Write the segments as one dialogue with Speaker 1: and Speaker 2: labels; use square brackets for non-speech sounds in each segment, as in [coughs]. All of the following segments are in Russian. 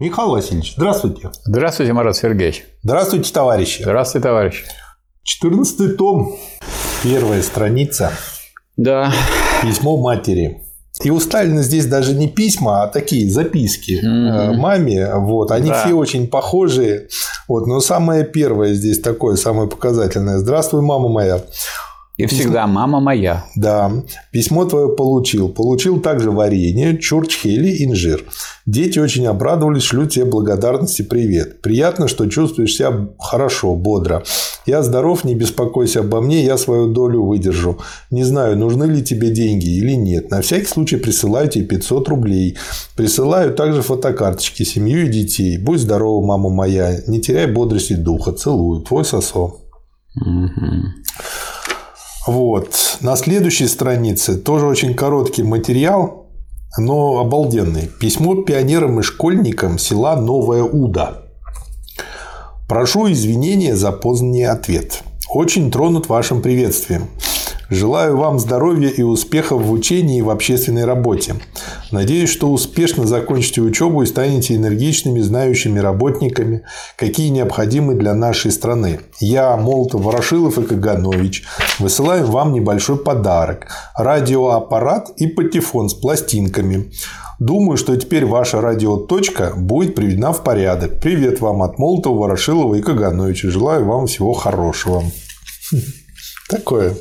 Speaker 1: Михаил Васильевич, здравствуйте.
Speaker 2: Здравствуйте, Марат Сергеевич.
Speaker 1: Здравствуйте, товарищи.
Speaker 2: Здравствуйте, товарищи.
Speaker 1: 14 том, первая страница.
Speaker 2: Да.
Speaker 1: Письмо матери. И у Сталина здесь даже не письма, а такие записки mm-hmm. маме. Вот, они да. все очень похожие. Вот, но самое первое здесь такое, самое показательное. Здравствуй, мама моя.
Speaker 2: И Письмо... всегда мама моя.
Speaker 1: Да. Письмо твое получил. Получил также варенье, чурчхели, инжир. Дети очень обрадовались, шлю тебе благодарность и привет. Приятно, что чувствуешь себя хорошо, бодро. Я здоров, не беспокойся обо мне, я свою долю выдержу. Не знаю, нужны ли тебе деньги или нет. На всякий случай присылаю тебе 500 рублей. Присылаю также фотокарточки, семью и детей. Будь здорова, мама моя. Не теряй бодрости духа. Целую. Твой сосо. Угу. Вот. На следующей странице тоже очень короткий материал, но обалденный. Письмо пионерам и школьникам села Новая Уда. Прошу извинения за поздний ответ. Очень тронут вашим приветствием. Желаю вам здоровья и успехов в учении и в общественной работе. Надеюсь, что успешно закончите учебу и станете энергичными, знающими работниками, какие необходимы для нашей страны. Я, Молотов, Ворошилов и Каганович, высылаем вам небольшой подарок – радиоаппарат и патефон с пластинками. Думаю, что теперь ваша радиоточка будет приведена в порядок. Привет вам от Молотова, Ворошилова и Кагановича. Желаю вам всего хорошего. Такое.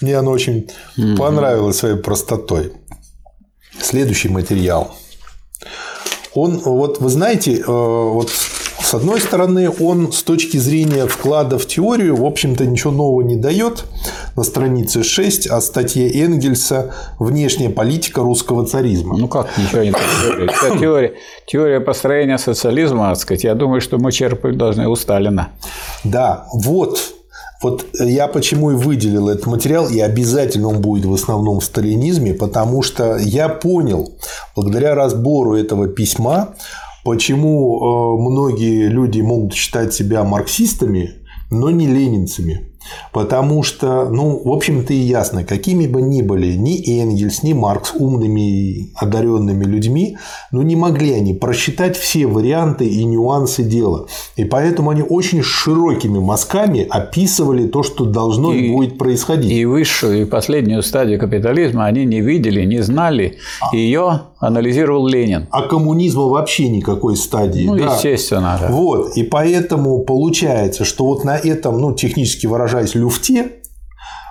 Speaker 1: Мне оно очень mm-hmm. понравилось своей простотой. Следующий материал. Он, вот вы знаете, э, вот с одной стороны, он с точки зрения вклада в теорию, в общем-то, ничего нового не дает. На странице 6 о статье Энгельса «Внешняя политика русского царизма».
Speaker 2: Ну как ничего не дает? Теория, [coughs] теория построения социализма, так сказать, я думаю, что мы черпать должны у Сталина.
Speaker 1: Да, вот вот я почему и выделил этот материал, и обязательно он будет в основном в сталинизме, потому что я понял, благодаря разбору этого письма, почему э, многие люди могут считать себя марксистами, но не ленинцами. Потому что, ну, в общем-то и ясно, какими бы ни были ни Энгельс, ни Маркс умными и одаренными людьми, ну, не могли они просчитать все варианты и нюансы дела. И поэтому они очень широкими мазками описывали то, что должно и, будет происходить.
Speaker 2: И высшую, и последнюю стадию капитализма они не видели, не знали. А. Ее анализировал Ленин.
Speaker 1: А коммунизма вообще никакой стадии.
Speaker 2: Ну, да. естественно. Да.
Speaker 1: Вот. И поэтому получается, что вот на этом, ну, технически выражаясь, выражаясь, люфте,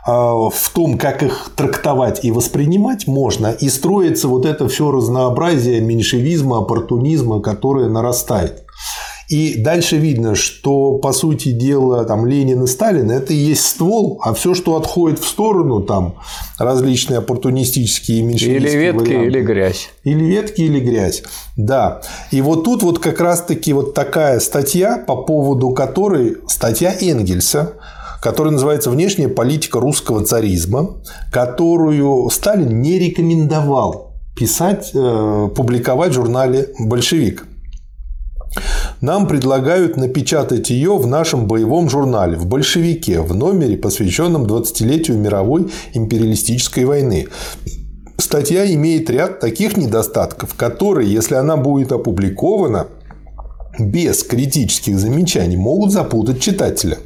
Speaker 1: а, в том, как их трактовать и воспринимать можно, и строится вот это все разнообразие меньшевизма, оппортунизма, которое нарастает. И дальше видно, что, по сути дела, там Ленин и Сталин – это и есть ствол, а все, что отходит в сторону, там различные оппортунистические и меньшевистские
Speaker 2: Или ветки,
Speaker 1: варианты.
Speaker 2: или грязь.
Speaker 1: Или ветки, или грязь. Да. И вот тут вот как раз-таки вот такая статья, по поводу которой статья Энгельса, который называется «Внешняя политика русского царизма», которую Сталин не рекомендовал писать, э, публиковать в журнале «Большевик». Нам предлагают напечатать ее в нашем боевом журнале в «Большевике» в номере, посвященном 20-летию мировой империалистической войны. Статья имеет ряд таких недостатков, которые, если она будет опубликована, без критических замечаний могут запутать читателя.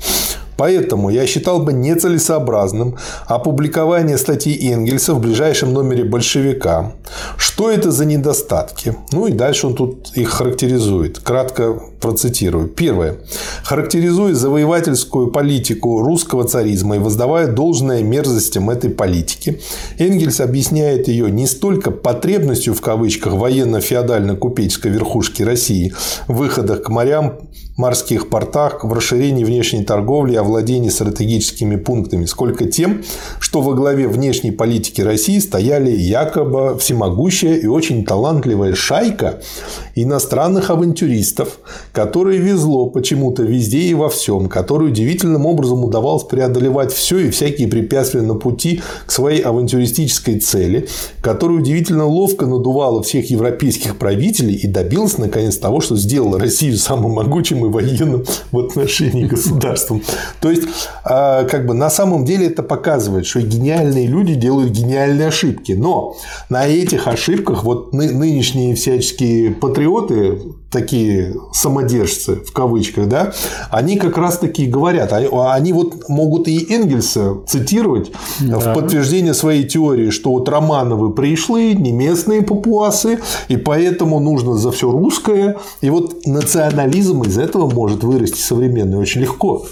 Speaker 1: Поэтому я считал бы нецелесообразным опубликование статьи Энгельса в ближайшем номере «Большевика». Что это за недостатки? Ну и дальше он тут их характеризует. Кратко процитирую. Первое. Характеризуя завоевательскую политику русского царизма и воздавая должное мерзостям этой политики, Энгельс объясняет ее не столько потребностью в кавычках военно-феодально-купеческой верхушки России в выходах к морям морских портах, в расширении внешней торговли, овладении стратегическими пунктами, сколько тем, что во главе внешней политики России стояли якобы всемогущая и очень талантливая шайка иностранных авантюристов, которой везло почему-то везде и во всем, которой удивительным образом удавалось преодолевать все и всякие препятствия на пути к своей авантюристической цели, которая удивительно ловко надувала всех европейских правителей и добилась наконец того, что сделала Россию самым могучим и военным в отношении государством. То есть, а, как бы на самом деле это показывает, что гениальные люди делают гениальные ошибки. Но на этих ошибках вот нынешние всяческие патриоты, такие самодержцы в кавычках, да, они как раз таки говорят, они вот могут и Энгельса цитировать да. в подтверждение своей теории, что вот Романовы пришли, не местные папуасы, и поэтому нужно за все русское, и вот национализм из этого может вырасти современный очень легко.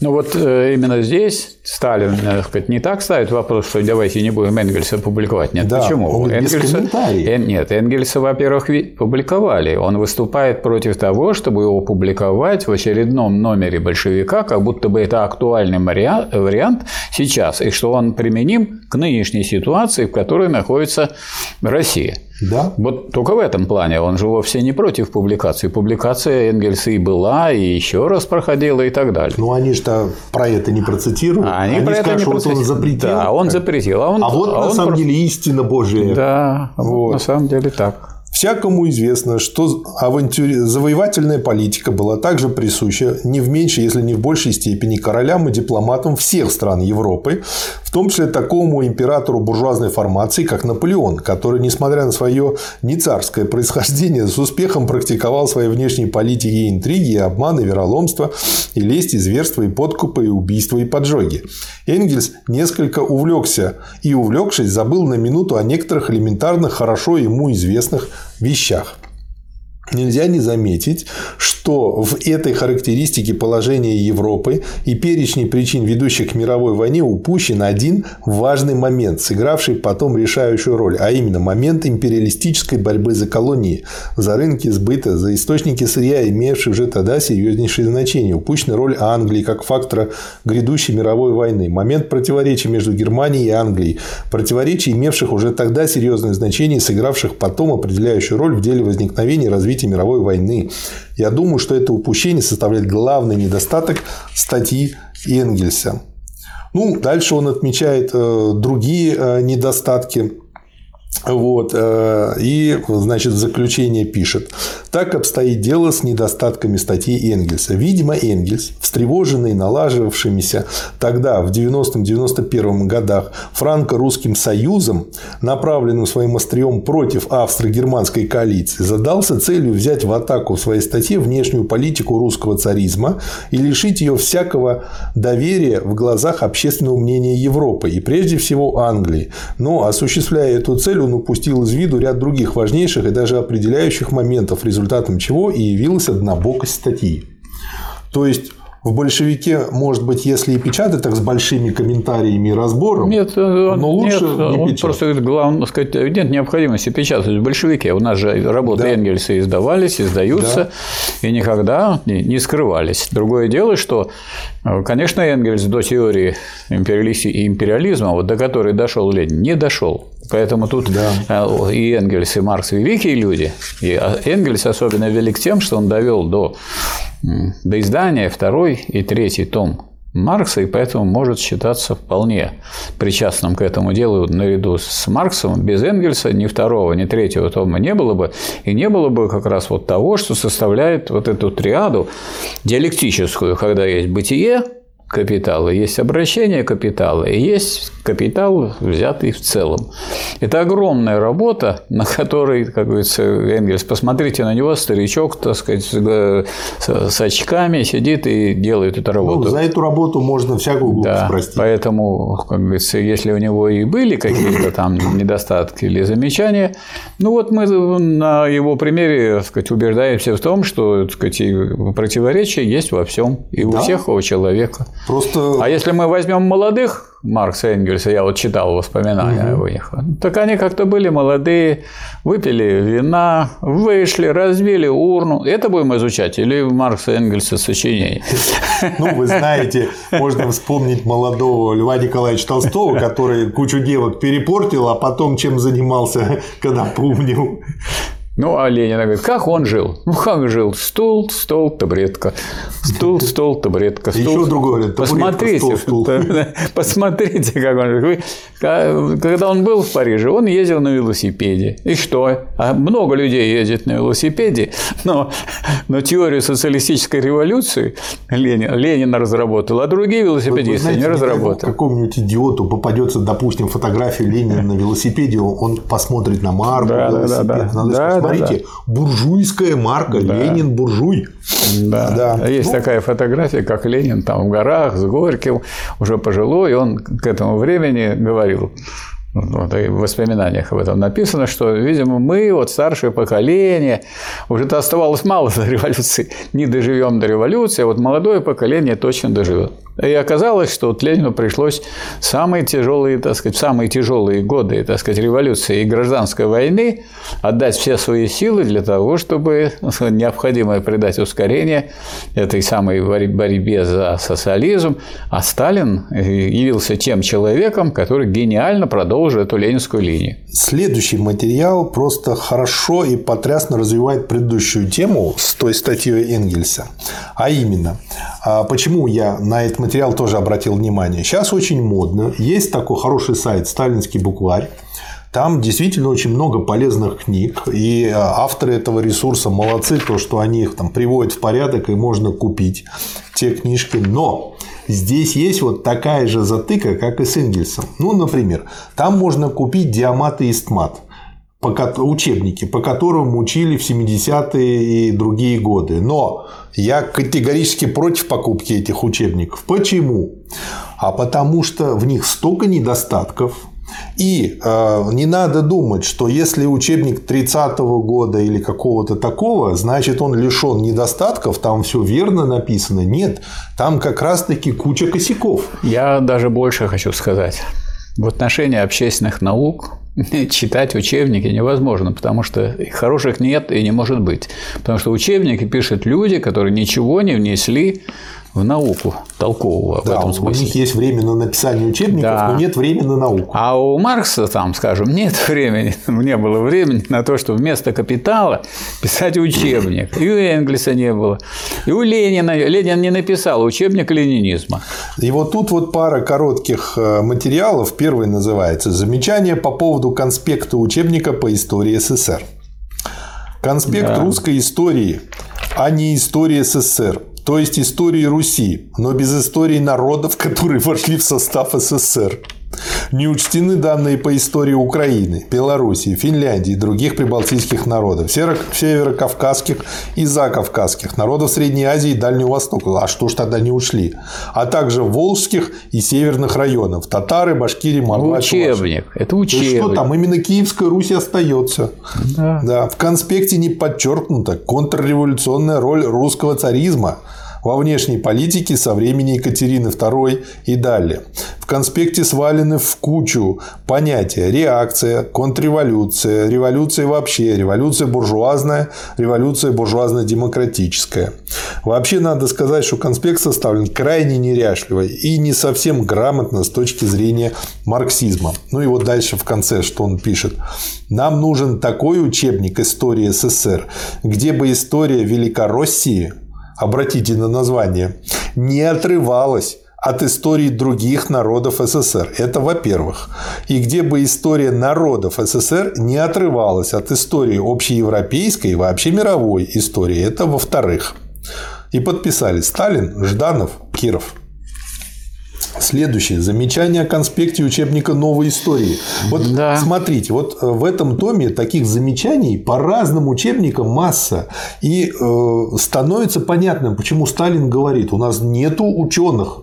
Speaker 2: Ну вот э, именно здесь Сталин так сказать, не так ставит вопрос, что давайте не будем Энгельса публиковать. Нет, да, почему? Он Энгельса, Эн, нет, Энгельса, во-первых, публиковали. Он выступает против того, чтобы его публиковать в очередном номере большевика, как будто бы это актуальный вариант сейчас, и что он применим к нынешней ситуации, в которой находится Россия. Да. Вот только в этом плане. Он же вовсе не против публикации. Публикация Энгельса и была, и еще раз проходила, и так далее.
Speaker 1: Ну, они же про это не процитируют.
Speaker 2: Они, они про скажут, это не что вот он запретил. Да, он запретил. А, он,
Speaker 1: а вот а на самом про... деле истина Божия.
Speaker 2: Да, вот. на самом деле так.
Speaker 1: Всякому известно, что авантюри... завоевательная политика была также присуща не в меньшей, если не в большей степени королям и дипломатам всех стран Европы, в том числе такому императору буржуазной формации, как Наполеон, который, несмотря на свое не царское происхождение, с успехом практиковал свои внешние политики и интриги, и обманы, и вероломство, и лесть, и зверство, и подкупы, и убийства, и поджоги. Энгельс несколько увлекся и, увлекшись, забыл на минуту о некоторых элементарных, хорошо ему известных вещах. Нельзя не заметить, что в этой характеристике положения Европы и перечне причин, ведущих к мировой войне, упущен один важный момент, сыгравший потом решающую роль, а именно момент империалистической борьбы за колонии, за рынки сбыта, за источники сырья, имевшие уже тогда серьезнейшее значение. Упущена роль Англии как фактора грядущей мировой войны, момент противоречия между Германией и Англией, противоречий, имевших уже тогда серьезное значение, сыгравших потом определяющую роль в деле возникновения и развития развития мировой войны. Я думаю, что это упущение составляет главный недостаток статьи Энгельса. Ну, дальше он отмечает э, другие э, недостатки вот, э, и, значит, в заключение пишет. Так обстоит дело с недостатками статьи Энгельса. Видимо, Энгельс, встревоженный налаживавшимися тогда, в 90-91 годах, франко-русским союзом, направленным своим острием против австро-германской коалиции, задался целью взять в атаку в своей статье внешнюю политику русского царизма и лишить ее всякого доверия в глазах общественного мнения Европы и, прежде всего, Англии. Но, осуществляя эту цель, он упустил из виду ряд других важнейших и даже определяющих моментов, результатом чего и явилась однобокость статьи. То есть в большевике, может быть, если и печатать, так с большими комментариями и разбором,
Speaker 2: нет, но лучше нет, не он печатать. просто говорит, главное, сказать, нет необходимости печатать в большевике. У нас же работы да. Энгельса издавались, издаются, да. и никогда не скрывались. Другое дело, что, конечно, Энгельс до теории империализма, вот до которой дошел Ленин, не дошел. Поэтому тут да. Э, и Энгельс, и Маркс великие люди. И Энгельс особенно велик тем, что он довел до, до издания второй и третий том Маркса, и поэтому может считаться вполне причастным к этому делу наряду с Марксом. Без Энгельса ни второго, ни третьего тома не было бы, и не было бы как раз вот того, что составляет вот эту триаду диалектическую, когда есть бытие, капитала. Есть обращение капитала и есть капитал, взятый в целом. Это огромная работа, на которой, как говорится, Энгельс, посмотрите на него, старичок, так сказать, с очками сидит и делает эту работу. Ну,
Speaker 1: за эту работу можно всякую глупость
Speaker 2: да, простить. Поэтому, как говорится, если у него и были какие-то [laughs] там недостатки или замечания, ну вот мы на его примере, так сказать, убеждаемся в том, что так сказать, противоречия есть во всем и у да? всех у человека. Просто... А если мы возьмем молодых Маркса и Энгельса, я вот читал воспоминания угу. у них, так они как-то были молодые, выпили вина, вышли, разбили урну. Это будем изучать или Маркса и Энгельса сочинение?
Speaker 1: Ну, вы знаете, можно вспомнить молодого Льва Николаевича Толстого, который кучу девок перепортил, а потом чем занимался, когда помнил.
Speaker 2: Ну, а Ленин говорит, как он жил? Ну, как жил? Стул, стол, табуретка. Стул, стол, табуретка. Стул.
Speaker 1: Еще другой говорит,
Speaker 2: Посмотрите, стол, стул. [laughs] посмотрите, как он жил. Когда он был в Париже, он ездил на велосипеде. И что? А много людей ездит на велосипеде, но, но теорию социалистической революции Ленин, Ленин разработал, а другие велосипедисты вы, знаете, не разработали.
Speaker 1: Какому-нибудь идиоту попадется, допустим, фотография Ленина на велосипеде, он посмотрит на марку да, велосипед, да, да, да. Смотрите, да. буржуйская марка, да. Ленин буржуй.
Speaker 2: Да. да. Есть ну, такая фотография, как Ленин там в горах с Горьким, уже пожилой, он к этому времени говорил, вот, и в воспоминаниях об этом написано, что, видимо, мы, вот старшее поколение, уже-то оставалось мало до революции, не доживем до революции, а вот молодое поколение точно доживет. И оказалось, что вот Ленину пришлось самые тяжелые, так сказать, самые тяжелые годы, так сказать, революции и гражданской войны отдать все свои силы для того, чтобы необходимое придать ускорение этой самой борьбе за социализм. А Сталин явился тем человеком, который гениально продолжил эту ленинскую линию.
Speaker 1: Следующий материал просто хорошо и потрясно развивает предыдущую тему с той статьей Энгельса. А именно, а почему я на этот материал тоже обратил внимание. Сейчас очень модно. Есть такой хороший сайт «Сталинский букварь». Там действительно очень много полезных книг, и э, авторы этого ресурса молодцы, то, что они их там приводят в порядок, и можно купить те книжки. Но здесь есть вот такая же затыка, как и с Энгельсом. Ну, например, там можно купить диамат и истмат учебники, по которым учили в 70-е и другие годы. Но я категорически против покупки этих учебников. Почему? А потому что в них столько недостатков, и э, не надо думать, что если учебник 30-го года или какого-то такого, значит он лишен недостатков, там все верно написано. Нет, там как раз-таки куча косяков.
Speaker 2: Я даже больше хочу сказать. В отношении общественных наук [laughs] читать учебники невозможно, потому что хороших нет и не может быть. Потому что учебники пишут люди, которые ничего не внесли в науку толкового
Speaker 1: да, в этом смысле. У них есть время на написание учебников, да. но нет времени на науку.
Speaker 2: А у Маркса, там, скажем, нет [laughs] времени, не было времени на то, чтобы вместо капитала писать учебник. И у Энгельса не было. И у Ленина. Ленин не написал учебник ленинизма.
Speaker 1: И вот тут вот пара коротких э, материалов. Первый называется «Замечание по поводу конспекта учебника по истории СССР». Конспект да. русской истории, а не истории СССР то есть истории Руси, но без истории народов, [laughs] которые вошли в состав СССР. Не учтены данные по истории Украины, Белоруссии, Финляндии и других прибалтийских народов, северокавказских и закавказских, народов Средней Азии и Дальнего Востока. А что ж тогда не ушли? А также волжских и северных районов. Татары, башкирии, мордва,
Speaker 2: Учебник. Это учебник.
Speaker 1: Да что там? Именно Киевская Русь остается. Да. да. В конспекте не подчеркнута контрреволюционная роль русского царизма – во внешней политике со времени Екатерины II и далее. В конспекте свалены в кучу понятия реакция, контрреволюция, революция вообще, революция буржуазная, революция буржуазно-демократическая. Вообще надо сказать, что конспект составлен крайне неряшливо и не совсем грамотно с точки зрения марксизма. Ну и вот дальше в конце, что он пишет. Нам нужен такой учебник истории СССР, где бы история Великороссии обратите на название, не отрывалась от истории других народов СССР. Это во-первых. И где бы история народов СССР не отрывалась от истории общеевропейской и вообще мировой истории. Это во-вторых. И подписали Сталин, Жданов, Киров. Следующее. Замечание о конспекте учебника новой истории. Вот да. смотрите, вот э, в этом томе таких замечаний по разным учебникам масса. И э, становится понятным, почему Сталин говорит, у нас нету ученых,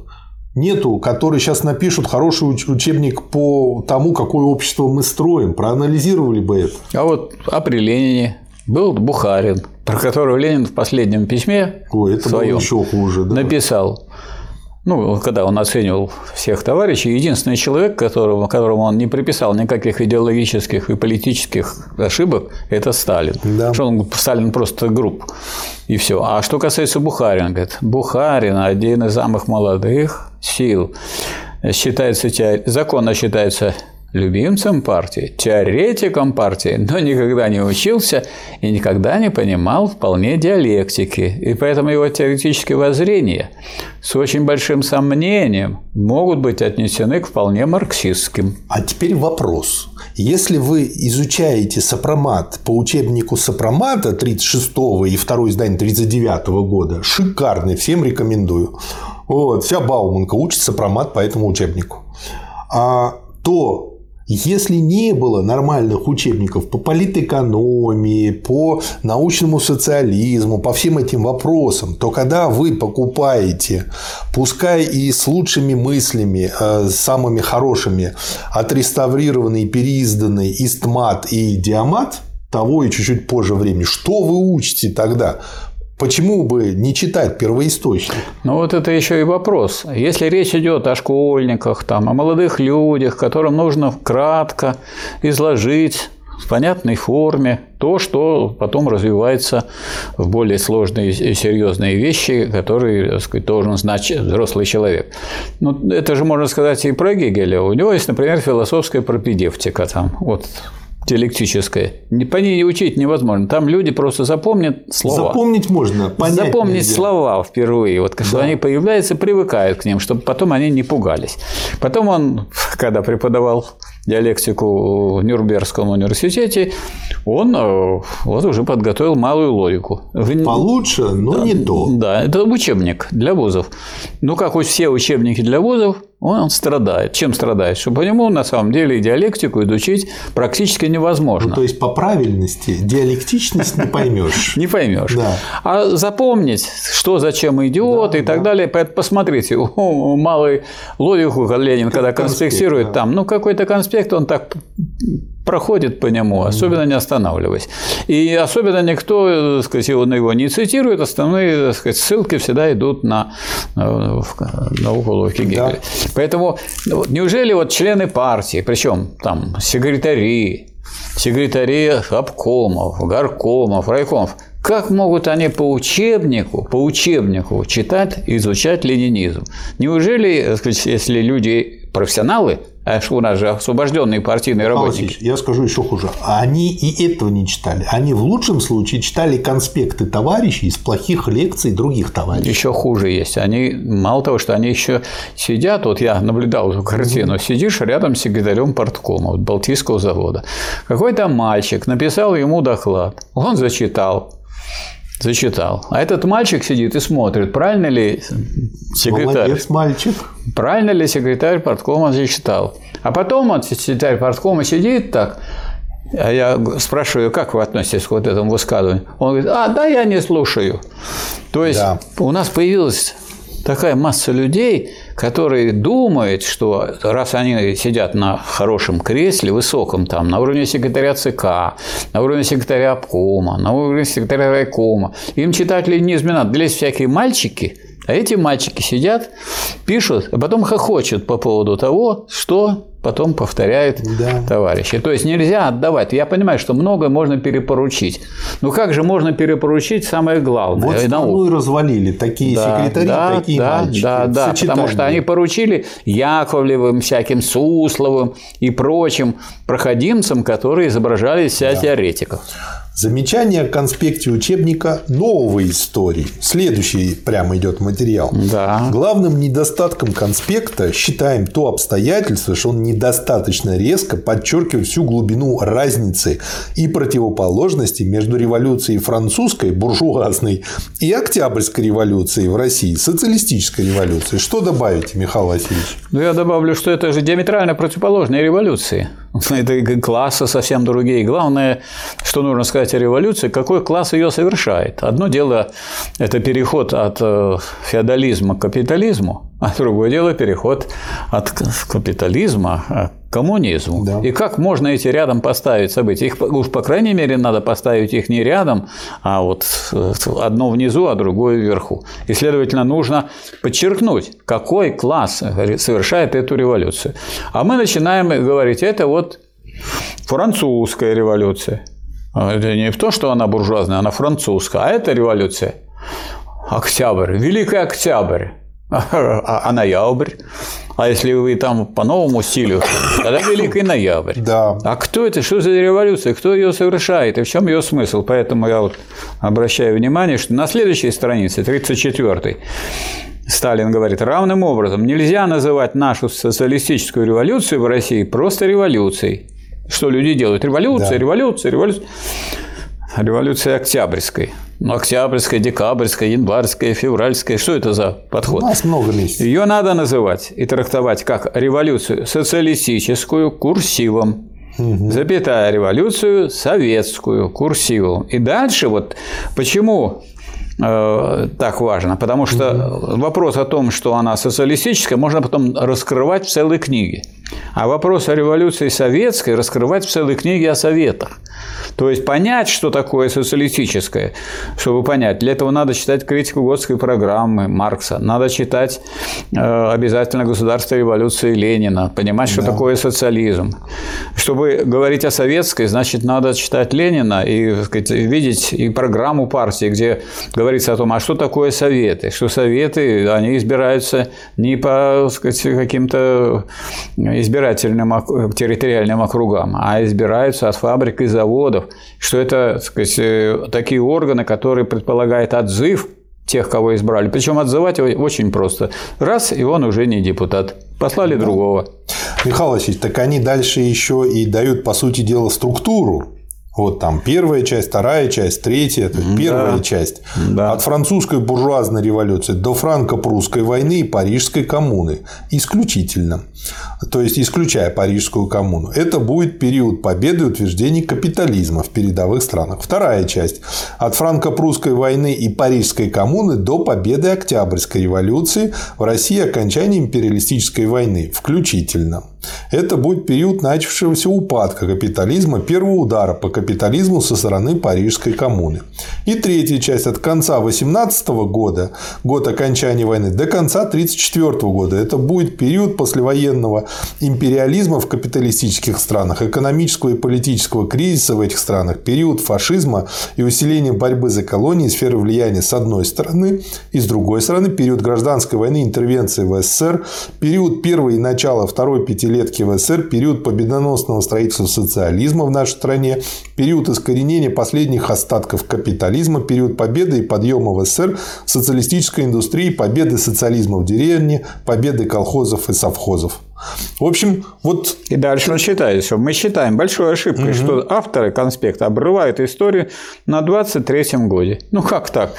Speaker 1: нету, которые сейчас напишут хороший учебник по тому, какое общество мы строим. Проанализировали бы это.
Speaker 2: А вот а при Ленине был Бухарин, про которого Ленин в последнем письме Ой, это своем еще хуже, да? написал ну, когда он оценивал всех товарищей, единственный человек, которому, которому он не приписал никаких идеологических и политических ошибок, это Сталин. Да. Что он, Сталин просто групп, и все. А что касается Бухарина, говорит, Бухарин один из самых молодых сил, считается, законно считается любимцем партии, теоретиком партии, но никогда не учился и никогда не понимал вполне диалектики. И поэтому его теоретические воззрения с очень большим сомнением могут быть отнесены к вполне марксистским.
Speaker 1: А теперь вопрос. Если вы изучаете сопромат по учебнику сопромата 36 и второе издание 39 года, шикарный, всем рекомендую. Вот, вся Бауманка учит сопромат по этому учебнику. А то если не было нормальных учебников по политэкономии, по научному социализму, по всем этим вопросам, то когда вы покупаете, пускай и с лучшими мыслями, э, самыми хорошими, отреставрированный, переизданный истмат и диамат, того и чуть-чуть позже времени, что вы учите тогда? Почему бы не читать первоисточник?
Speaker 2: Ну вот это еще и вопрос. Если речь идет о школьниках, там, о молодых людях, которым нужно кратко изложить в понятной форме то, что потом развивается в более сложные и серьезные вещи, которые так сказать, должен знать взрослый человек. Ну, это же можно сказать и про Гегеля. У него есть, например, философская пропедевтика. Там, вот диалектическое. По ней учить невозможно. Там люди просто запомнят слова.
Speaker 1: Запомнить можно, понять
Speaker 2: Запомнить нельзя. слова впервые. Вот когда да. они появляются, привыкают к ним, чтобы потом они не пугались. Потом он, [laughs] когда преподавал диалектику в Нюрнбергском университете, он э, вот уже подготовил малую логику.
Speaker 1: Получше, но
Speaker 2: да,
Speaker 1: не то.
Speaker 2: Да, это учебник для вузов. Ну, как вот все учебники для вузов, он страдает. Чем страдает? Что по нему на самом деле диалектику изучить практически невозможно.
Speaker 1: Ну, то есть по правильности диалектичность не поймешь. [laughs]
Speaker 2: Не поймешь. Да. А запомнить, что зачем идет да, и так да. далее. Посмотрите, малый логику Ленин, когда конспектирует там, ну какой-то конспект, он так проходит по нему, особенно не останавливаясь. И особенно никто, так сказать, его, его не цитирует, основные так сказать, ссылки всегда идут на науку логики Гегеля. Да. Поэтому ну, неужели вот члены партии, причем там секретари, секретари обкомов, горкомов, райкомов, как могут они по учебнику, по учебнику читать и изучать ленинизм? Неужели, если люди профессионалы, а у нас же освобожденные партийные работники.
Speaker 1: Я скажу еще хуже. Они и этого не читали. Они в лучшем случае читали конспекты товарищей из плохих лекций других товарищей.
Speaker 2: Еще хуже есть. Они, мало того, что они еще сидят, вот я наблюдал эту картину, mm-hmm. сидишь рядом с секретарем порткома вот, Балтийского завода. Какой-то мальчик написал ему доклад. Он зачитал. Зачитал. А этот мальчик сидит и смотрит, правильно ли секретарь.
Speaker 1: Молодец, мальчик.
Speaker 2: Правильно ли секретарь порткома зачитал. А потом он, секретарь порткома сидит так, а я спрашиваю, как вы относитесь к вот этому высказыванию? Он говорит, а, да, я не слушаю. То есть да. у нас появилась такая масса людей, которые думают, что раз они сидят на хорошем кресле, высоком там, на уровне секретаря ЦК, на уровне секретаря обкома, на уровне секретаря райкома, им читать ленизм не надо. Для всякие мальчики, а эти мальчики сидят, пишут, а потом хохочут по поводу того, что потом повторяют да. товарищи. То есть нельзя отдавать. Я понимаю, что многое можно перепоручить. Но как же можно перепоручить самое главное?
Speaker 1: Вот страну и развалили такие да, секретари,
Speaker 2: да,
Speaker 1: такие
Speaker 2: да,
Speaker 1: мальчики.
Speaker 2: Да, да, потому что они поручили Яковлевым, всяким Сусловым и прочим проходимцам, которые изображали себя да. теоретиков.
Speaker 1: Замечание о конспекте учебника новой истории. Следующий прямо идет материал.
Speaker 2: Да.
Speaker 1: Главным недостатком конспекта считаем то обстоятельство, что он недостаточно резко подчеркивает всю глубину разницы и противоположности между революцией французской, буржуазной, и Октябрьской революцией в России, социалистической революцией. Что добавите, Михаил Васильевич?
Speaker 2: Ну, я добавлю, что это же диаметрально противоположные революции. Это классы совсем другие. Главное, что нужно сказать о революции, какой класс ее совершает. Одно дело – это переход от э, феодализма к капитализму, а другое дело – переход от капитализма к коммунизму. Да. И как можно эти рядом поставить события? Их, уж, по крайней мере, надо поставить их не рядом, а вот э, одно внизу, а другое вверху. И, следовательно, нужно подчеркнуть, какой класс совершает эту революцию. А мы начинаем говорить, это вот французская революция. А это не в то, что она буржуазная, она французская, а это революция. Октябрь, Великий Октябрь. А, а ноябрь? А если вы там по новому стилю, тогда Великий Ноябрь.
Speaker 1: Да.
Speaker 2: А кто это? Что за революция? Кто ее совершает? И в чем ее смысл? Поэтому я вот обращаю внимание, что на следующей странице, 34 Сталин говорит, равным образом нельзя называть нашу социалистическую революцию в России просто революцией. Что люди делают? Революция, да. революция, революция. Революция Октябрьской. Ну, октябрьская, декабрьская, январская, февральская. Что это за подход?
Speaker 1: У нас много месяцев.
Speaker 2: Ее надо называть и трактовать как революцию социалистическую курсивом. Угу. Запятая революцию советскую курсивом. И дальше вот почему э, так важно, потому что вопрос о том, что она социалистическая, можно потом раскрывать в целой книге. А вопрос о революции советской раскрывать в целой книге о советах. То есть понять, что такое социалистическое, чтобы понять, для этого надо читать критику Готской программы Маркса, надо читать э, обязательно «Государство революции» Ленина, понимать, что да. такое социализм. Чтобы говорить о советской, значит, надо читать Ленина и сказать, видеть и программу партии, где говорится о том, а что такое советы, что советы, они избираются не по сказать, каким-то избирательным территориальным округам, а избираются от фабрик и заводов, что это сказать, э, такие органы, которые предполагают отзыв тех, кого избрали. Причем отзывать очень просто. Раз, и он уже не депутат. Послали да. другого.
Speaker 1: Михаил Васильевич, так они дальше еще и дают, по сути дела, структуру вот там первая часть, вторая часть, третья, то есть первая да. часть. Да. От французской буржуазной революции до франко-прусской войны и Парижской коммуны. Исключительно. То есть, исключая Парижскую коммуну. Это будет период победы и утверждений капитализма в передовых странах. Вторая часть. От франко-прусской войны и Парижской коммуны до победы Октябрьской революции в России окончания империалистической войны. Включительно. Это будет период начавшегося упадка капитализма, первого удара по капитализму со стороны Парижской коммуны. И третья часть от конца 18 года, год окончания войны, до конца 1934 года. Это будет период послевоенного империализма в капиталистических странах, экономического и политического кризиса в этих странах, период фашизма и усиления борьбы за колонии, сферы влияния с одной стороны, и с другой стороны период гражданской войны, интервенции в СССР, период первой и начала второй пятилетки пятилетки в СССР, период победоносного строительства социализма в нашей стране, период искоренения последних остатков капитализма, период победы и подъема в СССР социалистической индустрии, победы социализма в деревне, победы колхозов и совхозов. В общем, вот...
Speaker 2: И дальше он считает, что мы считаем большой ошибкой, угу. что авторы конспекта обрывают историю на 23-м годе. Ну как так?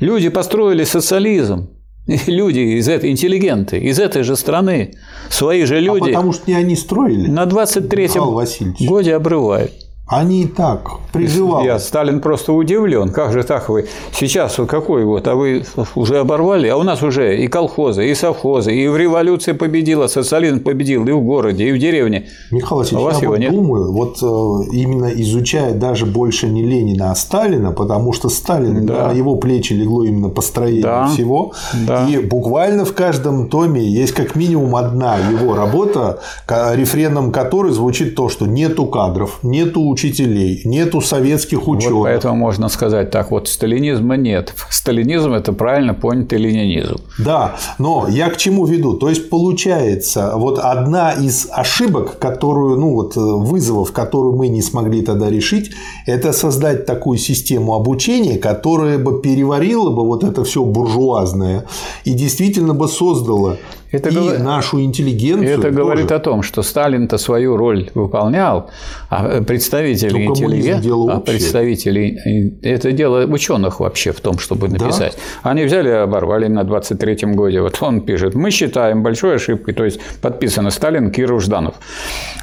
Speaker 2: Люди построили социализм, [laughs] Люди из этой, интеллигенты, из этой же страны, свои же а люди.
Speaker 1: А потому что не они строили.
Speaker 2: На 23-м годе обрывают.
Speaker 1: Они и так призывали.
Speaker 2: Я, Сталин просто удивлен. Как же так вы? Сейчас вот какой вот, а вы уже оборвали? А у нас уже и колхозы, и совхозы, и в революции победила, социализм победил и в городе, и в деревне.
Speaker 1: Михаил Васильевич, а вас я его вот нет? думаю, вот э, именно изучая даже больше не Ленина, а Сталина, потому что Сталин, да. на его плечи легло именно построение да. всего. Да. И буквально в каждом томе есть как минимум одна его работа, рефреном которой звучит то, что нету кадров, нету учителей, нету советских ученых. Вот
Speaker 2: поэтому можно сказать так, вот сталинизма нет. Сталинизм – это правильно понятый ленинизм.
Speaker 1: Да, но я к чему веду? То есть, получается, вот одна из ошибок, которую, ну вот вызовов, которую мы не смогли тогда решить, это создать такую систему обучения, которая бы переварила бы вот это все буржуазное и действительно бы создала это и говор... нашу интеллигенцию.
Speaker 2: Это тоже. говорит о том, что Сталин-то свою роль выполнял, а представители интеллигенции, а представители это дело ученых вообще в том, чтобы написать. Да? Они взяли и оборвали на 23-м годе. Вот он пишет: мы считаем большой ошибкой, то есть подписано Сталин, Киров, Жданов,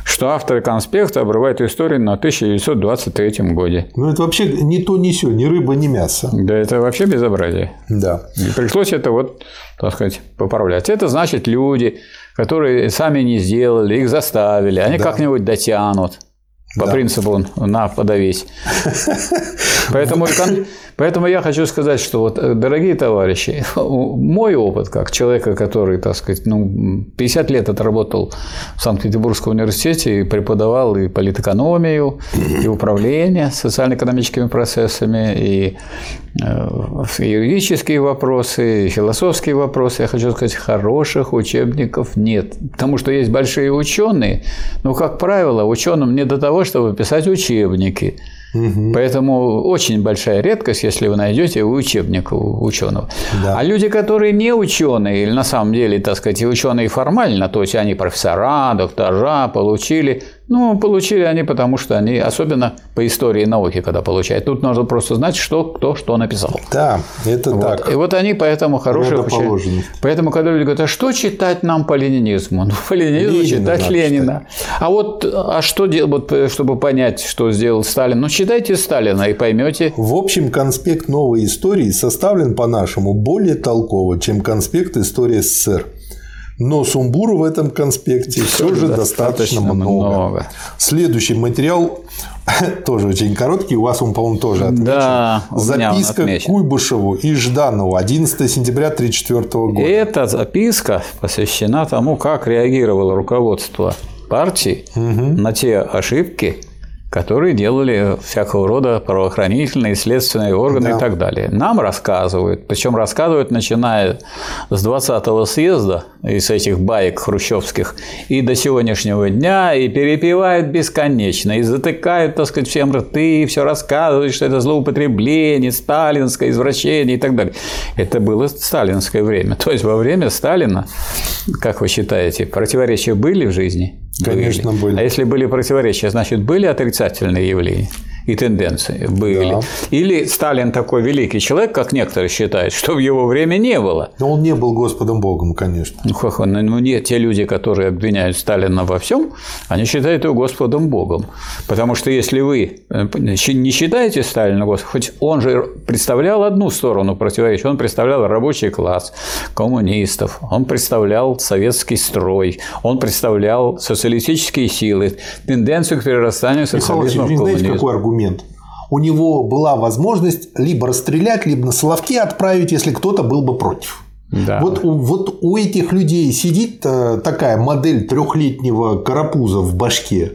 Speaker 2: что авторы конспекта обрывают историю на 1923 годе.
Speaker 1: Ну это вообще ни то, ни сё, ни рыба, ни мясо.
Speaker 2: Да, это вообще безобразие.
Speaker 1: Да.
Speaker 2: И пришлось это вот так сказать, поправлять. Это значит люди, которые сами не сделали, их заставили, они да. как-нибудь дотянут. По да. принципу на подавись. [laughs] Поэтому, Поэтому я хочу сказать, что вот, э, дорогие товарищи, [laughs] мой опыт как человека, который, так сказать, ну, 50 лет отработал в Санкт-Петербургском университете и преподавал и политэкономию, и управление социально-экономическими процессами, и э, юридические вопросы, и философские вопросы. Я хочу сказать, хороших учебников нет. Потому что есть большие ученые, но, как правило, ученым не до того, чтобы писать учебники. Угу. Поэтому очень большая редкость, если вы найдете учебник у ученого. Да. А люди, которые не ученые, или на самом деле, так сказать, ученые формально, то есть они профессора, доктора, получили ну, получили они, потому что они, особенно по истории науки, когда получают. Тут нужно просто знать, что кто что написал.
Speaker 1: Да, это
Speaker 2: вот.
Speaker 1: так.
Speaker 2: И вот они поэтому хорошие ученые. Поэтому, когда люди говорят, а что читать нам по ленинизму? Ну, по ленинизму Ленина читать Ленина. Читать. А вот, а что делать, вот, чтобы понять, что сделал Сталин? Ну, читайте Сталина и поймете.
Speaker 1: В общем, конспект новой истории составлен по-нашему более толково, чем конспект истории СССР. Но сумбура в этом конспекте все же достаточно много. много. Следующий материал [laughs] тоже очень короткий, у вас он, по-моему, тоже отмечен.
Speaker 2: Да,
Speaker 1: Записка Куйбышеву и Жданову 11 сентября 1934 года.
Speaker 2: Эта записка посвящена тому, как реагировало руководство партии угу. на те ошибки, которые делали всякого рода правоохранительные, следственные органы да. и так далее. Нам рассказывают, причем рассказывают, начиная с 20-го съезда, из этих баек хрущевских, и до сегодняшнего дня, и перепевают бесконечно, и затыкают, так сказать, всем рты, и все рассказывают, что это злоупотребление, сталинское извращение и так далее. Это было сталинское время. [laughs] То есть во время Сталина, как вы считаете, противоречия были в жизни?
Speaker 1: Конечно, были. были.
Speaker 2: А если были противоречия, значит, были отрицательные явления? И тенденции были. Да. Или Сталин такой великий человек, как некоторые считают, что в его время не было.
Speaker 1: Но он не был Господом Богом, конечно.
Speaker 2: Ну, как ну, нет, те люди, которые обвиняют Сталина во всем, они считают его Господом Богом. Потому что если вы э, не считаете Сталина Господом, хоть он же представлял одну сторону противоречия, он представлял рабочий класс, коммунистов, он представлял советский строй, он представлял социалистические силы, тенденцию к перерастанию социализма
Speaker 1: Михаил в коммунизм. знаете, какой аргумент? Аргумент. У него была возможность либо расстрелять, либо на Соловки отправить, если кто-то был бы против. Да. Вот, вот у этих людей сидит э, такая модель трехлетнего карапуза в башке,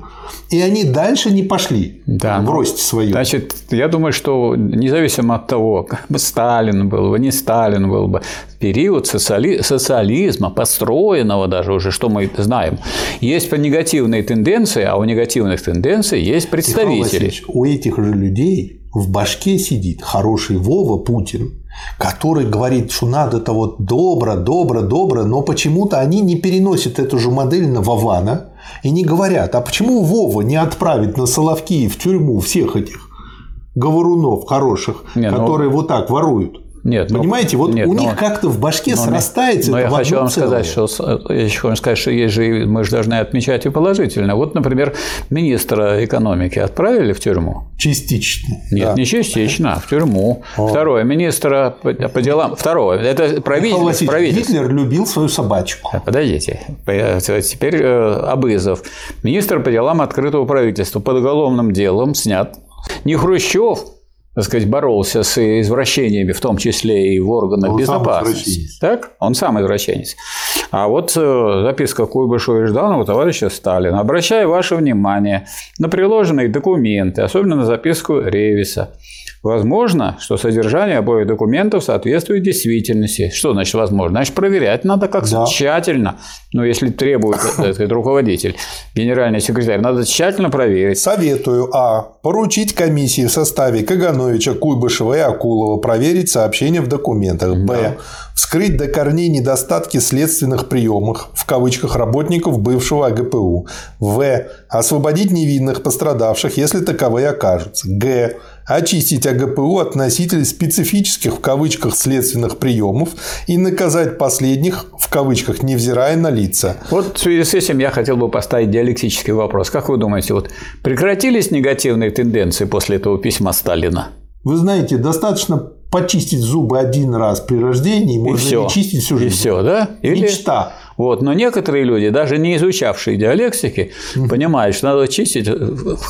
Speaker 1: и они дальше не пошли да. в росте свою.
Speaker 2: Значит, я думаю, что независимо от того, как бы Сталин был бы, не Сталин был бы, период социали... социализма, построенного даже уже, что мы знаем, есть по негативные тенденции, а у негативных тенденций есть представители.
Speaker 1: у этих же людей в башке сидит хороший Вова Путин, который говорит, что надо-то вот добро, добро, добро, но почему-то они не переносят эту же модель на Вована и не говорят, а почему Вова не отправить на Соловки в тюрьму всех этих говорунов хороших, не, ну, которые ну... вот так воруют?
Speaker 2: Нет,
Speaker 1: ну, Понимаете, вот нет, у них как-то в башке но, срастается.
Speaker 2: Но я хочу вам сказать, что я хочу вам сказать, что есть же мы же должны отмечать и положительно. Вот, например, министра экономики отправили в тюрьму.
Speaker 1: Частично.
Speaker 2: Нет, да. не частично, а в тюрьму. [laughs] О. Второе, министра по, по делам. Второе, это правительство. правительство.
Speaker 1: Гитлер любил свою собачку.
Speaker 2: Подождите. Теперь э, Абызов. Министр по делам открытого правительства под уголовным делом снят. Не Хрущев, так сказать, боролся с извращениями, в том числе и в органах он безопасности. так? Он сам извращенец. А вот э, записка Куйбышева и Жданова товарища Сталина. Обращаю ваше внимание на приложенные документы, особенно на записку Ревиса. Возможно, что содержание обоих документов соответствует действительности. Что значит возможно? Значит, проверять надо как да. тщательно. Но если требует этот руководитель, генеральный секретарь, надо тщательно проверить.
Speaker 1: Советую А. Поручить комиссии в составе Кагановича, Куйбышева и Акулова проверить сообщения в документах. Б. Да. Вскрыть до корней недостатки следственных приемов, в кавычках, работников бывшего АГПУ. В. Освободить невинных пострадавших, если таковые окажутся. Г очистить АГПУ от носителей специфических в кавычках следственных приемов и наказать последних в кавычках, невзирая на лица.
Speaker 2: Вот в связи с этим я хотел бы поставить диалектический вопрос. Как вы думаете, вот прекратились негативные тенденции после этого письма Сталина?
Speaker 1: Вы знаете, достаточно почистить зубы один раз при рождении, можно и все. не чистить всю жизнь.
Speaker 2: И все, да?
Speaker 1: Или... Мечта.
Speaker 2: Вот. Но некоторые люди, даже не изучавшие диалектики, понимают, что надо чистить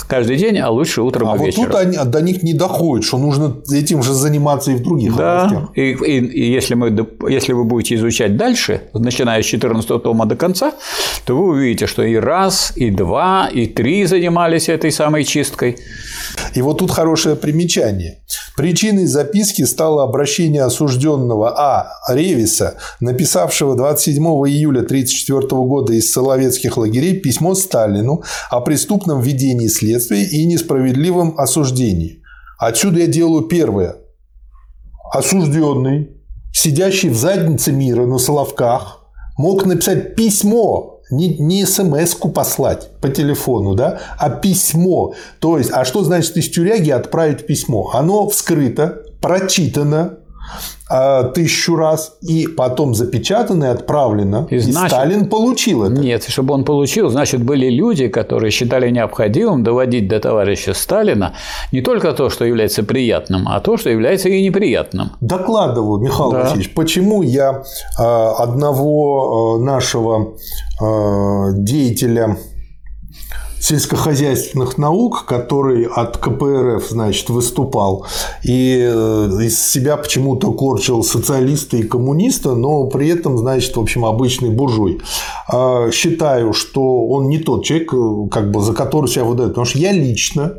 Speaker 2: каждый день, а лучше утром
Speaker 1: а
Speaker 2: и вечером.
Speaker 1: А вот тут они, до них не доходит, что нужно этим же заниматься и в других
Speaker 2: да.
Speaker 1: областях.
Speaker 2: И, и, и если, мы, если вы будете изучать дальше, начиная с 14 тома до конца, то вы увидите, что и раз, и два, и три занимались этой самой чисткой.
Speaker 1: И вот тут хорошее примечание. Причиной записки стало обращение осужденного А. Ревиса, написавшего 27 июля 1934 года из Соловецких лагерей письмо Сталину о преступном ведении следствия и несправедливом осуждении. Отсюда я делаю первое. Осужденный, сидящий в заднице мира на Соловках, мог написать письмо не, не смс-ку послать по телефону, да, а письмо. То есть, а что значит из тюряги отправить письмо? Оно вскрыто, прочитано, тысячу раз и потом запечатано и отправлено. И, значит, и Сталин получил это.
Speaker 2: Нет, чтобы он получил, значит, были люди, которые считали необходимым доводить до товарища Сталина не только то, что является приятным, а то, что является и неприятным.
Speaker 1: Докладываю, Михаил да. Васильевич, почему я а, одного а, нашего деятеля сельскохозяйственных наук, который от КПРФ, значит, выступал, и э, из себя почему-то корчил социалиста и коммуниста, но при этом, значит, в общем, обычный буржуй. А, считаю, что он не тот человек, э, как бы, за который себя выдает, потому что я лично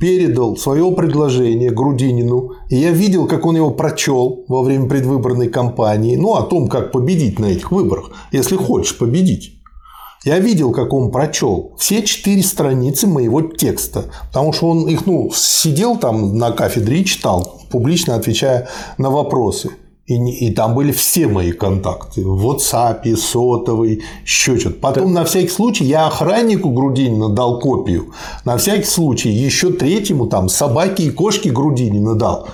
Speaker 1: передал свое предложение Грудинину, и я видел, как он его прочел во время предвыборной кампании, ну, о том, как победить на этих выборах, если хочешь победить. Я видел, как он прочел все четыре страницы моего текста, потому что он их, ну, сидел там на кафедре и читал, публично отвечая на вопросы. И, и там были все мои контакты. В WhatsApp, сотовый, еще что-то. Потом, да. на всякий случай, я охраннику Грудинина дал копию. На всякий случай, еще третьему там собаке и кошке Грудинина дал.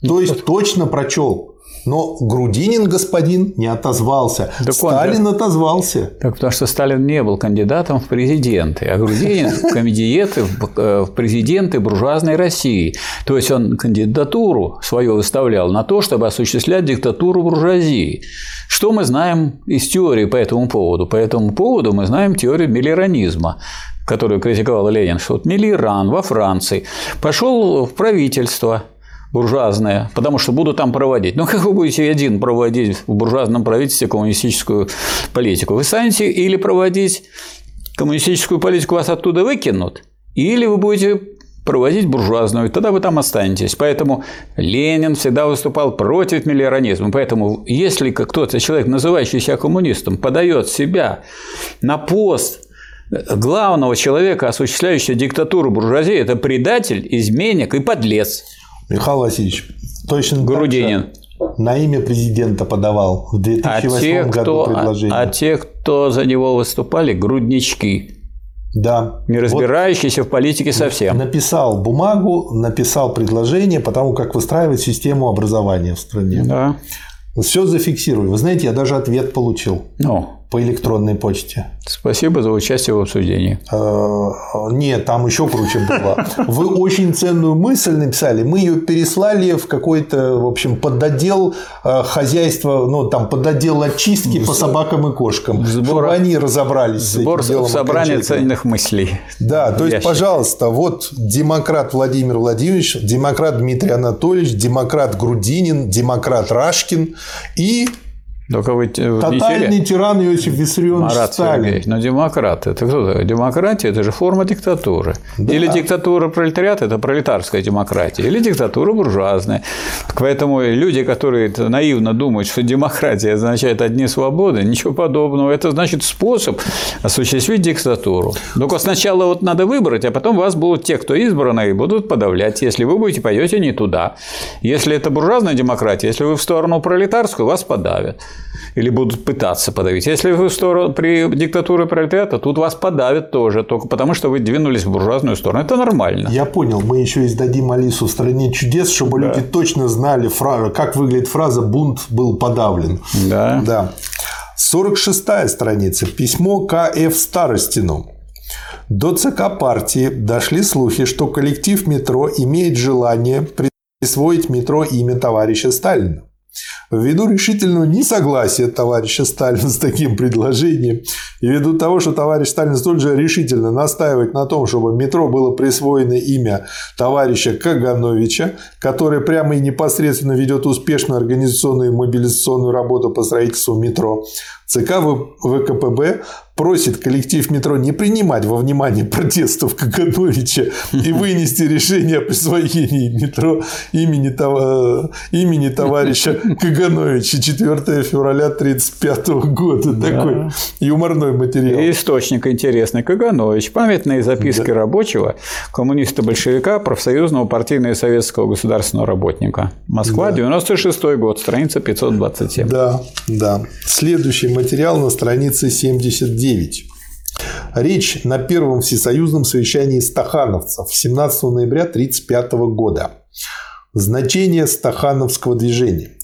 Speaker 1: То есть, точно прочел. Но Грудинин господин не отозвался. Так Сталин же... отозвался.
Speaker 2: Так потому что Сталин не был кандидатом в президенты, а Грудинин кандидаты э, в президенты буржуазной России. То есть он кандидатуру свою выставлял на то, чтобы осуществлять диктатуру буржуазии. Что мы знаем из теории по этому поводу? По этому поводу мы знаем теорию миллеранизма которую критиковал Ленин, что вот Миллеран во Франции пошел в правительство буржуазная, потому что буду там проводить. Ну, как вы будете один проводить в буржуазном правительстве коммунистическую политику? Вы станете или проводить коммунистическую политику, вас оттуда выкинут, или вы будете проводить буржуазную, тогда вы там останетесь. Поэтому Ленин всегда выступал против миллионизма. Поэтому если кто-то, человек, называющий себя коммунистом, подает себя на пост главного человека, осуществляющего диктатуру буржуазии, это предатель, изменник и подлец.
Speaker 1: Михаил Васильевич, точно
Speaker 2: Грудинин.
Speaker 1: на имя президента подавал в 2008 а те, году кто, предложение.
Speaker 2: А, а те, кто за него выступали, груднички.
Speaker 1: Да.
Speaker 2: Не разбирающиеся вот в политике совсем.
Speaker 1: Написал бумагу, написал предложение по тому, как выстраивать систему образования в стране.
Speaker 2: Да.
Speaker 1: Все зафиксирую. Вы знаете, я даже ответ получил.
Speaker 2: Ну.
Speaker 1: По электронной почте.
Speaker 2: Спасибо за участие в обсуждении.
Speaker 1: А, нет, там еще круче было. Вы очень ценную мысль написали. Мы ее переслали в какой-то, в общем, подотдел а, хозяйства, ну, там, подотдел очистки по собакам и кошкам. Сбор... Чтобы они разобрались
Speaker 2: Сбор с этим делом. Собрание ценных мыслей.
Speaker 1: Да, то есть, пожалуйста, вот демократ Владимир Владимирович, демократ Дмитрий Анатольевич, демократ Грудинин, демократ Рашкин и
Speaker 2: только вы
Speaker 1: Тотальный тиран Иосиф Виссарионович Марат Сталин. Сергеевич,
Speaker 2: но демократ – это кто такой? Демократия – это же форма диктатуры. Да. Или диктатура пролетариата – это пролетарская демократия, или диктатура буржуазная. Поэтому люди, которые наивно думают, что демократия означает одни свободы, ничего подобного. Это значит способ осуществить диктатуру. Только сначала вот надо выбрать, а потом вас будут те, кто избраны, и будут подавлять, если вы будете пойдете не туда. Если это буржуазная демократия, если вы в сторону пролетарскую, вас подавят или будут пытаться подавить. Если вы в сторону при диктатуре пролетариата, тут вас подавят тоже, только потому что вы двинулись в буржуазную сторону. Это нормально.
Speaker 1: Я понял. Мы еще издадим Алису в стране чудес, чтобы да. люди точно знали, как выглядит фраза «бунт был подавлен».
Speaker 2: Да.
Speaker 1: да. 46-я страница. Письмо К.Ф. Старостину. До ЦК партии дошли слухи, что коллектив метро имеет желание присвоить метро имя товарища Сталина. Ввиду решительного несогласия товарища Сталина с таким предложением и ввиду того, что товарищ Сталин столь же решительно настаивает на том, чтобы метро было присвоено имя товарища Кагановича, который прямо и непосредственно ведет успешную организационную и мобилизационную работу по строительству метро, ЦК ВКПБ просит коллектив метро не принимать во внимание протестов Кагановича и [laughs] вынести решение о присвоении метро имени, имени товарища Кагановича 4 февраля 1935 года. Да. Такой юморной материал.
Speaker 2: И источник интересный. Каганович. Памятные записки да. рабочего, коммуниста-большевика, профсоюзного партийного и советского государственного работника. Москва, да. 96 год, страница 527.
Speaker 1: Да, да. Следующий материал на странице 79. Речь на первом всесоюзном совещании стахановцев 17 ноября 1935 года. Значение стахановского движения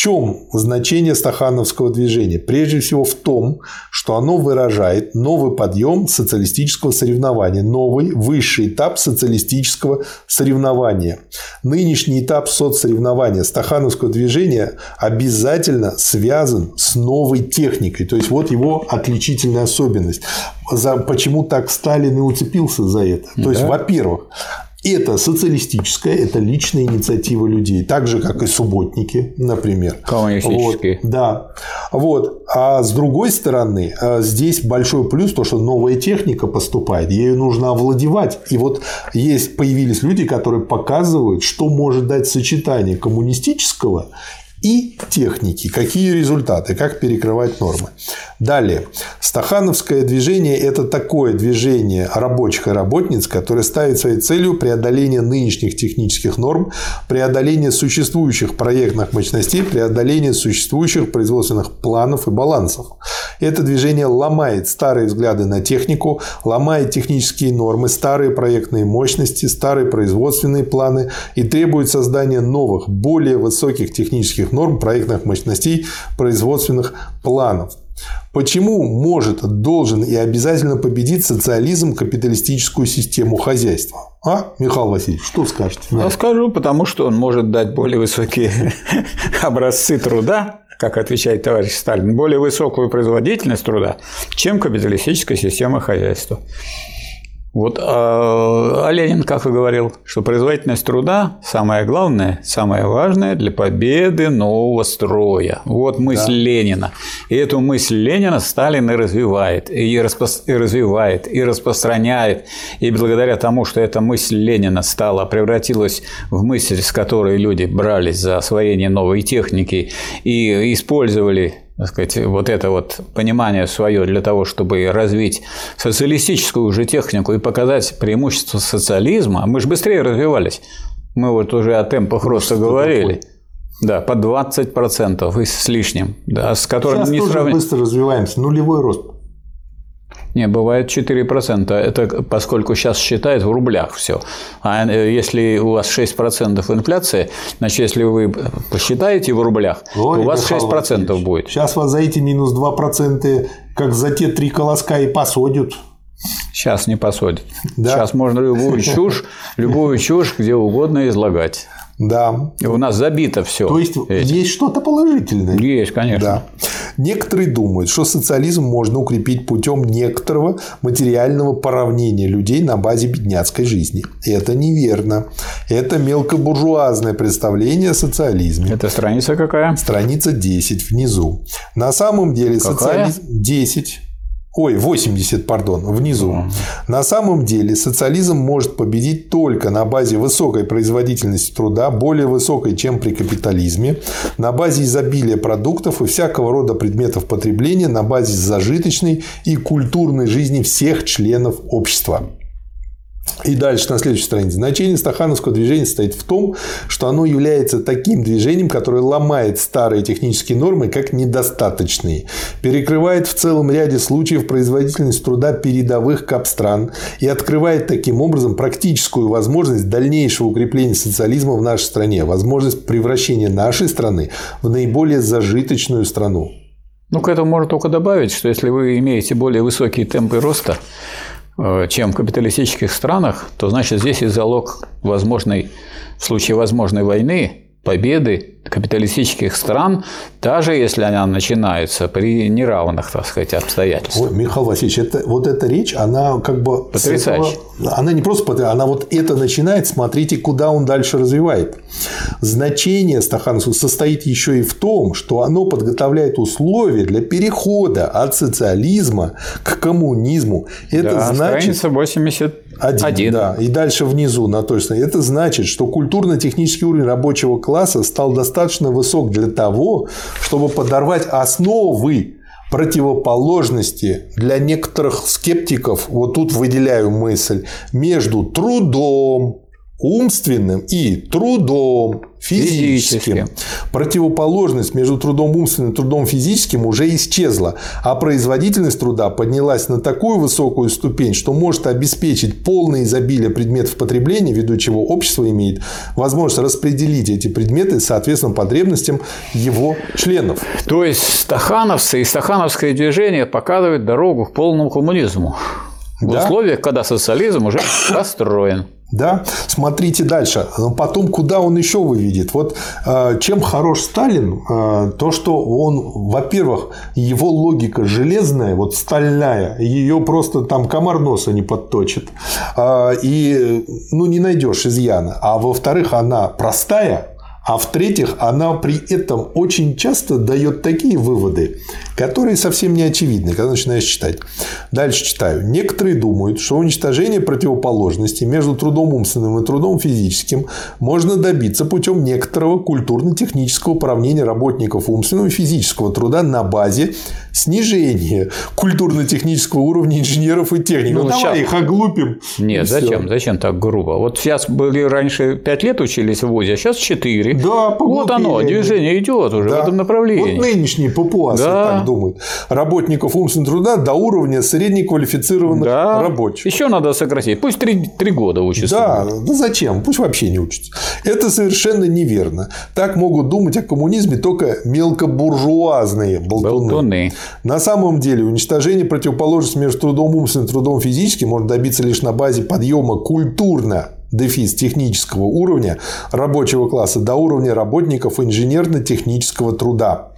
Speaker 1: чем значение стахановского движения? Прежде всего в том, что оно выражает новый подъем социалистического соревнования, новый высший этап социалистического соревнования. Нынешний этап соцсоревнования стахановского движения обязательно связан с новой техникой. То есть, вот его отличительная особенность. За, почему так Сталин и уцепился за это? То да. есть, во-первых, это социалистическая, это личная инициатива людей, так же, как и субботники, например.
Speaker 2: Коммунистические.
Speaker 1: Вот, да. Вот. А с другой стороны, э, здесь большой плюс то, что новая техника поступает, ею нужно овладевать. И вот есть, появились люди, которые показывают, что может дать сочетание коммунистического и техники, какие результаты, как перекрывать нормы. Далее. Стахановское движение – это такое движение рабочих и работниц, которое ставит своей целью преодоление нынешних технических норм, преодоление существующих проектных мощностей, преодоление существующих производственных планов и балансов. Это движение ломает старые взгляды на технику, ломает технические нормы, старые проектные мощности, старые производственные планы и требует создания новых, более высоких технических технических норм, проектных мощностей, производственных планов. Почему может, должен и обязательно победить социализм капиталистическую систему хозяйства? А, Михаил Васильевич, что скажете?
Speaker 2: Я скажу, потому что он может дать более высокие [laughs] образцы труда, как отвечает товарищ Сталин, более высокую производительность труда, чем капиталистическая система хозяйства. Вот, а, а Ленин как и говорил, что производительность труда самое главное, самое важное для победы нового строя. Вот мысль да. Ленина. И эту мысль Ленина Сталин и развивает, и, распро... и развивает, и распространяет. И благодаря тому, что эта мысль Ленина стала, превратилась в мысль, с которой люди брались за освоение новой техники и использовали так сказать, вот это вот понимание свое для того, чтобы развить социалистическую уже технику и показать преимущество социализма, мы же быстрее развивались. Мы вот уже о темпах роста говорили. Такое? Да, по 20% и с лишним, да, с которым
Speaker 1: Сейчас
Speaker 2: не
Speaker 1: тоже сравнить. быстро развиваемся, нулевой рост.
Speaker 2: Не, бывает 4%. Это поскольку сейчас считают в рублях все. А э, если у вас 6% инфляция, значит, если вы посчитаете в рублях, Ой, то у вас Михаил 6% Васильевич, будет.
Speaker 1: Сейчас вас за эти минус 2%, как за те три колоска и посадят.
Speaker 2: Сейчас не посадят. Да? Сейчас можно любую [laughs] чушь, любую чушь где угодно излагать.
Speaker 1: Да.
Speaker 2: И у нас забито все.
Speaker 1: То есть этим. есть что-то положительное.
Speaker 2: Есть, конечно. Да.
Speaker 1: Некоторые думают, что социализм можно укрепить путем некоторого материального поравнения людей на базе бедняцкой жизни. Это неверно. Это мелкобуржуазное представление о социализме.
Speaker 2: Это страница какая?
Speaker 1: Страница 10 внизу. На самом деле социализм 10 Ой, 80, пардон, внизу. На самом деле социализм может победить только на базе высокой производительности труда, более высокой, чем при капитализме, на базе изобилия продуктов и всякого рода предметов потребления, на базе зажиточной и культурной жизни всех членов общества. И дальше на следующей странице. Значение стахановского движения состоит в том, что оно является таким движением, которое ломает старые технические нормы как недостаточные, перекрывает в целом ряде случаев производительность труда передовых капстран и открывает таким образом практическую возможность дальнейшего укрепления социализма в нашей стране, возможность превращения нашей страны в наиболее зажиточную страну.
Speaker 2: Ну, к этому можно только добавить, что если вы имеете более высокие темпы роста, чем в капиталистических странах, то значит здесь и залог возможной, в случае возможной войны победы капиталистических стран, даже если она начинается при неравных, так сказать, обстоятельствах.
Speaker 1: Ой, Михаил Васильевич, это, вот эта речь, она как бы...
Speaker 2: Потрясающая.
Speaker 1: Она не просто потрясающая, она вот это начинает, смотрите, куда он дальше развивает. Значение стахановского состоит еще и в том, что оно подготовляет условия для перехода от социализма к коммунизму. Это
Speaker 2: да, значит... страница 80
Speaker 1: один, Один. Да. И дальше внизу на точно. Это значит, что культурно-технический уровень рабочего класса стал достаточно высок для того, чтобы подорвать основы противоположности для некоторых скептиков, вот тут выделяю мысль, между трудом, умственным и трудом физическим. физическим. Противоположность между трудом умственным и трудом физическим уже исчезла, а производительность труда поднялась на такую высокую ступень, что может обеспечить полное изобилие предметов потребления, ввиду чего общество имеет возможность распределить эти предметы соответственно потребностям его членов.
Speaker 2: То есть стахановцы и стахановское движение показывают дорогу к полному коммунизму в да? условиях, когда социализм уже [coughs] построен.
Speaker 1: Да? Смотрите дальше. Потом, куда он еще выведет? Вот э, чем хорош Сталин, э, то, что он, во-первых, его логика железная, вот стальная, ее просто там комар носа не подточит. Э, и ну, не найдешь изъяна. А во-вторых, она простая, а в-третьих, она при этом очень часто дает такие выводы, которые совсем не очевидны, когда начинаешь читать. Дальше читаю. Некоторые думают, что уничтожение противоположности между трудом умственным и трудом физическим можно добиться путем некоторого культурно-технического уравнения работников умственного и физического труда на базе снижения культурно-технического уровня инженеров и техников. Ну, Давай сейчас... их оглупим.
Speaker 2: Нет, зачем? Зачем так грубо? Вот сейчас были раньше 5 лет учились в ВУЗе, а сейчас 4
Speaker 1: Да,
Speaker 2: Вот оно, движение идет уже да. в этом направлении.
Speaker 1: Вот нынешние папуасы да. так думают. Работников умственного труда до уровня среднеквалифицированных да. рабочих.
Speaker 2: Еще надо сократить. Пусть три, три года учатся.
Speaker 1: Да, да зачем? Пусть вообще не учатся. Это совершенно неверно. Так могут думать о коммунизме только мелкобуржуазные болтуны. болтуны. На самом деле уничтожение противоположности между трудом умственным и трудом физическим можно добиться лишь на базе подъема культурно дефис технического уровня рабочего класса до уровня работников инженерно-технического труда.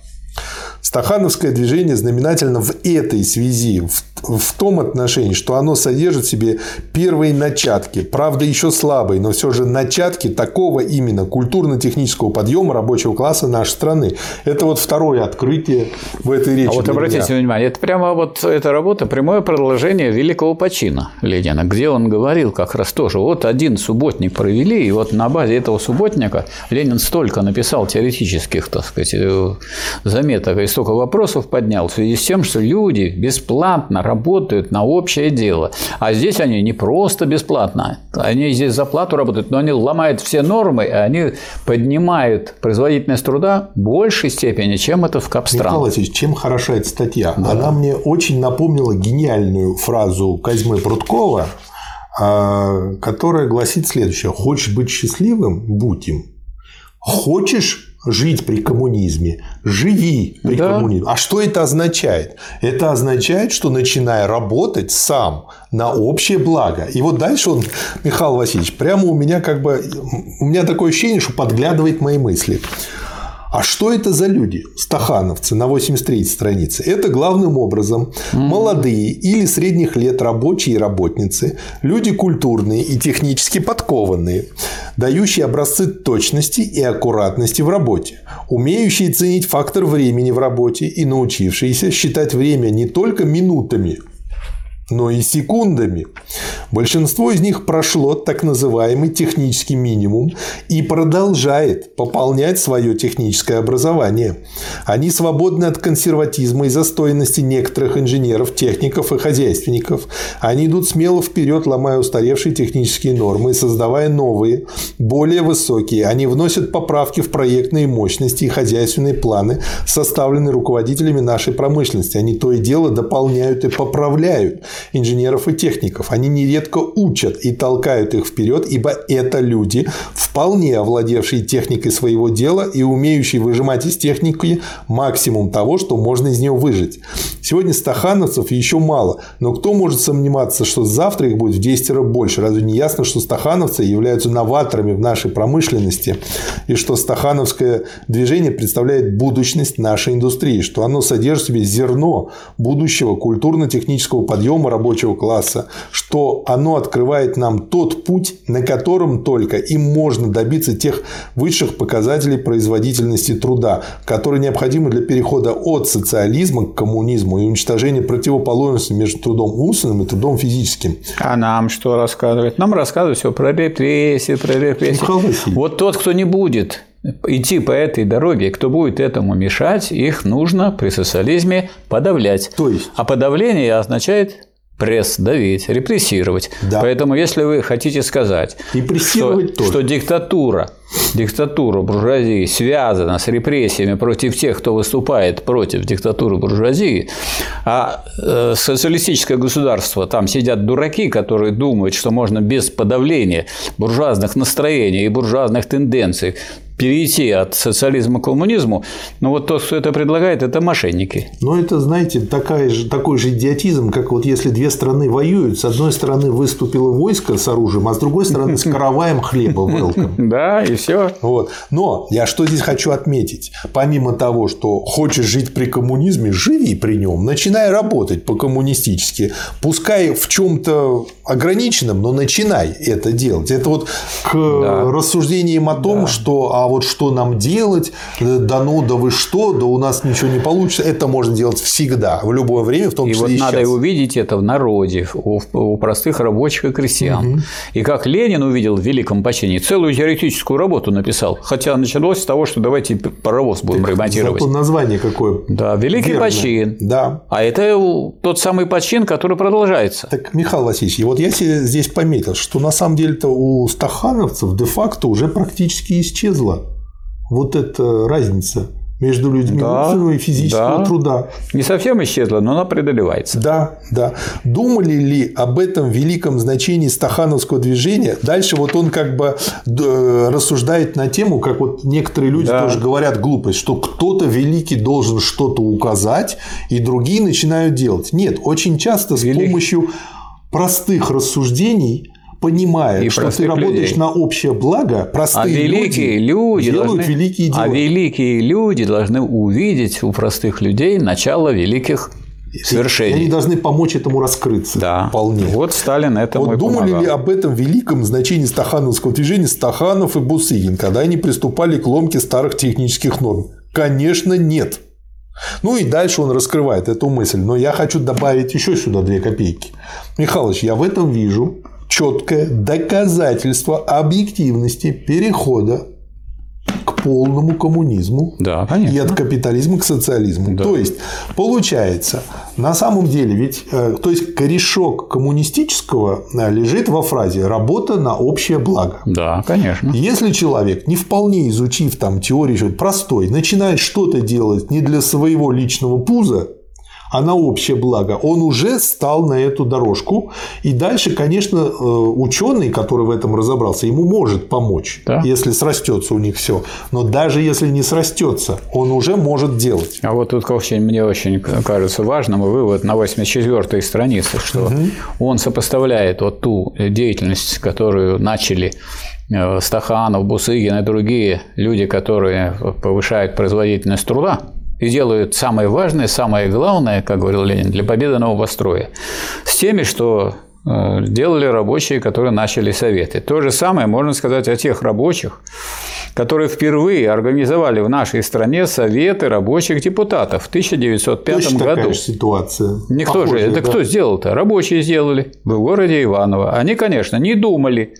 Speaker 1: Стахановское движение знаменательно в этой связи, в в том отношении, что оно содержит в себе первые начатки, правда еще слабые, но все же начатки такого именно культурно-технического подъема рабочего класса нашей страны. Это вот второе открытие в этой речи. А
Speaker 2: вот обратите меня. внимание, это прямо вот эта работа прямое продолжение великого почина Ленина, где он говорил как раз тоже, вот один субботник провели, и вот на базе этого субботника Ленин столько написал теоретических, так сказать, э, заметок и столько вопросов поднял в связи с тем, что люди бесплатно работают на общее дело. А здесь они не просто бесплатно, они здесь за плату работают, но они ломают все нормы, и они поднимают производительность труда в большей степени, чем это в Капстран.
Speaker 1: Михаил Васильевич, чем хороша эта статья? Да. Она мне очень напомнила гениальную фразу Козьмы Прудкова, а, которая гласит следующее. Хочешь быть счастливым – будь им. Хочешь жить при коммунизме, живи при да. коммунизме. А что это означает? Это означает, что начиная работать сам на общее благо. И вот дальше он, Михаил Васильевич, прямо у меня как бы, у меня такое ощущение, что подглядывает мои мысли. А что это за люди? Стахановцы на 83 странице. Это главным образом молодые или средних лет рабочие и работницы, люди культурные и технически подкованные, дающие образцы точности и аккуратности в работе, умеющие ценить фактор времени в работе и научившиеся считать время не только минутами, но и секундами. Большинство из них прошло так называемый технический минимум и продолжает пополнять свое техническое образование. Они свободны от консерватизма и застойности некоторых инженеров, техников и хозяйственников. Они идут смело вперед, ломая устаревшие технические нормы и создавая новые, более высокие. Они вносят поправки в проектные мощности и хозяйственные планы, составленные руководителями нашей промышленности. Они то и дело дополняют и поправляют инженеров и техников. Они нередко учат и толкают их вперед, ибо это люди, вполне овладевшие техникой своего дела и умеющие выжимать из техники максимум того, что можно из нее выжить. Сегодня стахановцев еще мало, но кто может сомневаться, что завтра их будет в 10 раз больше? Разве не ясно, что стахановцы являются новаторами в нашей промышленности и что стахановское движение представляет будущность нашей индустрии, что оно содержит в себе зерно будущего культурно-технического подъема рабочего класса, что оно открывает нам тот путь, на котором только им можно добиться тех высших показателей производительности труда, которые необходимы для перехода от социализма к коммунизму и уничтожения противоположности между трудом умственным и трудом физическим.
Speaker 2: А нам что рассказывать? Нам рассказывают все про репрессии, про репрессии. Вот тот, кто не будет идти по этой дороге, кто будет этому мешать, их нужно при социализме подавлять. То есть? А подавление означает пресс давить, репрессировать. Да. Поэтому, если вы хотите сказать, что, что диктатура, диктатура буржуазии связана с репрессиями против тех, кто выступает против диктатуры буржуазии, а э, социалистическое государство, там сидят дураки, которые думают, что можно без подавления буржуазных настроений и буржуазных тенденций перейти от социализма к коммунизму, но вот тот, кто это предлагает, это мошенники.
Speaker 1: Но это, знаете, такая же, такой же идиотизм, как вот если две страны воюют, с одной стороны выступило войско с оружием, а с другой стороны с [laughs] караваем хлеба welcome.
Speaker 2: Да, и все.
Speaker 1: Вот. Но я что здесь хочу отметить? Помимо того, что хочешь жить при коммунизме, живи при нем, начинай работать по-коммунистически. Пускай в чем-то ограниченном, но начинай это делать. Это вот к да. рассуждениям о том, да. что а вот что нам делать, да ну, да вы что, да у нас ничего не получится, это можно делать всегда, в любое время, в том числе и, вот и
Speaker 2: надо сейчас. увидеть это в народе, у, у простых рабочих и крестьян. Угу. И как Ленин увидел в Великом почине, целую теоретическую работу написал, хотя началось с того, что давайте паровоз будем так ремонтировать. Зато
Speaker 1: название какое.
Speaker 2: Да, Великий Верное. почин.
Speaker 1: Да.
Speaker 2: А это тот самый почин, который продолжается.
Speaker 1: Так, Михаил Васильевич, вот я себе здесь пометил, что на самом деле-то у стахановцев де-факто уже практически исчезла вот эта разница между людьми да, и физического да. труда.
Speaker 2: Не совсем исчезла, но она преодолевается.
Speaker 1: Да, да. Думали ли об этом великом значении стахановского движения? Дальше вот он как бы рассуждает на тему, как вот некоторые люди да. тоже говорят глупость, что кто-то великий должен что-то указать, и другие начинают делать. Нет, очень часто с Велик... помощью простых рассуждений понимая, и что ты работаешь людей. на общее благо, простые а
Speaker 2: великие люди, люди делают должны, великие дела. А великие люди должны увидеть у простых людей начало великих свершений.
Speaker 1: И они должны помочь этому раскрыться.
Speaker 2: Да. Вполне. Вот Сталин это
Speaker 1: Вот думали помогал. ли об этом великом значении стахановского движения Стаханов и Бусыгин, когда они приступали к ломке старых технических норм? Конечно, нет. Ну и дальше он раскрывает эту мысль. Но я хочу добавить еще сюда две копейки. Михалыч, я в этом вижу четкое доказательство объективности перехода к полному коммунизму
Speaker 2: да,
Speaker 1: и от капитализма к социализму. Да. То есть, получается, на самом деле, ведь э, то есть корешок коммунистического э, лежит во фразе «работа на общее благо».
Speaker 2: Да, конечно.
Speaker 1: Если человек, не вполне изучив там теорию простой, начинает что-то делать не для своего личного пуза, а на общее благо, он уже стал на эту дорожку. И дальше, конечно, э, ученый, который в этом разобрался, ему может помочь, да. если срастется у них все. Но даже если не срастется, он уже может делать.
Speaker 2: А вот тут очень, мне очень кажется важным вывод на 84-й странице, что угу. он сопоставляет вот ту деятельность, которую начали э, Стаханов, Бусыгин и другие люди, которые повышают производительность труда, и делают самое важное, самое главное, как говорил Ленин, для победы нового строя, с теми, что э, делали рабочие, которые начали советы. То же самое можно сказать о тех рабочих, которые впервые организовали в нашей стране советы рабочих депутатов в 1905 Точно году. Такая
Speaker 1: же ситуация.
Speaker 2: Никто Похоже, же, это да. кто сделал-то? Рабочие сделали в городе Иваново. Они, конечно, не думали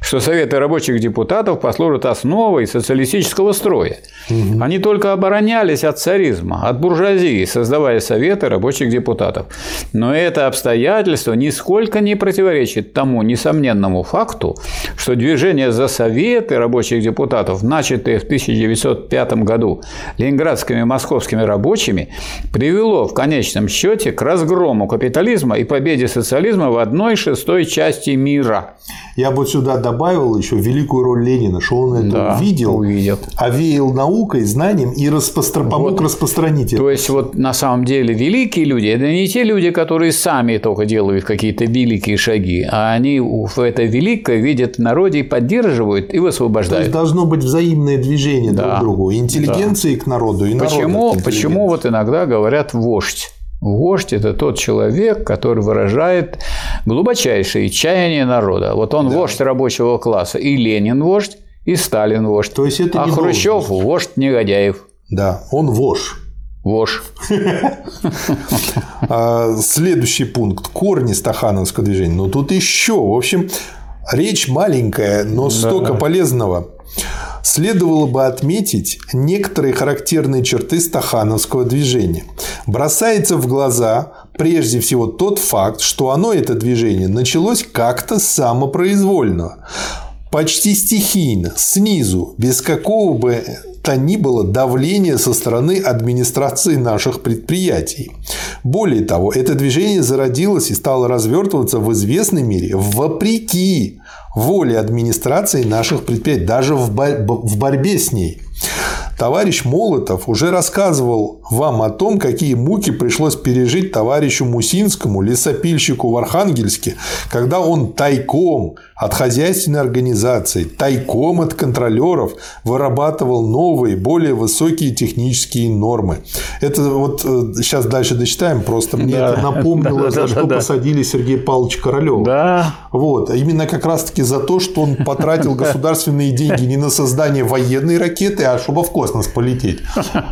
Speaker 2: что Советы рабочих депутатов послужат основой социалистического строя. Угу. Они только оборонялись от царизма, от буржуазии, создавая Советы рабочих депутатов. Но это обстоятельство нисколько не противоречит тому несомненному факту, что движение за Советы рабочих депутатов, начатое в 1905 году ленинградскими и московскими рабочими, привело в конечном счете к разгрому капитализма и победе социализма в одной шестой части мира.
Speaker 1: Я бы сюда добавил еще великую роль Ленина, что он это да, увидел, увидел, овеял наукой, знанием и распостро... помог вот, распространить это.
Speaker 2: То есть, вот на самом деле великие люди – это не те люди, которые сами только делают какие-то великие шаги, а они в это великое видят в народе и поддерживают и высвобождают. То есть,
Speaker 1: должно быть взаимное движение да, друг к другу, интеллигенции да. к народу и
Speaker 2: почему, почему вот иногда говорят «вождь»? Вождь – это тот человек, который выражает глубочайшие чаяния народа. Вот он да. вождь рабочего класса. И Ленин вождь, и Сталин вождь. То есть это а Хрущев должность. вождь негодяев.
Speaker 1: Да, он вождь.
Speaker 2: Вож. [laughs]
Speaker 1: А, следующий пункт. Корни стахановского движения. Ну, тут еще. В общем, речь маленькая, но столько полезного. Следовало бы отметить некоторые характерные черты стахановского движения. Бросается в глаза прежде всего тот факт, что оно, это движение, началось как-то самопроизвольно почти стихийно, снизу, без какого бы то ни было давления со стороны администрации наших предприятий. Более того, это движение зародилось и стало развертываться в известной мере вопреки воле администрации наших предприятий, даже в, бор- в борьбе с ней. Товарищ Молотов уже рассказывал вам о том, какие муки пришлось пережить товарищу Мусинскому, лесопильщику в Архангельске, когда он тайком от хозяйственной организации, тайком от контролеров вырабатывал новые, более высокие технические нормы. Это вот сейчас э, дальше дочитаем, просто мне да. это напомнило, за что посадили Сергея Павловича Королева.
Speaker 2: Да.
Speaker 1: Вот. Именно как раз-таки за то, что он потратил [laughs] государственные деньги не на создание военной ракеты, а чтобы в космос полететь.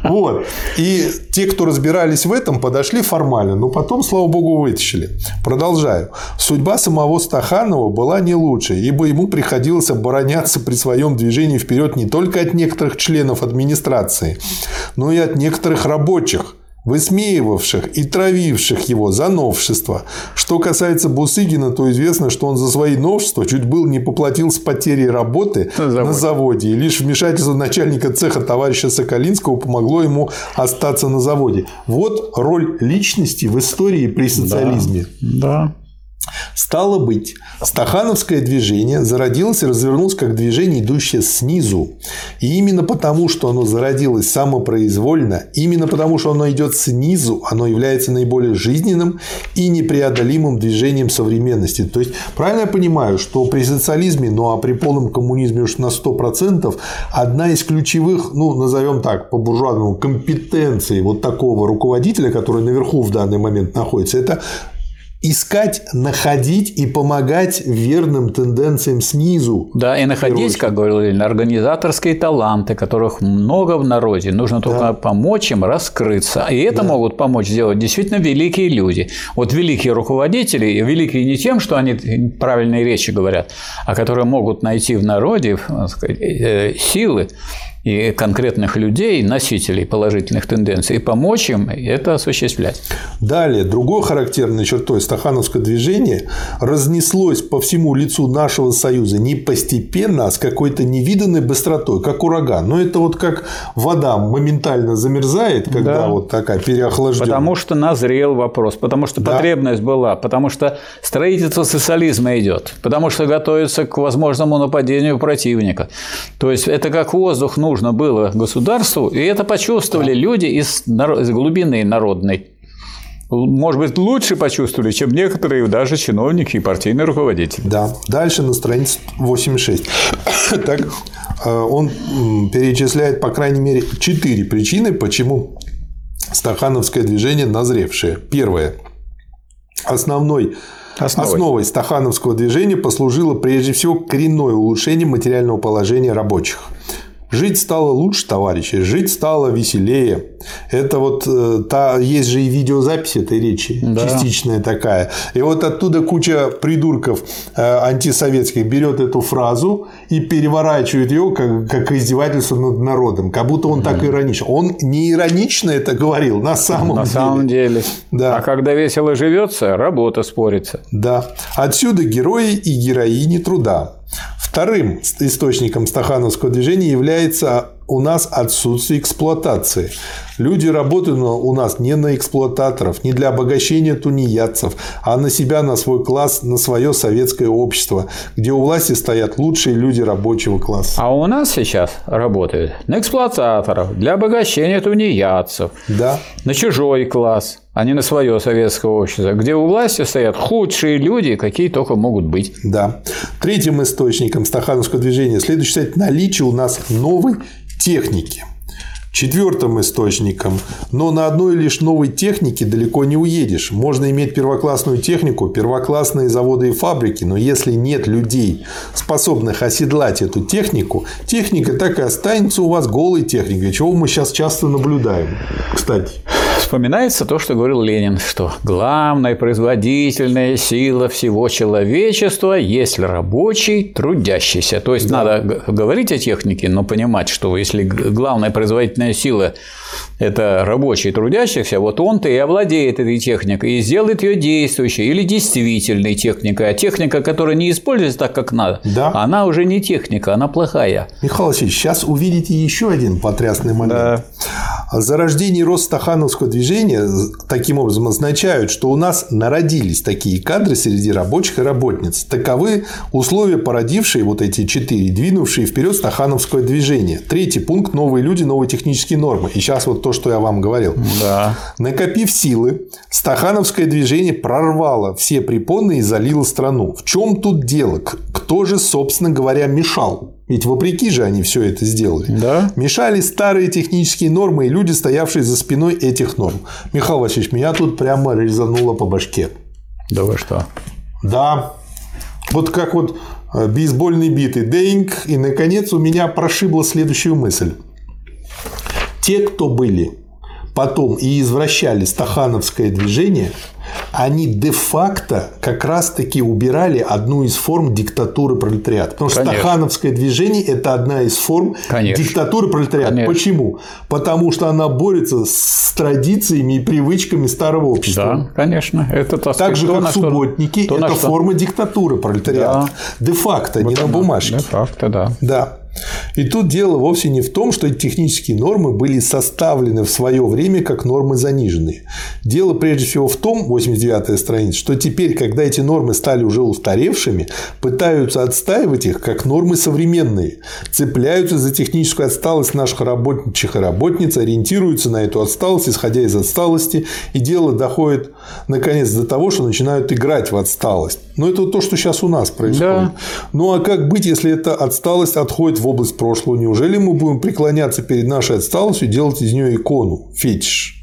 Speaker 1: Вот. И те, кто разбирались в этом, подошли формально, но потом, слава богу, вытащили. Продолжаю. Судьба самого Стаханова была не лучшей, ибо ему приходилось обороняться при своем движении вперед не только от некоторых членов администрации, но и от некоторых рабочих – высмеивавших и травивших его за новшество. Что касается Бусыгина, то известно, что он за свои новшества чуть было не поплатил с потерей работы на заводе. на заводе. И лишь вмешательство начальника цеха товарища Соколинского помогло ему остаться на заводе. Вот роль личности в истории при социализме.
Speaker 2: Да. да.
Speaker 1: Стало быть, стахановское движение зародилось и развернулось как движение, идущее снизу. И именно потому, что оно зародилось самопроизвольно, именно потому, что оно идет снизу, оно является наиболее жизненным и непреодолимым движением современности. То есть, правильно я понимаю, что при социализме, ну а при полном коммунизме уж на 100%, одна из ключевых, ну, назовем так, по буржуазному, компетенций вот такого руководителя, который наверху в данный момент находится, это искать, находить и помогать верным тенденциям снизу.
Speaker 2: Да, и находить, как говорил Ленин, организаторские таланты, которых много в народе. Нужно только да. помочь им раскрыться. И это да. могут помочь сделать действительно великие люди. Вот великие руководители, великие не тем, что они правильные речи говорят, а которые могут найти в народе сказать, э, силы и конкретных людей, носителей положительных тенденций, и помочь им это осуществлять.
Speaker 1: Далее, другой характерной чертой стахановского движения разнеслось по всему лицу нашего Союза не постепенно, а с какой-то невиданной быстротой, как ураган. Но это вот как вода моментально замерзает, когда да. вот такая переохлажденная.
Speaker 2: Потому что назрел вопрос, потому что да. потребность была, потому что строительство социализма идет, потому что готовится к возможному нападению противника. То есть это как воздух нужен нужно было государству, и это почувствовали люди из, из глубины народной. Может быть, лучше почувствовали, чем некоторые даже чиновники и партийные руководители.
Speaker 1: Да. Дальше на странице 86. [coughs] Так, э, он перечисляет, по крайней мере, четыре причины, почему стахановское движение назревшее. Первое. Основной Основой. Основой стахановского движения послужило прежде всего коренное улучшение материального положения рабочих. Жить стало лучше, товарищи, жить стало веселее. Это вот э, та, есть же и видеозапись этой речи, да. частичная такая. И вот оттуда куча придурков э, антисоветских берет эту фразу и переворачивает ее как, как издевательство над народом, как будто он так ироничен. Он не иронично это говорил, на самом
Speaker 2: на
Speaker 1: деле.
Speaker 2: На самом деле. Да. А когда весело живется, работа спорится.
Speaker 1: Да. Отсюда герои и героини труда. Вторым источником стахановского движения является у нас отсутствие эксплуатации. Люди работают у нас не на эксплуататоров, не для обогащения тунеядцев, а на себя, на свой класс, на свое советское общество, где у власти стоят лучшие люди рабочего класса.
Speaker 2: А у нас сейчас работают на эксплуататоров, для обогащения тунеядцев,
Speaker 1: да.
Speaker 2: на чужой класс, а не на свое советское общество, где у власти стоят худшие люди, какие только могут быть.
Speaker 1: Да. Третьим источником стахановского движения следует считать наличие у нас новой техники. Четвертым источником. Но на одной лишь новой технике далеко не уедешь. Можно иметь первоклассную технику, первоклассные заводы и фабрики, но если нет людей, способных оседлать эту технику, техника так и останется у вас голой техникой, чего мы сейчас часто наблюдаем. Кстати.
Speaker 2: Вспоминается то, что говорил Ленин, что главная производительная сила всего человечества есть рабочий, трудящийся. То есть да. надо говорить о технике, но понимать, что если главная производительная сила – это рабочий, трудящихся, вот он-то и овладеет этой техникой и сделает ее действующей или действительной техникой. А техника, которая не используется так, как надо, да. она уже не техника, она плохая.
Speaker 1: Михаил Васильевич, сейчас увидите еще один потрясный момент. Да. Зарождение и рост стахановского движения таким образом означают, что у нас народились такие кадры среди рабочих и работниц. Таковы условия, породившие вот эти четыре, двинувшие вперед стахановское движение. Третий пункт – новые люди, новые технические нормы. И сейчас вот то, что я вам говорил.
Speaker 2: Да.
Speaker 1: Накопив силы, стахановское движение прорвало все препоны и залило страну. В чем тут дело? Кто же, собственно говоря, мешал? Ведь вопреки же они все это сделали.
Speaker 2: Да.
Speaker 1: Мешали старые технические нормы и люди, стоявшие за спиной этих норм. Михаил Васильевич, меня тут прямо резануло по башке.
Speaker 2: Да вы что?
Speaker 1: Да. Вот как вот э, бейсбольный биты. Деньг. И, наконец, у меня прошибла следующую мысль. Те, кто были. Потом и извращали стахановское движение, они де-факто как раз-таки убирали одну из форм диктатуры пролетариата. Потому что Конечно. стахановское движение – это одна из форм Конечно. диктатуры пролетариата. Конечно. Почему? Потому что она борется с традициями и привычками старого общества.
Speaker 2: Да, конечно. Это
Speaker 1: так, так же, как субботники – это форма диктатуры пролетариата. Да. Де-факто, вот не она. на бумажке.
Speaker 2: Де-факто, да.
Speaker 1: Да. И тут дело вовсе не в том, что эти технические нормы были составлены в свое время как нормы заниженные. Дело прежде всего в том, 89-я страница, что теперь, когда эти нормы стали уже устаревшими, пытаются отстаивать их как нормы современные, цепляются за техническую отсталость наших работничих и работниц, ориентируются на эту отсталость, исходя из отсталости, и дело доходит наконец до того, что начинают играть в отсталость. Но это то, что сейчас у нас происходит. Да. Ну а как быть, если эта отсталость отходит в область прошлого? Неужели мы будем преклоняться перед нашей отсталостью и делать из нее икону, фетиш?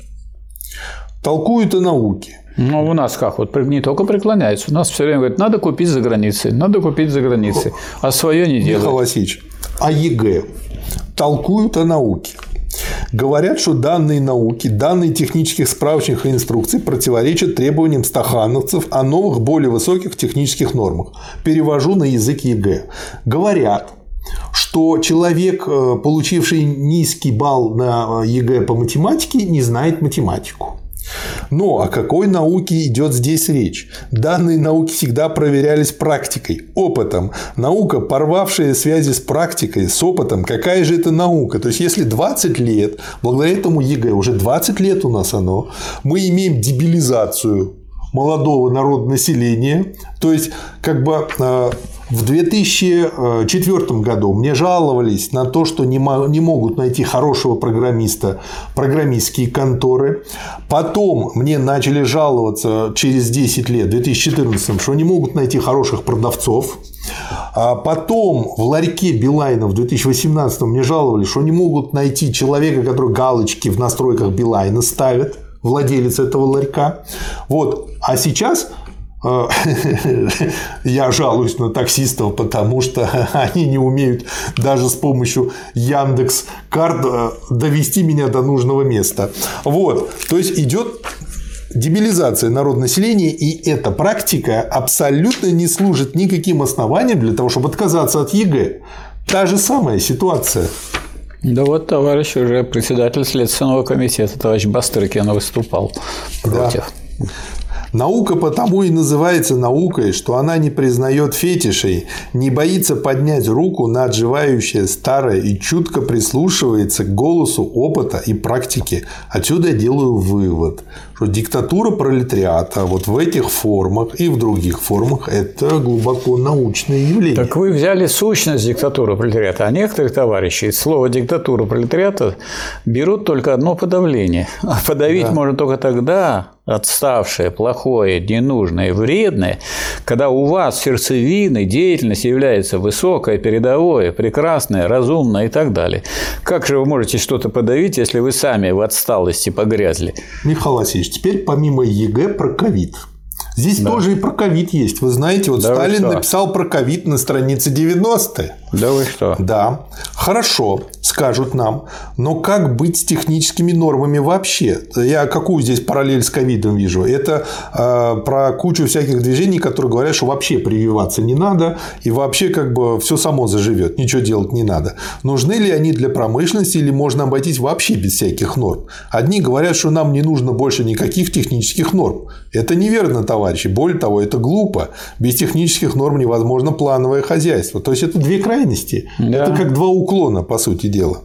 Speaker 1: Толкуют о науке.
Speaker 2: Ну, у нас как? Вот не только преклоняются. У нас все время говорят, надо купить за границей, надо купить за границей, а свое не делают.
Speaker 1: Михаил Васильевич, а ЕГЭ толкуют о науке. Говорят, что данные науки, данные технических справочных инструкций противоречат требованиям стахановцев о новых, более высоких технических нормах. Перевожу на язык ЕГЭ. Говорят, что человек, э, получивший низкий балл на ЕГЭ по математике, не знает математику. Но о какой науке идет здесь речь? Данные науки всегда проверялись практикой, опытом. Наука, порвавшая связи с практикой, с опытом, какая же это наука? То есть, если 20 лет, благодаря этому ЕГЭ, уже 20 лет у нас оно, мы имеем дебилизацию молодого народа населения, то есть, как бы э, в 2004 году мне жаловались на то, что не могут найти хорошего программиста программистские конторы. Потом мне начали жаловаться через 10 лет, в 2014, что не могут найти хороших продавцов. А потом в ларьке Билайна в 2018 мне жаловались, что не могут найти человека, который галочки в настройках Билайна ставит, владелец этого ларька. Вот. А сейчас э, [laughs] я жалуюсь на таксистов, потому что [laughs] они не умеют даже с помощью Яндекс карт э, довести меня до нужного места. Вот, то есть идет дебилизация народонаселения, и эта практика абсолютно не служит никаким основанием для того, чтобы отказаться от ЕГЭ. Та же самая ситуация.
Speaker 2: Да вот товарищ уже председатель Следственного комитета, товарищ Бастрыкин, выступал против. Да.
Speaker 1: Наука потому и называется наукой, что она не признает фетишей, не боится поднять руку на отживающее старое и чутко прислушивается к голосу опыта и практики. Отсюда я делаю вывод, что диктатура пролетариата вот в этих формах и в других формах – это глубоко научное явление.
Speaker 2: Так вы взяли сущность диктатуры пролетариата, а некоторые товарищи слово диктатура пролетариата берут только одно подавление. А подавить да. можно только тогда, отставшее, плохое, ненужное, вредное, когда у вас сердцевиной деятельность является высокое, передовое, прекрасное, разумное и так далее. Как же вы можете что-то подавить, если вы сами в отсталости погрязли?
Speaker 1: Михаил Васильевич, теперь помимо ЕГЭ про ковид. Здесь да. тоже и про ковид есть. Вы знаете, вот да Сталин написал про ковид на странице 90
Speaker 2: Да вы что?
Speaker 1: Да. Хорошо, скажут нам. Но как быть с техническими нормами вообще? Я какую здесь параллель с ковидом вижу? Это э, про кучу всяких движений, которые говорят, что вообще прививаться не надо, и вообще как бы все само заживет, ничего делать не надо. Нужны ли они для промышленности или можно обойтись вообще без всяких норм? Одни говорят, что нам не нужно больше никаких технических норм. Это неверно, товарищи. Более того, это глупо. Без технических норм невозможно плановое хозяйство. То есть это две крайности. Да. Это как два уклона, по сути дела.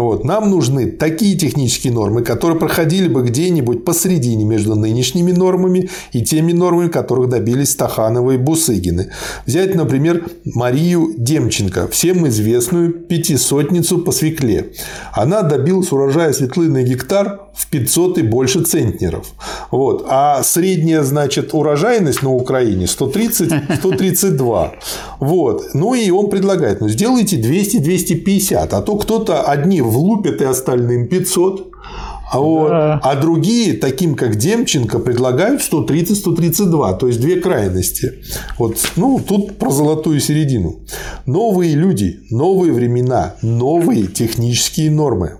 Speaker 1: Вот. Нам нужны такие технические нормы, которые проходили бы где-нибудь посредине между нынешними нормами и теми нормами, которых добились Стахановы и Бусыгины. Взять, например, Марию Демченко, всем известную пятисотницу по свекле. Она добилась урожая светлы на гектар в 500 и больше центнеров. Вот. А средняя, значит, урожайность на Украине 130-132. Вот. Ну и он предлагает, ну сделайте 200-250, а то кто-то одни влупят и остальным 500. А, вот, да. а другие, таким как Демченко, предлагают 130-132, то есть две крайности. Вот, ну, тут про золотую середину. Новые люди, новые времена, новые технические нормы.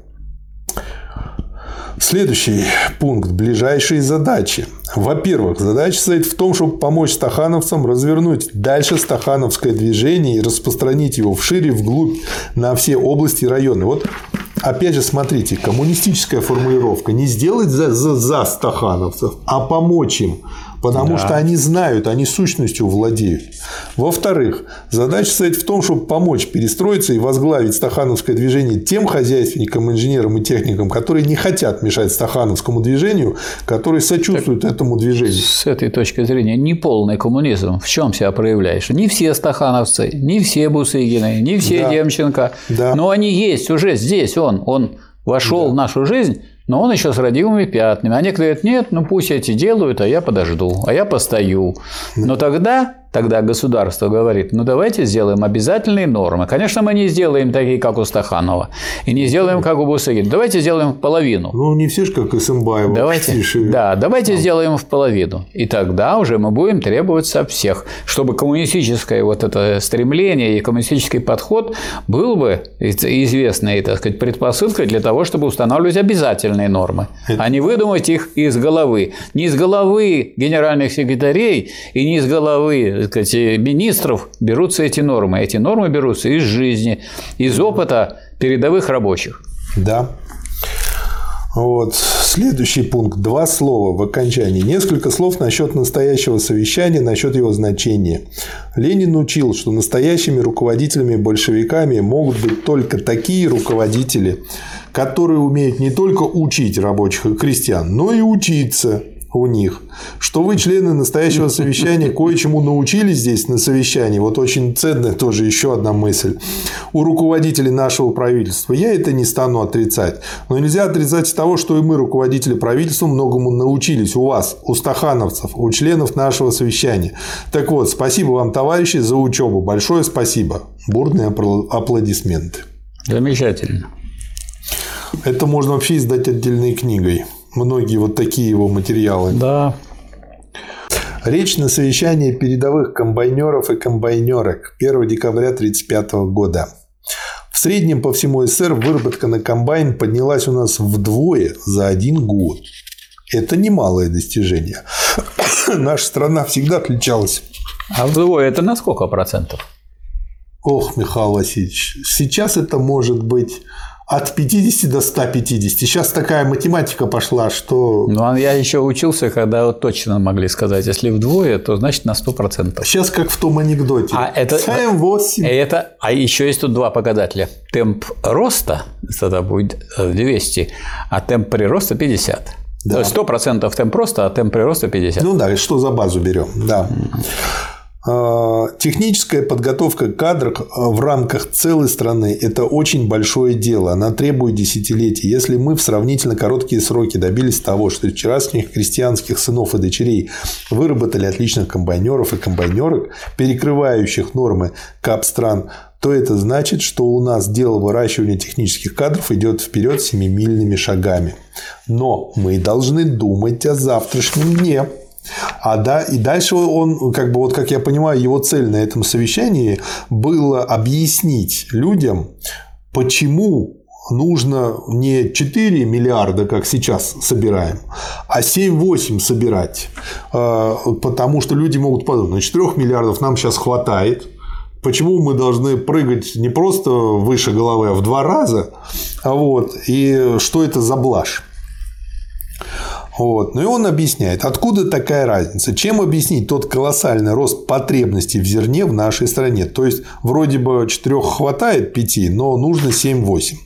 Speaker 1: Следующий пункт – ближайшие задачи. Во-первых, задача состоит в том, чтобы помочь стахановцам развернуть дальше стахановское движение и распространить его вшире, вглубь, на все области и районы. Вот Опять же, смотрите, коммунистическая формулировка. Не сделать за, за, за стахановцев, а помочь им потому да. что они знают, они сущностью владеют. Во-вторых, задача состоит в том, чтобы помочь перестроиться и возглавить стахановское движение тем хозяйственникам, инженерам и техникам, которые не хотят мешать стахановскому движению, которые сочувствуют так, этому движению.
Speaker 2: С этой точки зрения неполный коммунизм в чем себя проявляешь? Не все стахановцы, не все Бусыгины, не все да. Демченко, да. но они есть уже здесь, он, он вошел да. в нашу жизнь но он еще с родимыми пятнами. А некоторые говорят, нет, ну пусть эти делают, а я подожду, а я постою. Но тогда Тогда государство говорит, ну давайте сделаем обязательные нормы. Конечно, мы не сделаем такие, как у Стаханова, и не сделаем, как у Бусыгина. Давайте сделаем в половину.
Speaker 1: Ну, не все же, как Исымбаева.
Speaker 2: Давайте, да, давайте а. сделаем в половину. И тогда уже мы будем требовать со всех, чтобы коммунистическое вот это стремление и коммунистический подход был бы известной, так сказать, предпосылкой для того, чтобы устанавливать обязательные нормы, это... а не выдумать их из головы. Не из головы генеральных секретарей и не из головы сказать, министров берутся эти нормы. Эти нормы берутся из жизни, из опыта передовых рабочих.
Speaker 1: Да. Вот. Следующий пункт. Два слова в окончании. Несколько слов насчет настоящего совещания, насчет его значения. Ленин учил, что настоящими руководителями-большевиками могут быть только такие руководители, которые умеют не только учить рабочих и крестьян, но и учиться у них, что вы, члены настоящего совещания, кое-чему научились здесь на совещании. Вот очень ценная тоже еще одна мысль. У руководителей нашего правительства. Я это не стану отрицать. Но нельзя отрицать того, что и мы, руководители правительства, многому научились у вас, у стахановцев, у членов нашего совещания. Так вот, спасибо вам, товарищи, за учебу. Большое спасибо. Бурные аплодисменты.
Speaker 2: Замечательно.
Speaker 1: Это можно вообще издать отдельной книгой многие вот такие его материалы.
Speaker 2: Да.
Speaker 1: Речь на совещании передовых комбайнеров и комбайнерок 1 декабря 1935 года. В среднем по всему СССР выработка на комбайн поднялась у нас вдвое за один год. Это немалое достижение. [coughs] Наша страна всегда отличалась.
Speaker 2: А вдвое это на сколько процентов?
Speaker 1: Ох, Михаил Васильевич, сейчас это может быть от 50 до 150. Сейчас такая математика пошла, что…
Speaker 2: Ну, а я еще учился, когда вот точно могли сказать, если вдвое, то значит на 100%.
Speaker 1: Сейчас как в том анекдоте.
Speaker 2: А это, 7, 8. Это, а еще есть тут два показателя. Темп роста тогда будет 200, а темп прироста 50. Да. То есть 100% темп роста, а темп прироста 50.
Speaker 1: Ну да, и что за базу берем, да. А, техническая подготовка кадров а, в рамках целой страны – это очень большое дело. Она требует десятилетий. Если мы в сравнительно короткие сроки добились того, что вчерашних крестьянских сынов и дочерей выработали отличных комбайнеров и комбайнерок, перекрывающих нормы КАП стран, то это значит, что у нас дело выращивания технических кадров идет вперед семимильными шагами. Но мы должны думать о завтрашнем дне. А да, и дальше он, как бы вот как я понимаю, его цель на этом совещании было объяснить людям, почему нужно не 4 миллиарда, как сейчас собираем, а 7-8 собирать. А, потому что люди могут подумать, на 4 миллиардов нам сейчас хватает, Почему мы должны прыгать не просто выше головы, а в два раза? А вот, и что это за блажь? Вот. Ну и он объясняет, откуда такая разница, чем объяснить тот колоссальный рост потребностей в зерне в нашей стране. То есть, вроде бы 4 хватает 5, но нужно 7-8.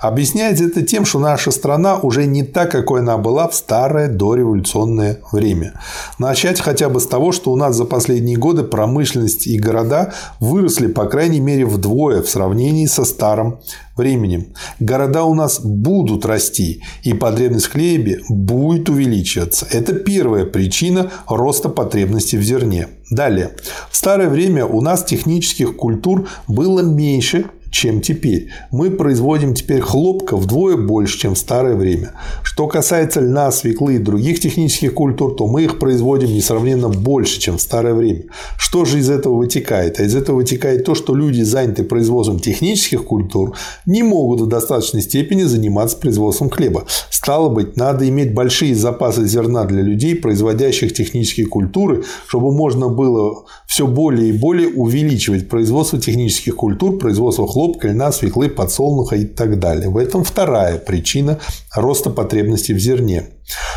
Speaker 1: Объясняется это тем, что наша страна уже не та, какой она была в старое дореволюционное время. Начать хотя бы с того, что у нас за последние годы промышленность и города выросли по крайней мере вдвое в сравнении со старым временем. Города у нас будут расти, и потребность в хлебе будет увеличиваться. Это первая причина роста потребности в зерне. Далее. В старое время у нас технических культур было меньше, чем теперь. Мы производим теперь хлопка вдвое больше, чем в старое время. Что касается льна, свеклы и других технических культур, то мы их производим несравненно больше, чем в старое время. Что же из этого вытекает? А из этого вытекает то, что люди, заняты производством технических культур, не могут в достаточной степени заниматься производством хлеба. Стало быть, надо иметь большие запасы зерна для людей, производящих технические культуры, чтобы можно было все более и более увеличивать производство технических культур, производство хлопка хлопка, льна, свеклы, подсолнуха и так далее. В этом вторая причина роста потребностей в зерне.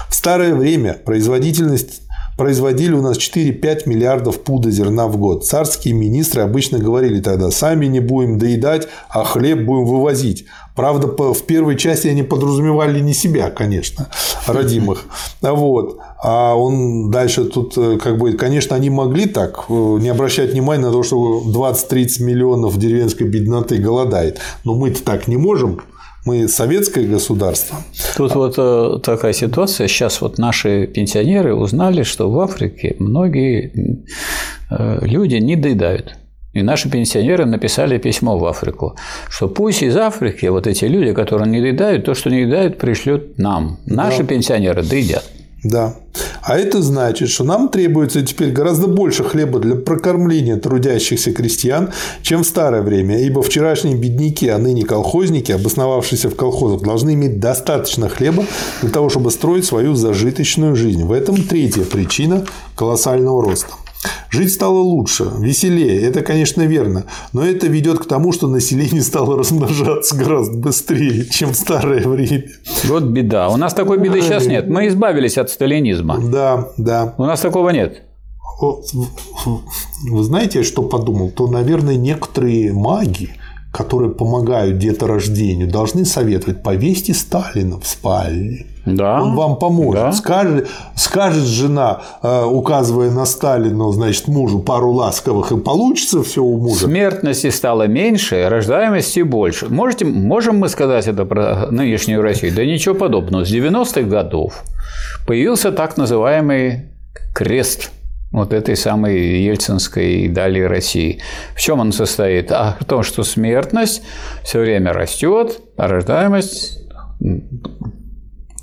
Speaker 1: В старое время производительность производили у нас 4-5 миллиардов пуда зерна в год. Царские министры обычно говорили тогда, сами не будем доедать, а хлеб будем вывозить. Правда, в первой части они подразумевали не себя, конечно, родимых. Вот. А он дальше тут, э, как бы, конечно, они могли так э, не обращать внимания на то, что 20-30 миллионов деревенской бедноты голодает. Но мы-то так не можем. Мы советское государство.
Speaker 2: Тут вот э, такая ситуация. Сейчас вот наши пенсионеры узнали, что в Африке многие люди не доедают. И наши пенсионеры написали письмо в Африку, что пусть из Африки вот эти люди, которые не доедают, то, что не доедают, пришлют нам. Наши да. пенсионеры доедят.
Speaker 1: Да. А это значит, что нам требуется теперь гораздо больше хлеба для прокормления трудящихся крестьян, чем в старое время, ибо вчерашние бедняки, а ныне колхозники, обосновавшиеся в колхозах, должны иметь достаточно хлеба для того, чтобы строить свою зажиточную жизнь. В этом третья причина колоссального роста. Жить стало лучше, веселее, это, конечно, верно, но это ведет к тому, что население стало размножаться гораздо быстрее, чем в старое время.
Speaker 2: Вот беда. У нас такой беды сейчас нет. Мы избавились от сталинизма.
Speaker 1: Да, да.
Speaker 2: У нас такого нет.
Speaker 1: Вы знаете, что подумал? То, наверное, некоторые маги, которые помогают деторождению, должны советовать повесьте Сталина в спальне. Да. Он вам поможет. Да. Скажет, скажет жена, э, указывая на Сталина, значит, мужу пару ласковых, и получится все у мужа.
Speaker 2: Смертности стало меньше, рождаемости больше. Можете, можем мы сказать это про нынешнюю Россию? Да ничего подобного. С 90-х годов появился так называемый крест вот этой самой ельцинской и далее России. В чем он состоит? А в том, что смертность все время растет, а рождаемость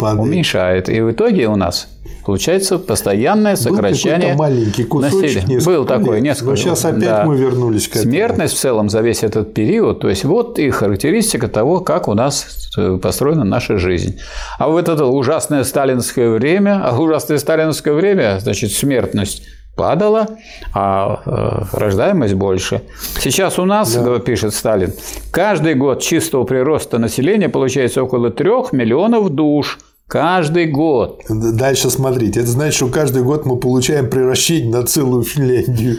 Speaker 2: Падает. уменьшает. И в итоге у нас Получается постоянное сокращение
Speaker 1: Был маленький кусочек,
Speaker 2: населения. Был такой, лет. несколько. Но
Speaker 1: сейчас опять да. мы вернулись к
Speaker 2: этому. Смертность в целом за весь этот период, то есть вот и характеристика того, как у нас э, построена наша жизнь. А в это ужасное сталинское время, а ужасное сталинское время, значит, смертность падала, а э, рождаемость больше. Сейчас у нас, да. пишет Сталин, каждый год чистого прироста населения получается около трех миллионов душ – Каждый год.
Speaker 1: Дальше смотрите. Это значит, что каждый год мы получаем превращение на целую Финляндию.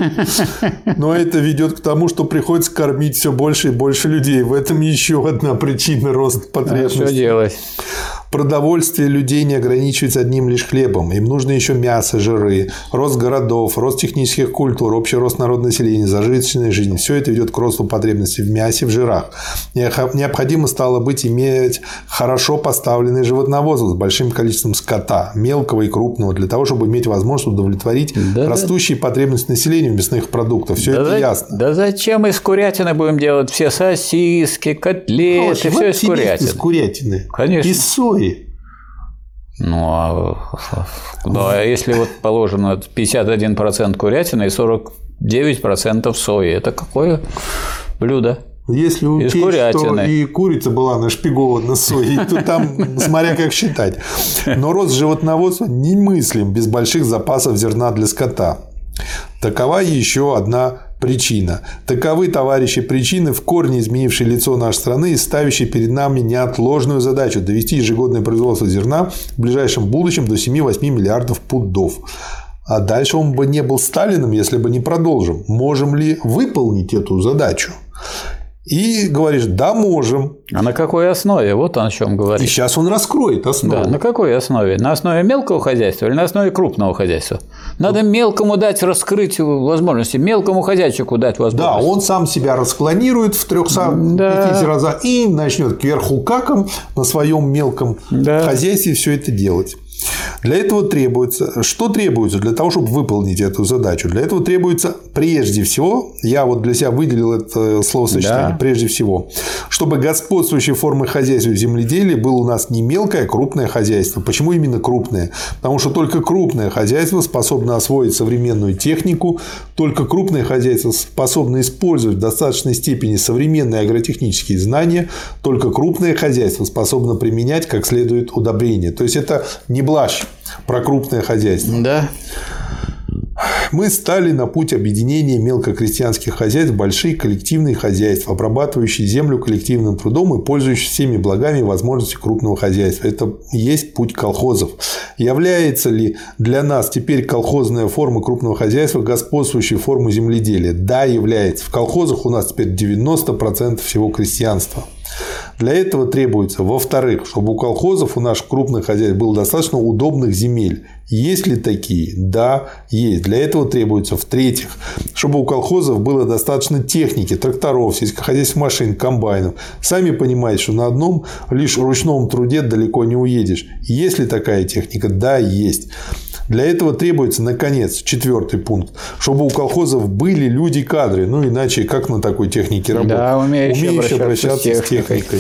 Speaker 1: [laughs] Но это ведет к тому, что приходится кормить все больше и больше людей. В этом еще одна причина роста потребностей. А
Speaker 2: что делать?
Speaker 1: Продовольствие людей не ограничивается одним лишь хлебом. Им нужно еще мясо, жиры, рост городов, рост технических культур, общий рост народного населения, зажиточная жизнь. Все это ведет к росту потребностей в мясе, в жирах. Необходимо стало быть иметь хорошо поставленный животновоз с большим количеством скота, мелкого и крупного, для того, чтобы иметь возможность удовлетворить да, растущие да. потребности населения в мясных продуктах. Все да это
Speaker 2: за...
Speaker 1: ясно.
Speaker 2: Да зачем из курятины будем делать все сосиски, котлеты, Малыш, все из курятины?
Speaker 1: Из курятины.
Speaker 2: Конечно.
Speaker 1: Из сои.
Speaker 2: Ну, а, [laughs] ну, а если вот положено 51% курятины и 49% сои, это какое блюдо?
Speaker 1: Если учесть, что и курица была нашпигована соей, то там, смотря как считать. Но рост животноводства немыслим без больших запасов зерна для скота. Такова еще одна причина. Таковы, товарищи, причины, в корне изменившие лицо нашей страны и ставящие перед нами неотложную задачу довести ежегодное производство зерна в ближайшем будущем до 7-8 миллиардов пудов. А дальше он бы не был Сталиным, если бы не продолжим. Можем ли выполнить эту задачу? И говоришь, да, можем.
Speaker 2: А на какой основе? Вот он о чем говорит.
Speaker 1: И сейчас он раскроет основу.
Speaker 2: Да, на какой основе? На основе мелкого хозяйства или на основе крупного хозяйства? Надо мелкому дать раскрыть возможности, мелкому хозяйчику дать возможность.
Speaker 1: Да, он сам себя расклонирует в 350 да. раза и начнет кверху каком на своем мелком да. хозяйстве все это делать. Для этого требуется, что требуется для того, чтобы выполнить эту задачу? Для этого требуется прежде всего, я вот для себя выделил это словосочетание, да. прежде всего, чтобы господствующей формой хозяйства в земледелии было у нас не мелкое, а крупное хозяйство. Почему именно крупное? Потому что только крупное хозяйство способно освоить современную технику, только крупное хозяйство способно использовать в достаточной степени современные агротехнические знания, только крупное хозяйство способно применять как следует удобрения. То есть это не блажь про крупное хозяйство.
Speaker 2: Да.
Speaker 1: Мы стали на путь объединения мелкокрестьянских хозяйств в большие коллективные хозяйства, обрабатывающие землю коллективным трудом и пользующиеся всеми благами и возможностями крупного хозяйства. Это есть путь колхозов. Является ли для нас теперь колхозная форма крупного хозяйства господствующей формой земледелия? Да, является. В колхозах у нас теперь 90% всего крестьянства. Для этого требуется, во-вторых, чтобы у колхозов, у наших крупных хозяйств было достаточно удобных земель. Есть ли такие? Да, есть. Для этого требуется, в-третьих, чтобы у колхозов было достаточно техники, тракторов, сельскохозяйственных машин, комбайнов. Сами понимаете, что на одном лишь ручном труде далеко не уедешь. Есть ли такая техника? Да, есть. Для этого требуется, наконец, четвертый пункт, чтобы у колхозов были люди-кадры, ну иначе как на такой технике работать?
Speaker 2: Да, умеющие, умеющие обращаться,
Speaker 1: обращаться с техникой. с техникой,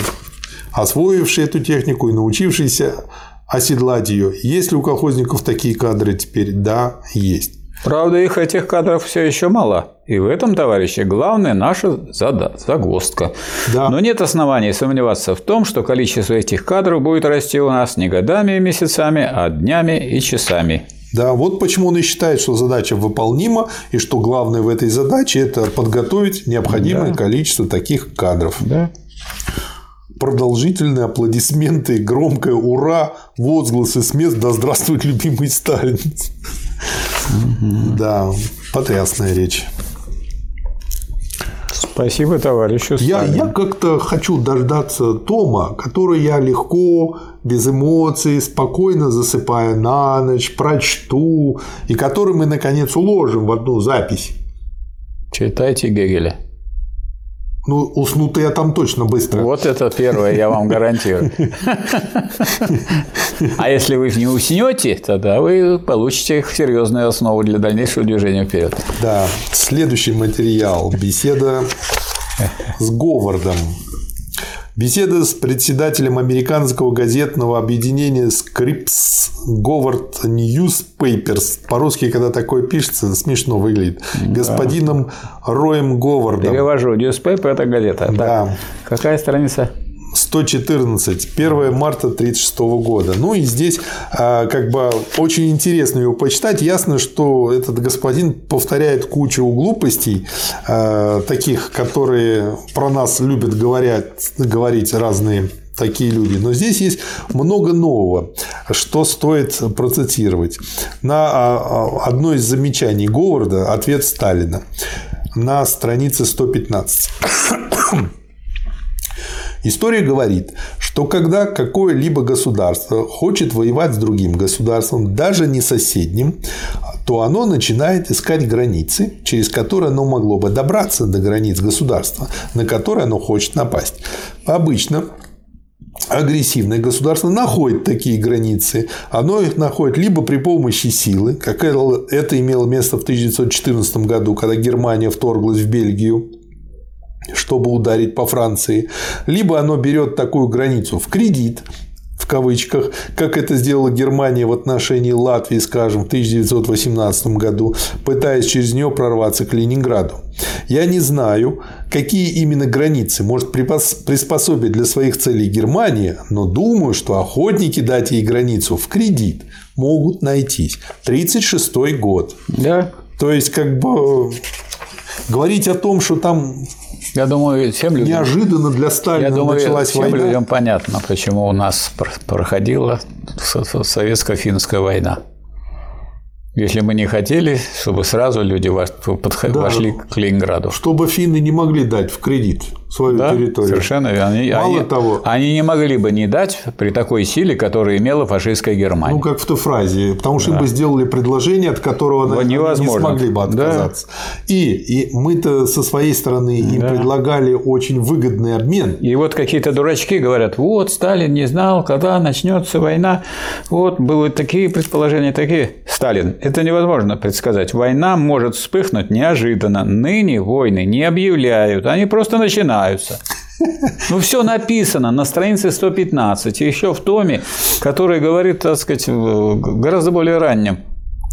Speaker 1: освоившие эту технику и научившиеся оседлать ее. Есть ли у колхозников такие кадры теперь? Да, есть.
Speaker 2: Правда, их этих кадров все еще мало. И в этом, товарищи, главная наша загвоздка. Да. Но нет оснований сомневаться в том, что количество этих кадров будет расти у нас не годами и месяцами, а днями и часами.
Speaker 1: Да, вот почему он и считает, что задача выполнима, и что главное в этой задаче – это подготовить необходимое да. количество таких кадров.
Speaker 2: Да.
Speaker 1: Продолжительные аплодисменты, громкое «Ура!», возгласы с мест «Да здравствует любимый Сталин!». Да, потрясная речь.
Speaker 2: Спасибо, товарищу
Speaker 1: Я, я как-то хочу дождаться Тома, который я легко, без эмоций, спокойно засыпая на ночь, прочту, и который мы, наконец, уложим в одну запись.
Speaker 2: Читайте Гегеля.
Speaker 1: Ну, уснут я там точно быстро.
Speaker 2: Вот это первое, я вам гарантирую. А если вы не уснете, тогда вы получите серьезную основу для дальнейшего движения вперед.
Speaker 1: Да. Следующий материал. Беседа с Говардом. Беседа с председателем американского газетного объединения Scripps Говард Newspapers. По-русски, когда такое пишется, смешно выглядит. Да. Господином Роем Говардом.
Speaker 2: Перевожу. Newspaper – это газета. Да. Так, какая страница?
Speaker 1: 114, 1 марта 1936 года. Ну и здесь а, как бы очень интересно его почитать. Ясно, что этот господин повторяет кучу глупостей, а, таких, которые про нас любят говорят, говорить разные такие люди. Но здесь есть много нового, что стоит процитировать. На а, одно из замечаний Говарда ответ Сталина на странице 115. История говорит, что когда какое-либо государство хочет воевать с другим государством, даже не соседним, то оно начинает искать границы, через которые оно могло бы добраться до границ государства, на которое оно хочет напасть. Обычно агрессивное государство находит такие границы. Оно их находит либо при помощи силы, как это имело место в 1914 году, когда Германия вторглась в Бельгию, чтобы ударить по Франции, либо оно берет такую границу в кредит, в кавычках, как это сделала Германия в отношении Латвии, скажем, в 1918 году, пытаясь через нее прорваться к Ленинграду. Я не знаю, какие именно границы может приспособить для своих целей Германия, но думаю, что охотники дать ей границу в кредит могут найтись. 1936 год.
Speaker 2: Да.
Speaker 1: То есть, как бы говорить о том, что там
Speaker 2: я думаю, всем людям...
Speaker 1: Неожиданно для Сталина
Speaker 2: я думаю,
Speaker 1: началась
Speaker 2: всем
Speaker 1: война.
Speaker 2: людям понятно, почему у нас проходила советско-финская война. Если мы не хотели, чтобы сразу люди вошли да, к Ленинграду.
Speaker 1: Чтобы финны не могли дать в кредит свою
Speaker 2: да,
Speaker 1: территорию.
Speaker 2: Совершенно верно. Они,
Speaker 1: Мало
Speaker 2: они,
Speaker 1: того,
Speaker 2: они не могли бы не дать при такой силе, которую имела фашистская Германия.
Speaker 1: Ну, как в той фразе, потому что да. им бы сделали предложение, от которого вот они невозможно. не смогли бы отказаться. Да. И, и мы-то со своей стороны им да. предлагали очень выгодный обмен.
Speaker 2: И вот какие-то дурачки говорят, вот Сталин не знал, когда начнется война, вот были такие предположения, такие. Сталин, это невозможно предсказать. Война может вспыхнуть неожиданно. Ныне войны не объявляют, они просто начинают начинаются. Ну, все написано на странице 115, еще в томе, который говорит, так сказать, гораздо более раннем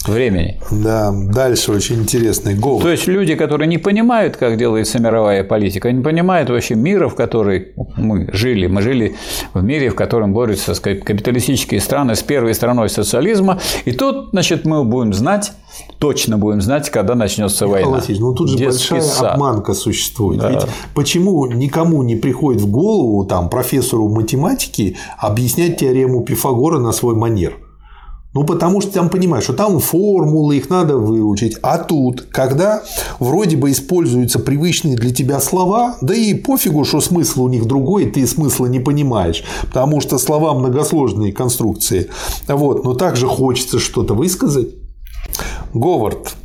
Speaker 2: времени.
Speaker 1: Да, дальше очень интересный гол.
Speaker 2: То есть люди, которые не понимают, как делается мировая политика, не понимают вообще мира, в котором мы жили. Мы жили в мире, в котором борются сказать, капиталистические страны с первой страной социализма. И тут, значит, мы будем знать, точно будем знать, когда начнется Михаил война.
Speaker 1: Васильевич, ну тут же Детский большая сад. обманка существует. Да. Ведь почему никому не приходит в голову там профессору математики объяснять теорему Пифагора на свой манер? Ну, потому что там понимаешь, что там формулы, их надо выучить. А тут, когда вроде бы используются привычные для тебя слова, да и пофигу, что смысл у них другой, ты смысла не понимаешь, потому что слова многосложные конструкции. Вот, но также хочется что-то высказать. Говард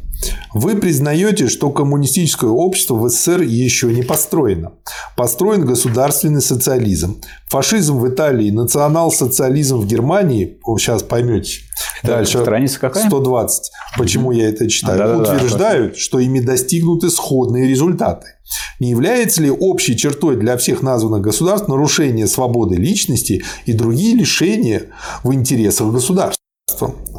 Speaker 1: вы признаете, что коммунистическое общество в СССР еще не построено. Построен государственный социализм. Фашизм в Италии, национал-социализм в Германии, сейчас поймете.
Speaker 2: Это Дальше. Страница какая?
Speaker 1: 120. Почему я это читаю? Да, Утверждают, да, да. что ими достигнуты сходные результаты. Не является ли общей чертой для всех названных государств нарушение свободы личности и другие лишения в интересах государства?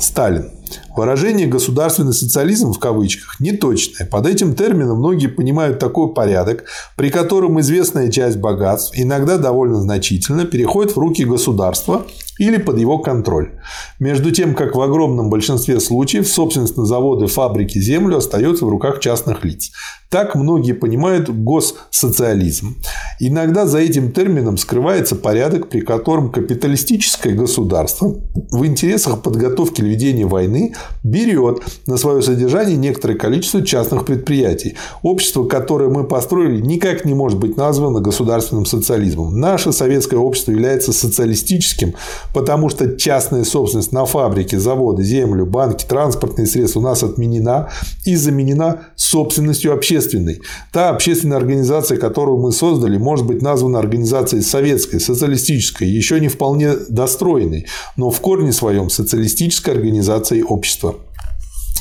Speaker 1: Сталин. Выражение «государственный социализм» в кавычках неточное. Под этим термином многие понимают такой порядок, при котором известная часть богатств, иногда довольно значительно, переходит в руки государства или под его контроль. Между тем, как в огромном большинстве случаев собственность на заводы, фабрики, землю остается в руках частных лиц. Так многие понимают госсоциализм. Иногда за этим термином скрывается порядок, при котором капиталистическое государство в интересах подготовки к ведению войны берет на свое содержание некоторое количество частных предприятий. Общество, которое мы построили, никак не может быть названо государственным социализмом. Наше советское общество является социалистическим, потому что частная собственность на фабрики, заводы, землю, банки, транспортные средства у нас отменена и заменена собственностью общественной. Та общественная организация, которую мы создали, может быть названа организацией советской, социалистической, еще не вполне достроенной, но в корне своем социалистической организацией общества.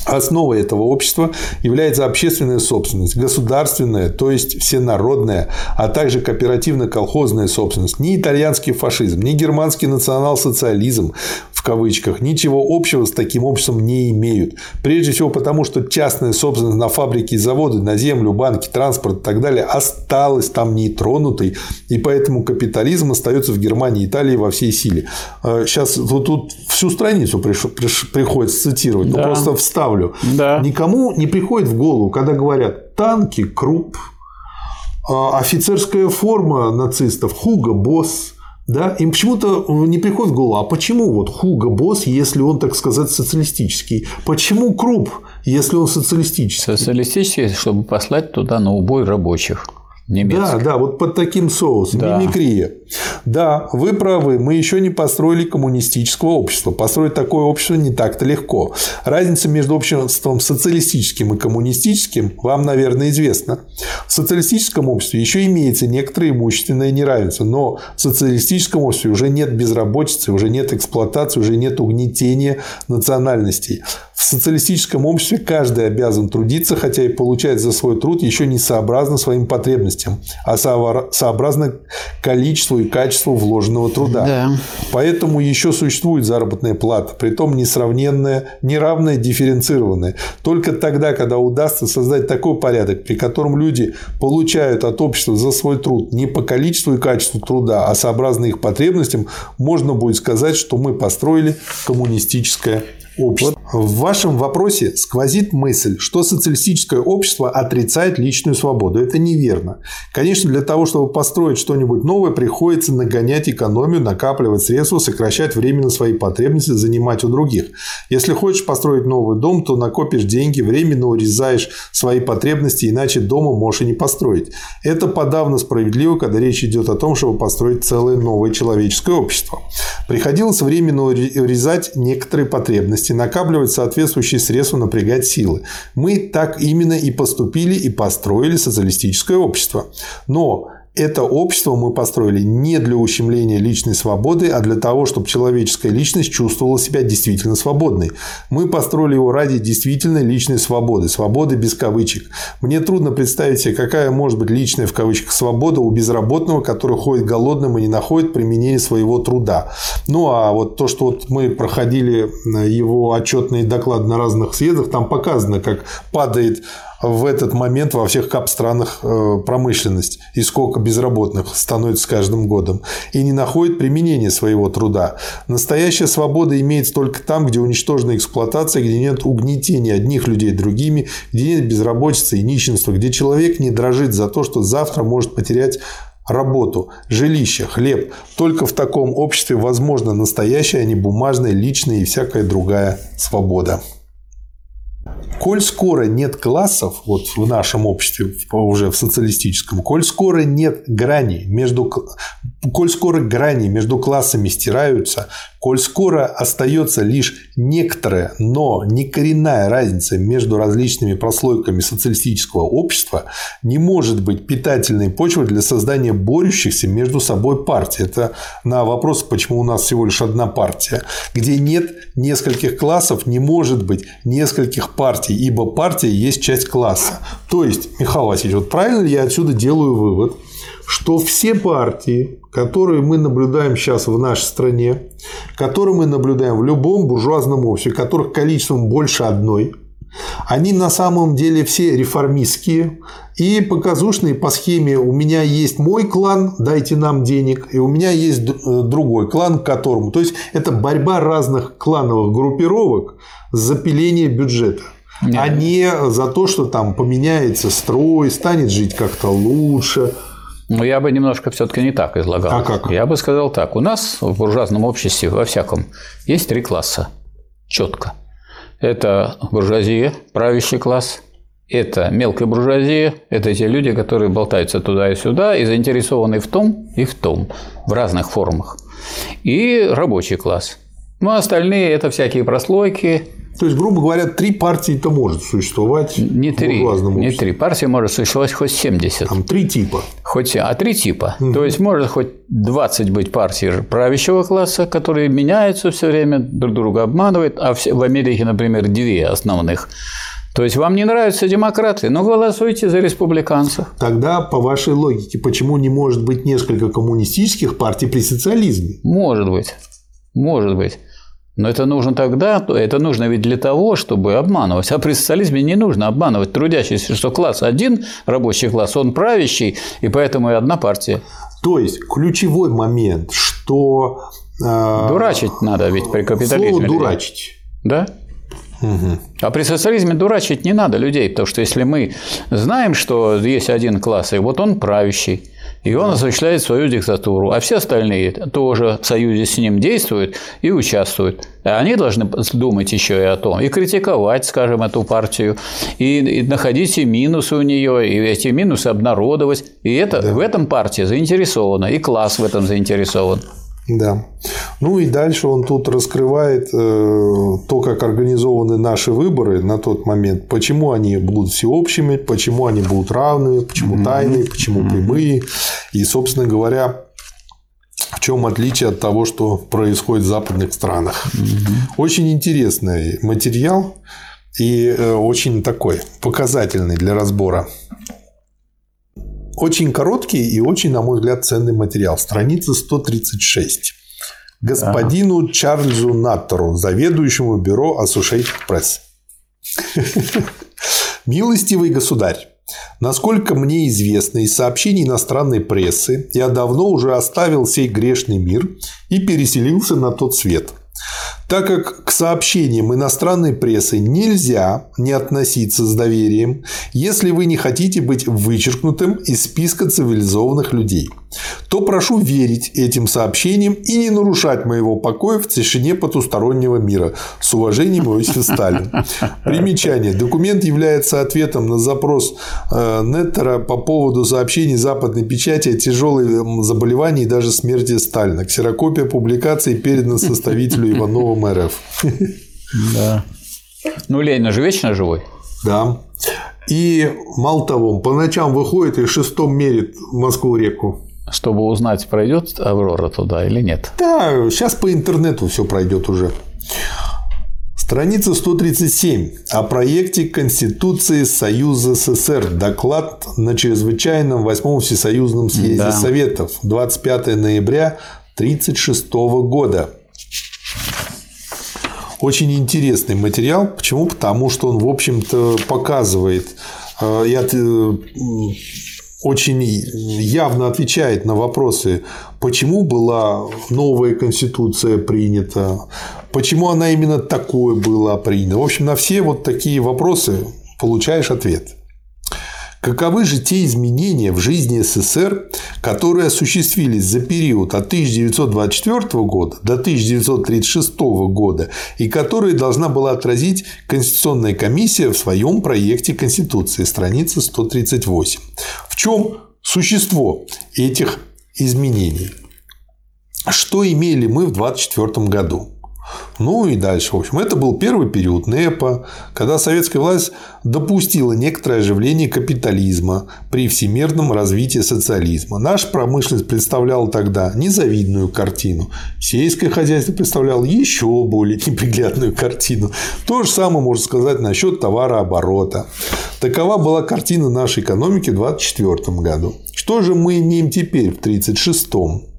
Speaker 1: Основой этого общества является общественная собственность, государственная, то есть всенародная, а также кооперативно-колхозная собственность. Ни итальянский фашизм, ни германский национал-социализм в кавычках ничего общего с таким обществом не имеют. Прежде всего потому, что частная собственность на фабрики и заводы, на землю, банки, транспорт и так далее осталась там нетронутой, и поэтому капитализм остается в Германии и Италии во всей силе. Сейчас вот тут всю страницу приходится цитировать, да. просто вставлю ставлю. Да. Никому не приходит в голову, когда говорят танки, круп, а, офицерская форма нацистов, Хуга Босс, да, им почему-то не приходит в голову, а почему вот Хуга Босс, если он, так сказать, социалистический? Почему Круп, если он социалистический?
Speaker 2: Социалистический, чтобы послать туда на убой рабочих
Speaker 1: немецких. Да, да, вот под таким соусом. Да. Мимикрия. Да, вы правы, мы еще не построили коммунистического общества. Построить такое общество не так-то легко. Разница между обществом социалистическим и коммунистическим вам, наверное, известна. В социалистическом обществе еще имеется некоторое имущественное неравенство, но в социалистическом обществе уже нет безработицы, уже нет эксплуатации, уже нет угнетения национальностей. В социалистическом обществе каждый обязан трудиться, хотя и получает за свой труд еще не сообразно своим потребностям, а сообразно количеству и качеству вложенного труда. Да. Поэтому еще существует заработная плата, притом несравненная, неравная, дифференцированная. Только тогда, когда удастся создать такой порядок, при котором люди получают от общества за свой труд не по количеству и качеству труда, а сообразно их потребностям, можно будет сказать, что мы построили коммунистическое общества. В вашем вопросе сквозит мысль, что социалистическое общество отрицает личную свободу. Это неверно. Конечно, для того, чтобы построить что-нибудь новое, приходится нагонять экономию, накапливать средства, сокращать время на свои потребности, занимать у других. Если хочешь построить новый дом, то накопишь деньги, временно урезаешь свои потребности, иначе дома можешь и не построить. Это подавно справедливо, когда речь идет о том, чтобы построить целое новое человеческое общество. Приходилось временно урезать некоторые потребности потребности, накапливать соответствующие средства, напрягать силы. Мы так именно и поступили и построили социалистическое общество. Но это общество мы построили не для ущемления личной свободы, а для того, чтобы человеческая личность чувствовала себя действительно свободной. Мы построили его ради действительно личной свободы, свободы без кавычек. Мне трудно представить себе, какая может быть личная в кавычках свобода у безработного, который ходит голодным и не находит применения своего труда. Ну а вот то, что вот мы проходили его отчетные доклады на разных съездах, там показано, как падает в этот момент во всех кап-странах э, промышленность и сколько безработных становится с каждым годом и не находит применения своего труда. Настоящая свобода имеется только там, где уничтожена эксплуатация, где нет угнетения одних людей другими, где нет безработицы и нищенства, где человек не дрожит за то, что завтра может потерять работу, жилище, хлеб. Только в таком обществе возможна настоящая, а не бумажная, личная и всякая другая свобода. Коль скоро нет классов, вот в нашем обществе, уже в социалистическом, коль скоро нет грани между, коль скоро грани между классами стираются, коль скоро остается лишь некоторая, но не коренная разница между различными прослойками социалистического общества, не может быть питательной почвой для создания борющихся между собой партий. Это на вопрос, почему у нас всего лишь одна партия. Где нет нескольких классов, не может быть нескольких партий, ибо партия есть часть класса. То есть, Михаил Васильевич, вот правильно ли я отсюда делаю вывод, что все партии, которые мы наблюдаем сейчас в нашей стране, которые мы наблюдаем в любом буржуазном обществе, которых количеством больше одной, они на самом деле все реформистские и показушные по схеме «у меня есть мой клан, дайте нам денег», и «у меня есть э, другой клан, к которому». То есть, это борьба разных клановых группировок за пиление бюджета. Нет. а не за то, что там поменяется строй, станет жить как-то лучше.
Speaker 2: Ну, я бы немножко все-таки не так излагал. А как? Я бы сказал так. У нас в буржуазном обществе, во всяком, есть три класса. Четко. Это буржуазия, правящий класс. Это мелкая буржуазия, это те люди, которые болтаются туда и сюда и заинтересованы в том и в том, в разных формах. И рабочий класс. Ну, а остальные – это всякие прослойки,
Speaker 1: То есть, грубо говоря, три партии-то может существовать
Speaker 2: не три, не три. Партии может существовать хоть 70.
Speaker 1: Там три типа.
Speaker 2: Хоть, а три типа. Угу. То есть, может хоть 20 быть партий правящего класса, которые меняются все время, друг друга обманывают, а в Америке, например, две основных. То есть вам не нравятся демократы, но голосуйте за республиканцев.
Speaker 1: Тогда, по вашей логике, почему не может быть несколько коммунистических партий при социализме?
Speaker 2: Может быть. Может быть. Но это нужно тогда, это нужно ведь для того, чтобы обманывать. А при социализме не нужно обманывать трудящийся, что класс один, рабочий класс, он правящий, и поэтому и одна партия.
Speaker 1: То есть ключевой момент, что...
Speaker 2: Э, дурачить надо ведь при капитализме.
Speaker 1: Слово дурачить.
Speaker 2: Да? Угу. А при социализме дурачить не надо людей, потому что если мы знаем, что есть один класс, и вот он правящий, и он осуществляет свою диктатуру, а все остальные тоже в союзе с ним действуют и участвуют. А они должны думать еще и о том, и критиковать, скажем, эту партию, и, и находить и минусы у нее, и эти минусы обнародовать. И это, да. в этом партия заинтересована, и класс в этом заинтересован.
Speaker 1: Да. Ну и дальше он тут раскрывает э, то, как организованы наши выборы на тот момент, почему они будут всеобщими, почему они будут равными, почему тайные, почему прямые. И, собственно говоря, в чем отличие от того, что происходит в западных странах. Очень интересный материал и э, очень такой показательный для разбора. Очень короткий и очень, на мой взгляд, ценный материал. Страница 136. Господину ага. Чарльзу Наттеру, заведующему бюро Associated Press. Милостивый государь, Насколько мне известно из сообщений иностранной прессы, я давно уже оставил сей грешный мир и переселился на тот свет – так как к сообщениям иностранной прессы нельзя не относиться с доверием, если вы не хотите быть вычеркнутым из списка цивилизованных людей, то прошу верить этим сообщениям и не нарушать моего покоя в тишине потустороннего мира. С уважением, Иосиф Сталин. Примечание. Документ является ответом на запрос э, Неттера по поводу сообщений западной печати о тяжелых заболеваниях и даже смерти Сталина. Ксерокопия публикации передана составителю Иванова МРФ.
Speaker 2: Да. Ну, Ленин же вечно живой.
Speaker 1: Да. И мало того, по ночам выходит и шестом мерит Москву-реку.
Speaker 2: Чтобы узнать, пройдет Аврора туда или нет.
Speaker 1: Да, сейчас по интернету все пройдет уже. Страница 137. О проекте Конституции Союза СССР. Доклад на чрезвычайном 8 Всесоюзном съезде да. Советов. 25 ноября 1936 года. Очень интересный материал. Почему? Потому что он, в общем-то, показывает э, я э, очень явно отвечает на вопросы, почему была новая конституция принята, почему она именно такой была принята. В общем, на все вот такие вопросы получаешь ответ. Каковы же те изменения в жизни СССР, которые осуществились за период от 1924 года до 1936 года и которые должна была отразить Конституционная комиссия в своем проекте Конституции, страница 138. В чем существо этих изменений? Что имели мы в 1924 году? Ну и дальше. В общем, это был первый период НЭПа, когда советская власть допустила некоторое оживление капитализма при всемирном развитии социализма. Наша промышленность представляла тогда незавидную картину. Сельское хозяйство представляло еще более неприглядную картину. То же самое можно сказать насчет товарооборота. Такова была картина нашей экономики в 1924 году. Что же мы имеем теперь в 1936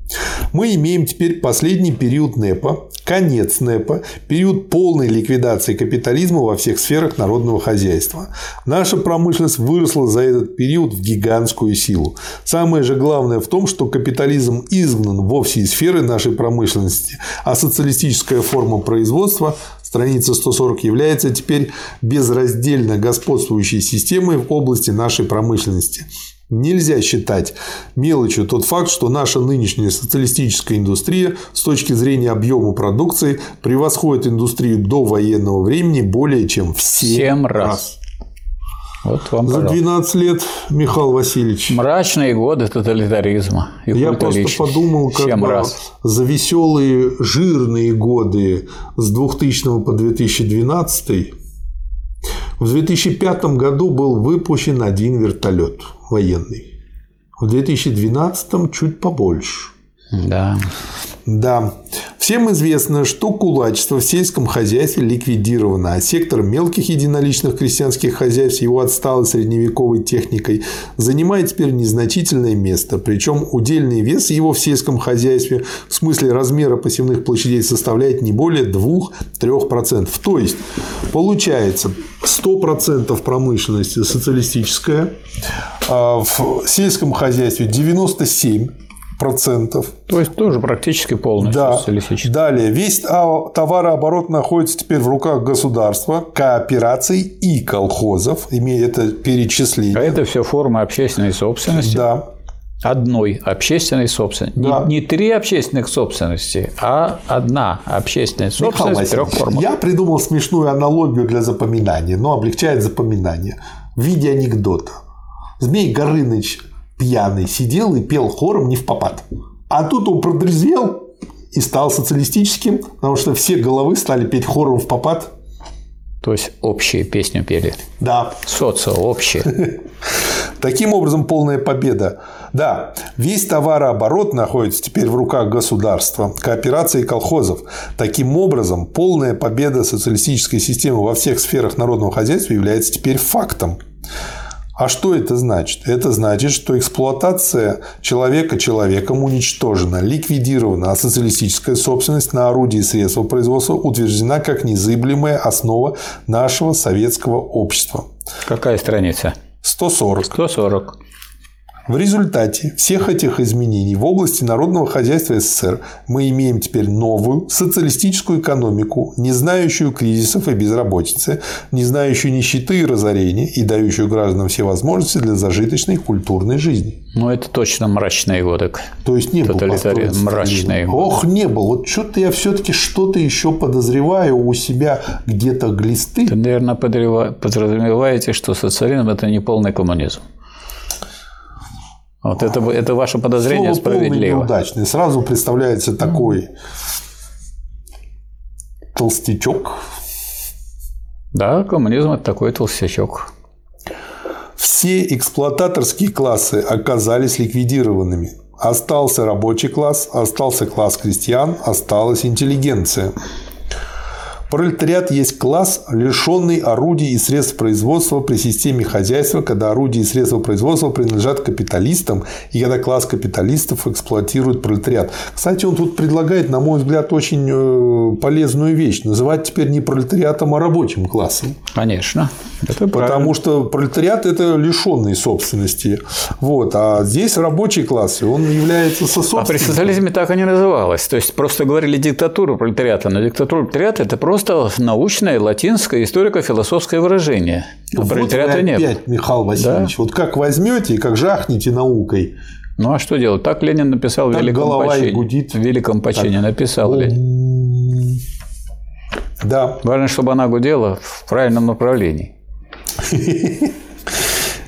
Speaker 1: мы имеем теперь последний период НЭПа, конец НЭПа, период полной ликвидации капитализма во всех сферах народного хозяйства. Наша промышленность выросла за этот период в гигантскую силу. Самое же главное в том, что капитализм изгнан вовсе из сферы нашей промышленности, а социалистическая форма производства страница 140 является теперь безраздельно господствующей системой в области нашей промышленности. Нельзя считать мелочью тот факт, что наша нынешняя социалистическая индустрия с точки зрения объема продукции превосходит индустрию до военного времени более чем в 7, 7 раз. раз. Вот вам, За 12 лет, Михаил Васильевич.
Speaker 2: Мрачные годы тоталитаризма.
Speaker 1: И Я просто подумал, как раз. за веселые, жирные годы с 2000 по 2012 в 2005 году был выпущен один вертолет военный. В 2012 чуть побольше.
Speaker 2: Да.
Speaker 1: Да. Всем известно, что кулачество в сельском хозяйстве ликвидировано, а сектор мелких единоличных крестьянских хозяйств его отсталой средневековой техникой занимает теперь незначительное место. Причем удельный вес его в сельском хозяйстве в смысле размера посевных площадей составляет не более 2-3%. То есть, получается, 100% промышленности социалистическая, а в сельском хозяйстве 97% процентов.
Speaker 2: То есть тоже практически полностью
Speaker 1: да. Далее. Весь товарооборот находится теперь в руках государства, коопераций и колхозов, имея это перечисление. А
Speaker 2: это все формы общественной собственности.
Speaker 1: Да.
Speaker 2: Одной общественной собственности. Да. Не, не три общественных собственности, а одна общественная собственность в трех формах.
Speaker 1: Я придумал смешную аналогию для запоминания, но облегчает запоминание в виде анекдота. Змей Горыныч пьяный сидел и пел хором не в попад. А тут он продрезвел и стал социалистическим, потому что все головы стали петь хором в попад.
Speaker 2: То есть общие песню пели.
Speaker 1: Да.
Speaker 2: Социо общие. [laughs]
Speaker 1: Таким образом, полная победа. Да, весь товарооборот находится теперь в руках государства, кооперации и колхозов. Таким образом, полная победа социалистической системы во всех сферах народного хозяйства является теперь фактом. А что это значит? Это значит, что эксплуатация человека человеком уничтожена, ликвидирована, а социалистическая собственность на орудия и средства производства утверждена как незыблемая основа нашего советского общества.
Speaker 2: Какая страница?
Speaker 1: 140.
Speaker 2: 140.
Speaker 1: В результате всех этих изменений в области народного хозяйства СССР мы имеем теперь новую социалистическую экономику, не знающую кризисов и безработицы, не знающую нищеты и разорения и дающую гражданам все возможности для зажиточной культурной жизни.
Speaker 2: Ну, это точно мрачные годы.
Speaker 1: То есть не был
Speaker 2: мрачные годы.
Speaker 1: Ох, не был. Вот что-то я все-таки что-то еще подозреваю у себя где-то глисты.
Speaker 2: Вы, наверное, подразумеваете, что социализм – это не полный коммунизм. Вот это, это ваше подозрение Слово справедливо.
Speaker 1: неудачный. Сразу представляется такой толстячок.
Speaker 2: Да, коммунизм – это такой толстячок.
Speaker 1: Все эксплуататорские классы оказались ликвидированными. Остался рабочий класс, остался класс крестьян, осталась интеллигенция. Пролетариат есть класс, лишенный орудий и средств производства при системе хозяйства, когда орудия и средства производства принадлежат капиталистам, и когда класс капиталистов эксплуатирует пролетариат. Кстати, он тут предлагает, на мой взгляд, очень э, полезную вещь. Называть теперь не пролетариатом, а рабочим классом.
Speaker 2: Конечно.
Speaker 1: Это Потому что пролетариат – это лишенный собственности. Вот. А здесь рабочий класс, и он является сособственником. А
Speaker 2: при социализме так и не называлось. То есть, просто говорили диктатура пролетариата. Но диктатура пролетариата – это просто просто научное латинское историко-философское выражение.
Speaker 1: А вот пролетариата нет. Опять, Михаил Васильевич, да? вот как возьмете и как жахнете наукой.
Speaker 2: Ну а что делать? Так Ленин написал так в Великом голова почине. гудит. В Великом почине так. написал Ленин.
Speaker 1: Да.
Speaker 2: Важно, чтобы она гудела в правильном направлении. [laughs]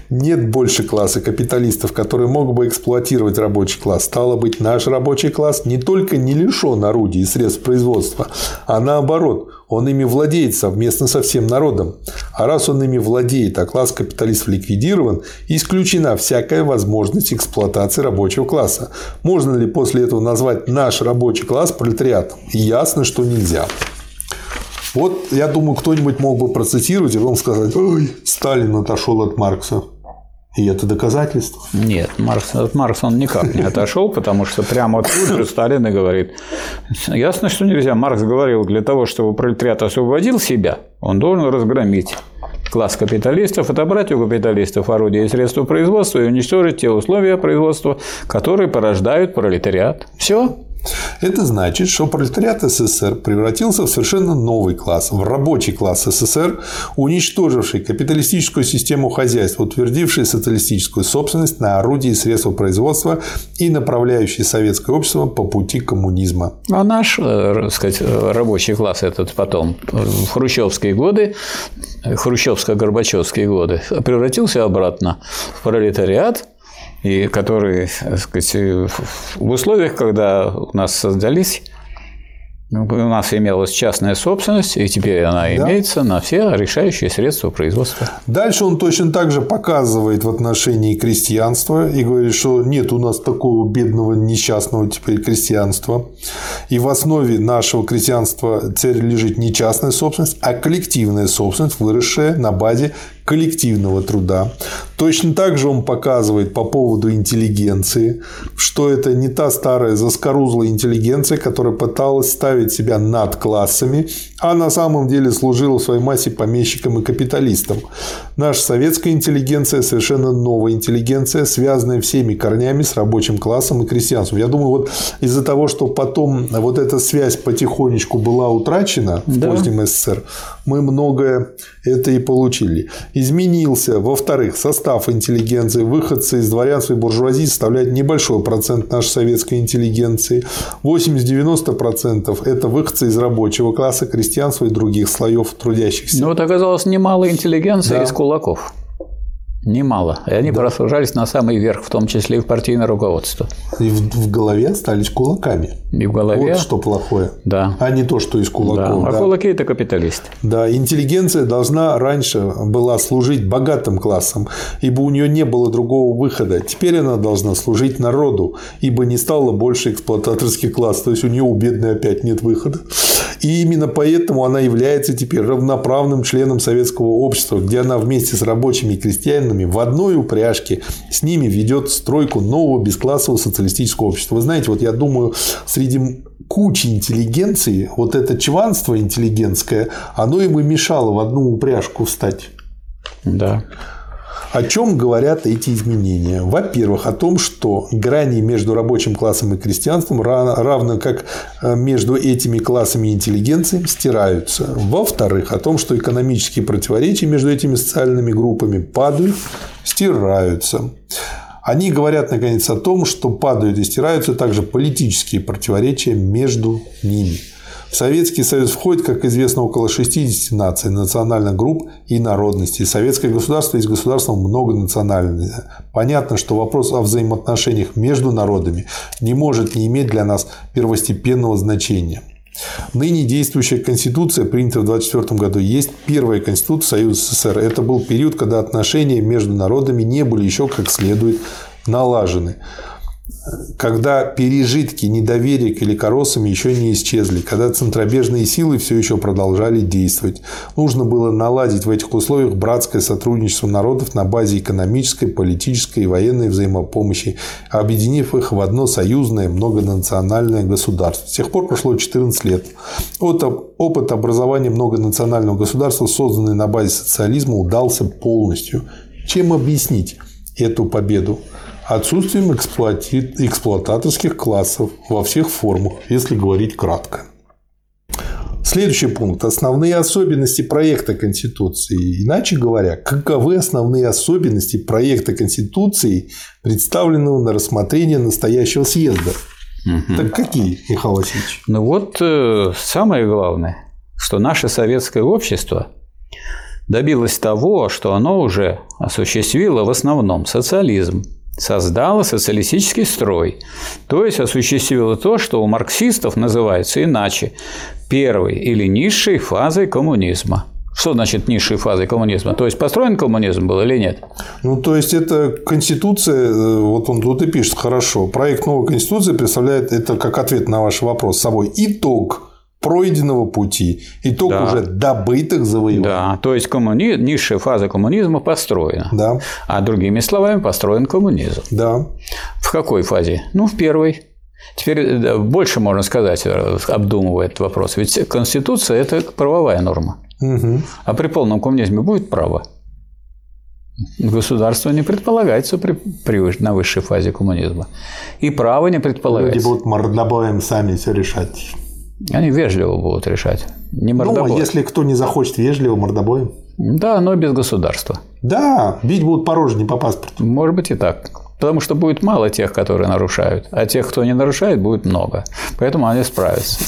Speaker 1: Нет больше класса капиталистов, которые мог бы эксплуатировать рабочий класс. Стало быть, наш рабочий класс не только не лишен орудий и средств производства, а наоборот, он ими владеет совместно со всем народом. А раз он ими владеет, а класс капиталистов ликвидирован, исключена всякая возможность эксплуатации рабочего класса. Можно ли после этого назвать наш рабочий класс пролетариатом? Ясно, что нельзя. Вот, я думаю, кто-нибудь мог бы процитировать и потом сказать, ой, Сталин отошел от Маркса. И это доказательство?
Speaker 2: Нет, Маркс, от Маркса он никак не отошел, потому что прямо тут же Сталин и говорит, ясно, что нельзя. Маркс говорил, для того, чтобы пролетариат освободил себя, он должен разгромить класс капиталистов, отобрать у капиталистов орудия и средства производства и уничтожить те условия производства, которые порождают пролетариат. Все.
Speaker 1: Это значит, что пролетариат СССР превратился в совершенно новый класс, в рабочий класс СССР, уничтоживший капиталистическую систему хозяйства, утвердивший социалистическую собственность на орудия и средства производства и направляющий советское общество по пути коммунизма.
Speaker 2: А наш, э, так сказать, рабочий класс этот потом в хрущевские годы, хрущевско-горбачевские годы, превратился обратно в пролетариат, и которые, так сказать, в условиях, когда у нас создались ну, у нас имелась частная собственность, и теперь она да. имеется на все решающие средства производства.
Speaker 1: Дальше он точно так же показывает в отношении крестьянства и говорит, что нет у нас такого бедного несчастного теперь крестьянства. И в основе нашего крестьянства цель лежит не частная собственность, а коллективная собственность, выросшая на базе коллективного труда. Точно так же он показывает по поводу интеллигенции, что это не та старая заскорузлая интеллигенция, которая пыталась ставить себя над классами, а на самом деле служила в своей массе помещикам и капиталистам. Наша советская интеллигенция совершенно новая интеллигенция, связанная всеми корнями с рабочим классом и крестьянством. Я думаю, вот из-за того, что потом вот эта связь потихонечку была утрачена в да. позднем СССР, мы многое это и получили. Изменился, во-вторых, состав интеллигенции. Выходцы из дворянства и буржуазии составляют небольшой процент нашей советской интеллигенции. 80-90% это выходцы из рабочего класса, крестьянства и других слоев трудящихся.
Speaker 2: Ну вот оказалось немало интеллигенции да. из кулаков. Немало. И они да. просужались на самый верх, в том числе и в партийное руководство.
Speaker 1: И в, в голове остались кулаками.
Speaker 2: И в голове.
Speaker 1: Вот что плохое.
Speaker 2: Да.
Speaker 1: А не то, что из кулаков.
Speaker 2: Да. А
Speaker 1: да.
Speaker 2: кулаки – это капиталисты.
Speaker 1: Да. Интеллигенция должна раньше была служить богатым классом, ибо у нее не было другого выхода. Теперь она должна служить народу, ибо не стало больше эксплуататорский класс. То есть у нее у бедной опять нет выхода. И именно поэтому она является теперь равноправным членом советского общества, где она вместе с рабочими и крестьянами в одной упряжке с ними ведет стройку нового бесклассового социалистического общества. Вы знаете, вот я думаю, среди кучи интеллигенции, вот это чванство интеллигентское, оно им и мешало в одну упряжку встать.
Speaker 2: Да.
Speaker 1: О чем говорят эти изменения? Во-первых, о том, что грани между рабочим классом и крестьянством, равно как э, между этими классами интеллигенции, стираются. Во-вторых, о том, что экономические противоречия между этими социальными группами падают, стираются. Они говорят, наконец, о том, что падают и стираются также политические противоречия между ними. В Советский Союз входит, как известно, около 60 наций, национальных групп и народностей. Советское государство есть государство многонациональное. Понятно, что вопрос о взаимоотношениях между народами не может не иметь для нас первостепенного значения. Ныне действующая Конституция, принятая в 1924 году, есть первая Конституция Союза СССР. Это был период, когда отношения между народами не были еще как следует налажены когда пережитки недоверия к великороссам еще не исчезли, когда центробежные силы все еще продолжали действовать. Нужно было наладить в этих условиях братское сотрудничество народов на базе экономической, политической и военной взаимопомощи, объединив их в одно союзное многонациональное государство. С тех пор прошло 14 лет. Вот опыт образования многонационального государства, созданный на базе социализма, удался полностью. Чем объяснить эту победу? Отсутствием эксплуати... эксплуататорских классов во всех формах, если говорить кратко. Следующий пункт. Основные особенности проекта Конституции. Иначе говоря, каковы основные особенности проекта Конституции, представленного на рассмотрение настоящего съезда? Угу. Так какие, Михаил Васильевич?
Speaker 2: Ну вот э, самое главное, что наше советское общество добилось того, что оно уже осуществило в основном социализм, создала социалистический строй, то есть осуществила то, что у марксистов называется иначе первой или низшей фазой коммунизма. Что значит низшей фазой коммунизма? То есть построен коммунизм был или нет?
Speaker 1: Ну, то есть это конституция, э, вот он тут и пишет хорошо. Проект новой конституции представляет это как ответ на ваш вопрос собой итог пройденного пути, итог да. уже добытых завоеваний.
Speaker 2: Да, то есть коммуни... низшая фаза коммунизма построена.
Speaker 1: Да.
Speaker 2: А другими словами, построен коммунизм.
Speaker 1: Да.
Speaker 2: В какой фазе? Ну, в первой. Теперь больше можно сказать, э, обдумывая этот вопрос. Ведь Конституция – это правовая норма. Угу. А при полном коммунизме будет право? Государство не предполагается при, при, на высшей фазе коммунизма. И право не предполагается.
Speaker 1: Люди будут мордобоем сами все решать.
Speaker 2: Они вежливо будут решать. Не мордобой.
Speaker 1: Ну, а если кто не захочет вежливо, мордобоем?
Speaker 2: Да, но без государства.
Speaker 1: Да, бить будут по роже, не по паспорту.
Speaker 2: Может быть и так. Потому что будет мало тех, которые нарушают, а тех, кто не нарушает, будет много. Поэтому они справятся.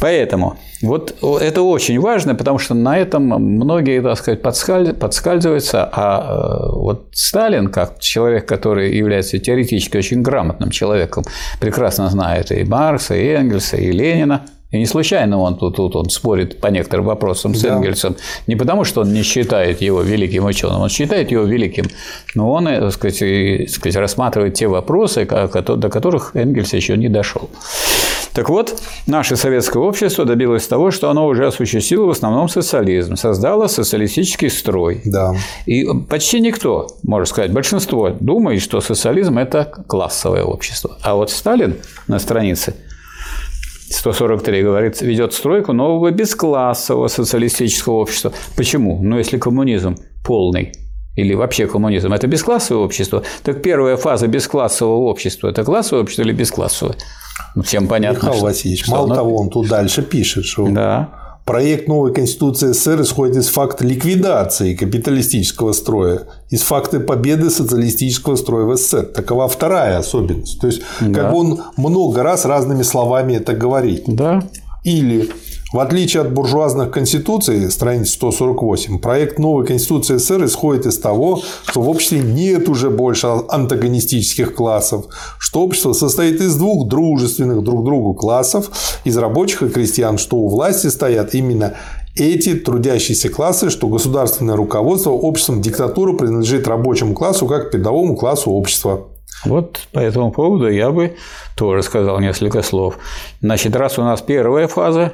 Speaker 2: Поэтому вот это очень важно, потому что на этом многие, так сказать, подскальзываются. А э, вот Сталин, как человек, который является теоретически очень грамотным человеком, прекрасно знает и Маркса, и Энгельса, и Ленина, и не случайно он тут, тут он спорит по некоторым вопросам с да. Энгельсом. Не потому, что он не считает его великим ученым, он считает его великим, но он э, так сказать, так сказать, рассматривает те вопросы, до которых Энгельс еще не дошел. Так вот, наше советское общество добилось того, что оно уже осуществило в основном социализм, создало социалистический строй.
Speaker 1: Да.
Speaker 2: И почти никто, можно сказать, большинство думает, что социализм – это классовое общество. А вот Сталин на странице 143 говорит, ведет стройку нового бесклассового социалистического общества. Почему? Ну, если коммунизм полный, или вообще коммунизм – это бесклассовое общество, так первая фаза бесклассового общества – это классовое общество или бесклассовое? Ну, всем понятно.
Speaker 1: Михаил что, Васильевич, что мало оно... того, он тут дальше пишет, что
Speaker 2: да.
Speaker 1: Проект новой Конституции СССР исходит из факта ликвидации капиталистического строя, из факта победы социалистического строя в СССР. Такова вторая особенность. То есть, да. как бы он много раз разными словами это говорит.
Speaker 2: Да.
Speaker 1: Или в отличие от буржуазных конституций, страница 148, проект новой конституции СССР исходит из того, что в обществе нет уже больше антагонистических классов, что общество состоит из двух дружественных друг другу классов, из рабочих и крестьян, что у власти стоят именно эти трудящиеся классы, что государственное руководство обществом диктатуры принадлежит рабочему классу как передовому классу общества.
Speaker 2: Вот по этому поводу я бы тоже сказал несколько слов. Значит, раз у нас первая фаза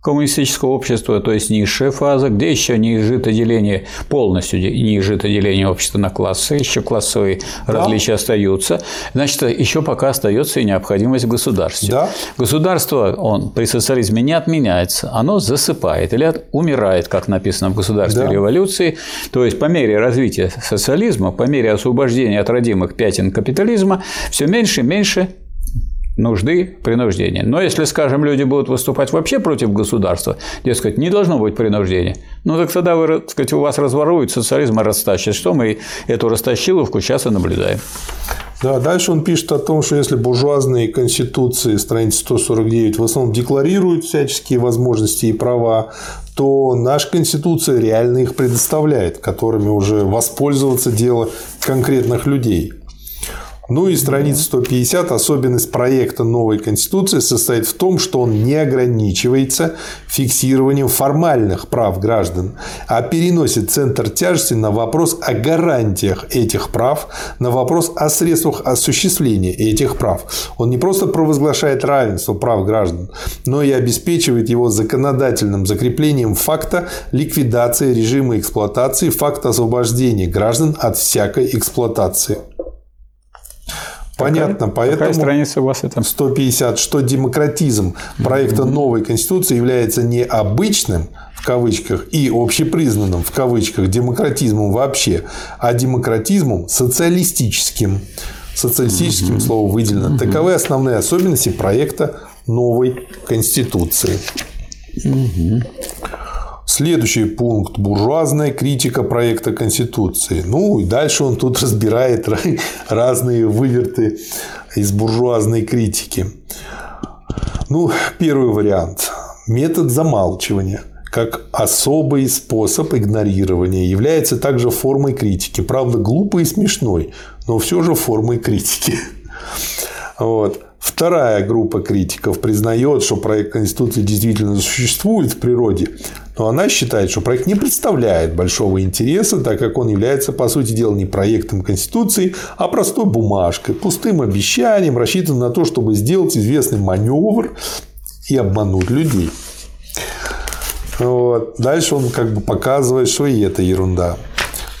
Speaker 2: коммунистического общества, то есть низшая фаза, где еще не изжито деление, полностью не изжито деление общества на классы, еще классовые да. различия остаются, значит, еще пока остается и необходимость в государстве.
Speaker 1: Да.
Speaker 2: Государство он при социализме не отменяется, оно засыпает или умирает, как написано в государственной да. революции. То есть по мере развития социализма, по мере освобождения от родимых пятен капитализма, все меньше и меньше нужды принуждения. Но если, скажем, люди будут выступать вообще против государства, дескать, не должно быть принуждения, ну так тогда вы, так сказать, у вас разворуют социализм и растащат. Что мы эту растащиловку сейчас и наблюдаем.
Speaker 1: Да, дальше он пишет о том, что если буржуазные конституции, страница 149, в основном декларируют всяческие возможности и права, то наша Конституция реально их предоставляет, которыми уже воспользоваться дело конкретных людей. Ну и страница 150. Особенность проекта новой Конституции состоит в том, что он не ограничивается фиксированием формальных прав граждан, а переносит центр тяжести на вопрос о гарантиях этих прав, на вопрос о средствах осуществления этих прав. Он не просто провозглашает равенство прав граждан, но и обеспечивает его законодательным закреплением факта ликвидации режима эксплуатации, факта освобождения граждан от всякой эксплуатации. Понятно, какая, поэтому
Speaker 2: какая страница у вас это?
Speaker 1: 150, что демократизм проекта новой Конституции является не обычным, в кавычках, и общепризнанным, в кавычках, демократизмом вообще, а демократизмом социалистическим. Социалистическим угу. слово выделено. Угу. Таковы основные особенности проекта новой Конституции. Угу. Следующий пункт – буржуазная критика проекта Конституции. Ну, и дальше он тут [laughs] разбирает разные выверты из буржуазной критики. Ну, первый вариант – метод замалчивания как особый способ игнорирования является также формой критики. Правда, глупой и смешной, но все же формой критики. [laughs] Вот. Вторая группа критиков признает, что проект Конституции действительно существует в природе, но она считает, что проект не представляет большого интереса, так как он является, по сути дела, не проектом Конституции, а простой бумажкой, пустым обещанием, рассчитанным на то, чтобы сделать известный маневр и обмануть людей. Вот. Дальше он как бы показывает, что и это ерунда.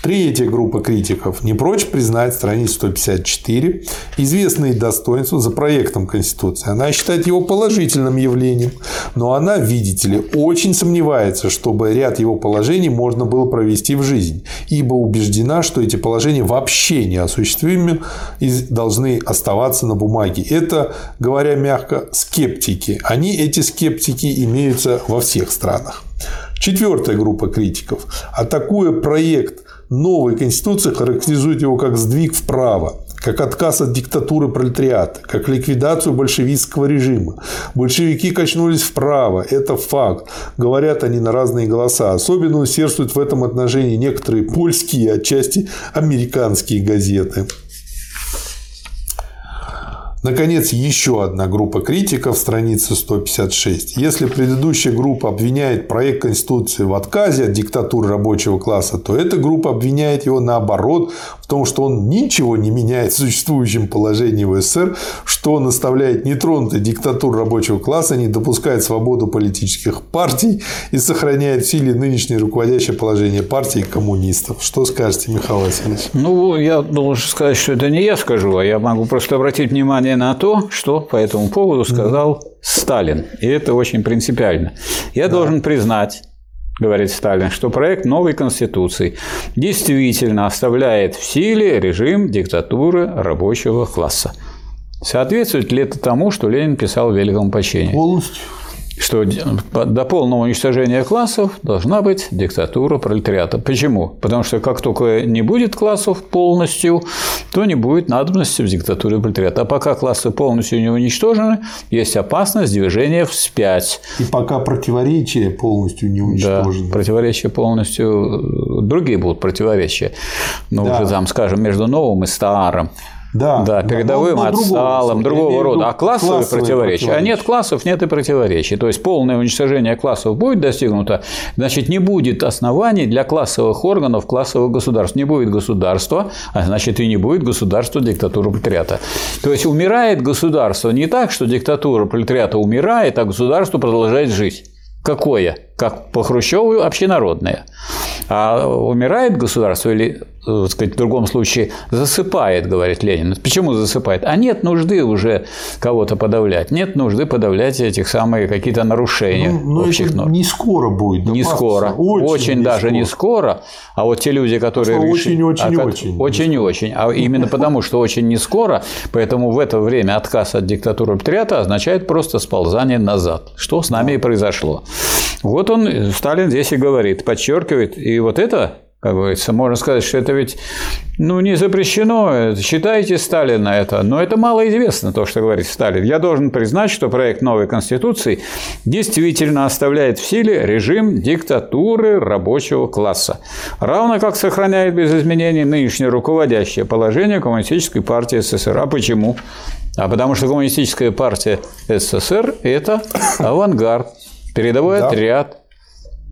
Speaker 1: Третья группа критиков не прочь признать страницу 154 известные достоинства за проектом Конституции. Она считает его положительным явлением, но она, видите ли, очень сомневается, чтобы ряд его положений можно было провести в жизнь, ибо убеждена, что эти положения вообще неосуществимы и должны оставаться на бумаге. Это, говоря мягко, скептики. Они, эти скептики, имеются во всех странах. Четвертая группа критиков, атакуя проект новой Конституции, характеризует его как сдвиг вправо, как отказ от диктатуры пролетариата, как ликвидацию большевистского режима. Большевики качнулись вправо, это факт. Говорят они на разные голоса. Особенно усердствуют в этом отношении некоторые польские, отчасти американские газеты. Наконец, еще одна группа критиков, страница 156. Если предыдущая группа обвиняет проект Конституции в отказе от диктатуры рабочего класса, то эта группа обвиняет его наоборот том, что он ничего не меняет в существующем положении в СССР, что он оставляет нетронутой диктатуру рабочего класса, не допускает свободу политических партий и сохраняет в силе нынешнее руководящее положение партии коммунистов. Что скажете, Михаил Васильевич?
Speaker 2: Ну, я должен сказать, что это не я скажу, а я могу просто обратить внимание на то, что по этому поводу сказал Сталин. И это очень принципиально. Я да. должен признать, говорит Сталин, что проект новой Конституции действительно оставляет в силе режим диктатуры рабочего класса. Соответствует ли это тому, что Ленин писал в Великом почине?
Speaker 1: Полностью
Speaker 2: что до полного уничтожения классов должна быть диктатура пролетариата. Почему? Потому что как только не будет классов полностью, то не будет надобности в диктатуре пролетариата. А пока классы полностью не уничтожены, есть опасность движения вспять.
Speaker 1: И пока противоречия полностью не уничтожены.
Speaker 2: Да, противоречия полностью, другие будут противоречия. Ну, да. уже там, скажем, между новым и старым. Да, да передовым но, но отсталым, другого, другого рода. А классовые, противоречия. противоречия. А нет классов, нет и противоречий. То есть полное уничтожение классов будет достигнуто, значит, не будет оснований для классовых органов, классовых государств. Не будет государства, а значит, и не будет государства диктатуры пролетариата. То есть умирает государство не так, что диктатура пролетариата умирает, а государство продолжает жить. Какое? Как по Хрущеву общенародное. А умирает государство или, так сказать, в другом случае засыпает, говорит Ленин. Почему засыпает? А нет нужды уже кого-то подавлять. Нет нужды подавлять этих самые какие-то нарушения ну,
Speaker 1: но общих норм. Не скоро будет.
Speaker 2: Не скоро. Очень, очень не даже скоро. не скоро. А вот те люди, которые
Speaker 1: решили... Очень, а, очень.
Speaker 2: Очень, очень. А именно потому, что очень не скоро, поэтому в это время отказ от диктатуры пролетариата означает просто сползание назад. Что с нами и произошло. Вот он, Сталин здесь и говорит, подчеркивает, и вот это как говорится, можно сказать, что это ведь ну, не запрещено, считайте Сталина это, но это малоизвестно, то, что говорит Сталин. Я должен признать, что проект новой Конституции действительно оставляет в силе режим диктатуры рабочего класса, равно как сохраняет без изменений нынешнее руководящее положение Коммунистической партии СССР. А почему? А потому что Коммунистическая партия СССР – это авангард, передовой да. отряд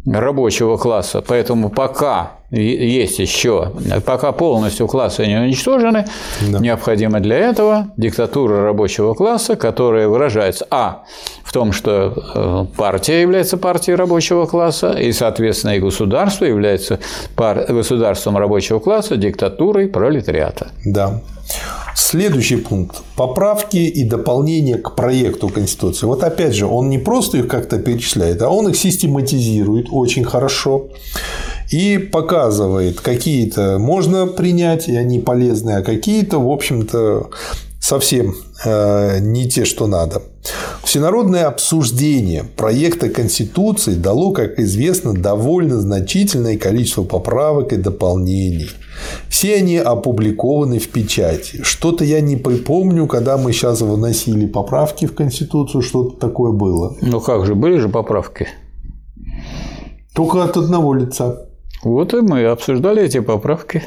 Speaker 2: рабочего класса. Поэтому пока есть еще, пока полностью классы не уничтожены, да. необходима для этого диктатура рабочего класса, которая выражается а. в том, что э, партия является партией рабочего класса, и, соответственно, и государство является государством рабочего класса, диктатурой пролетариата.
Speaker 1: Да. Следующий пункт. Поправки и дополнения к проекту Конституции. Вот опять же, он не просто их как-то перечисляет, а он их систематизирует очень хорошо и показывает, какие-то можно принять, и они полезны, а какие-то, в общем-то, совсем э, не те, что надо. Всенародное обсуждение проекта Конституции дало, как известно, довольно значительное количество поправок и дополнений. Все они опубликованы в печати. Что-то я не припомню, когда мы сейчас выносили поправки в Конституцию, что-то такое было.
Speaker 2: Ну как же, были же поправки?
Speaker 1: Только от одного лица.
Speaker 2: Вот и мы обсуждали эти поправки.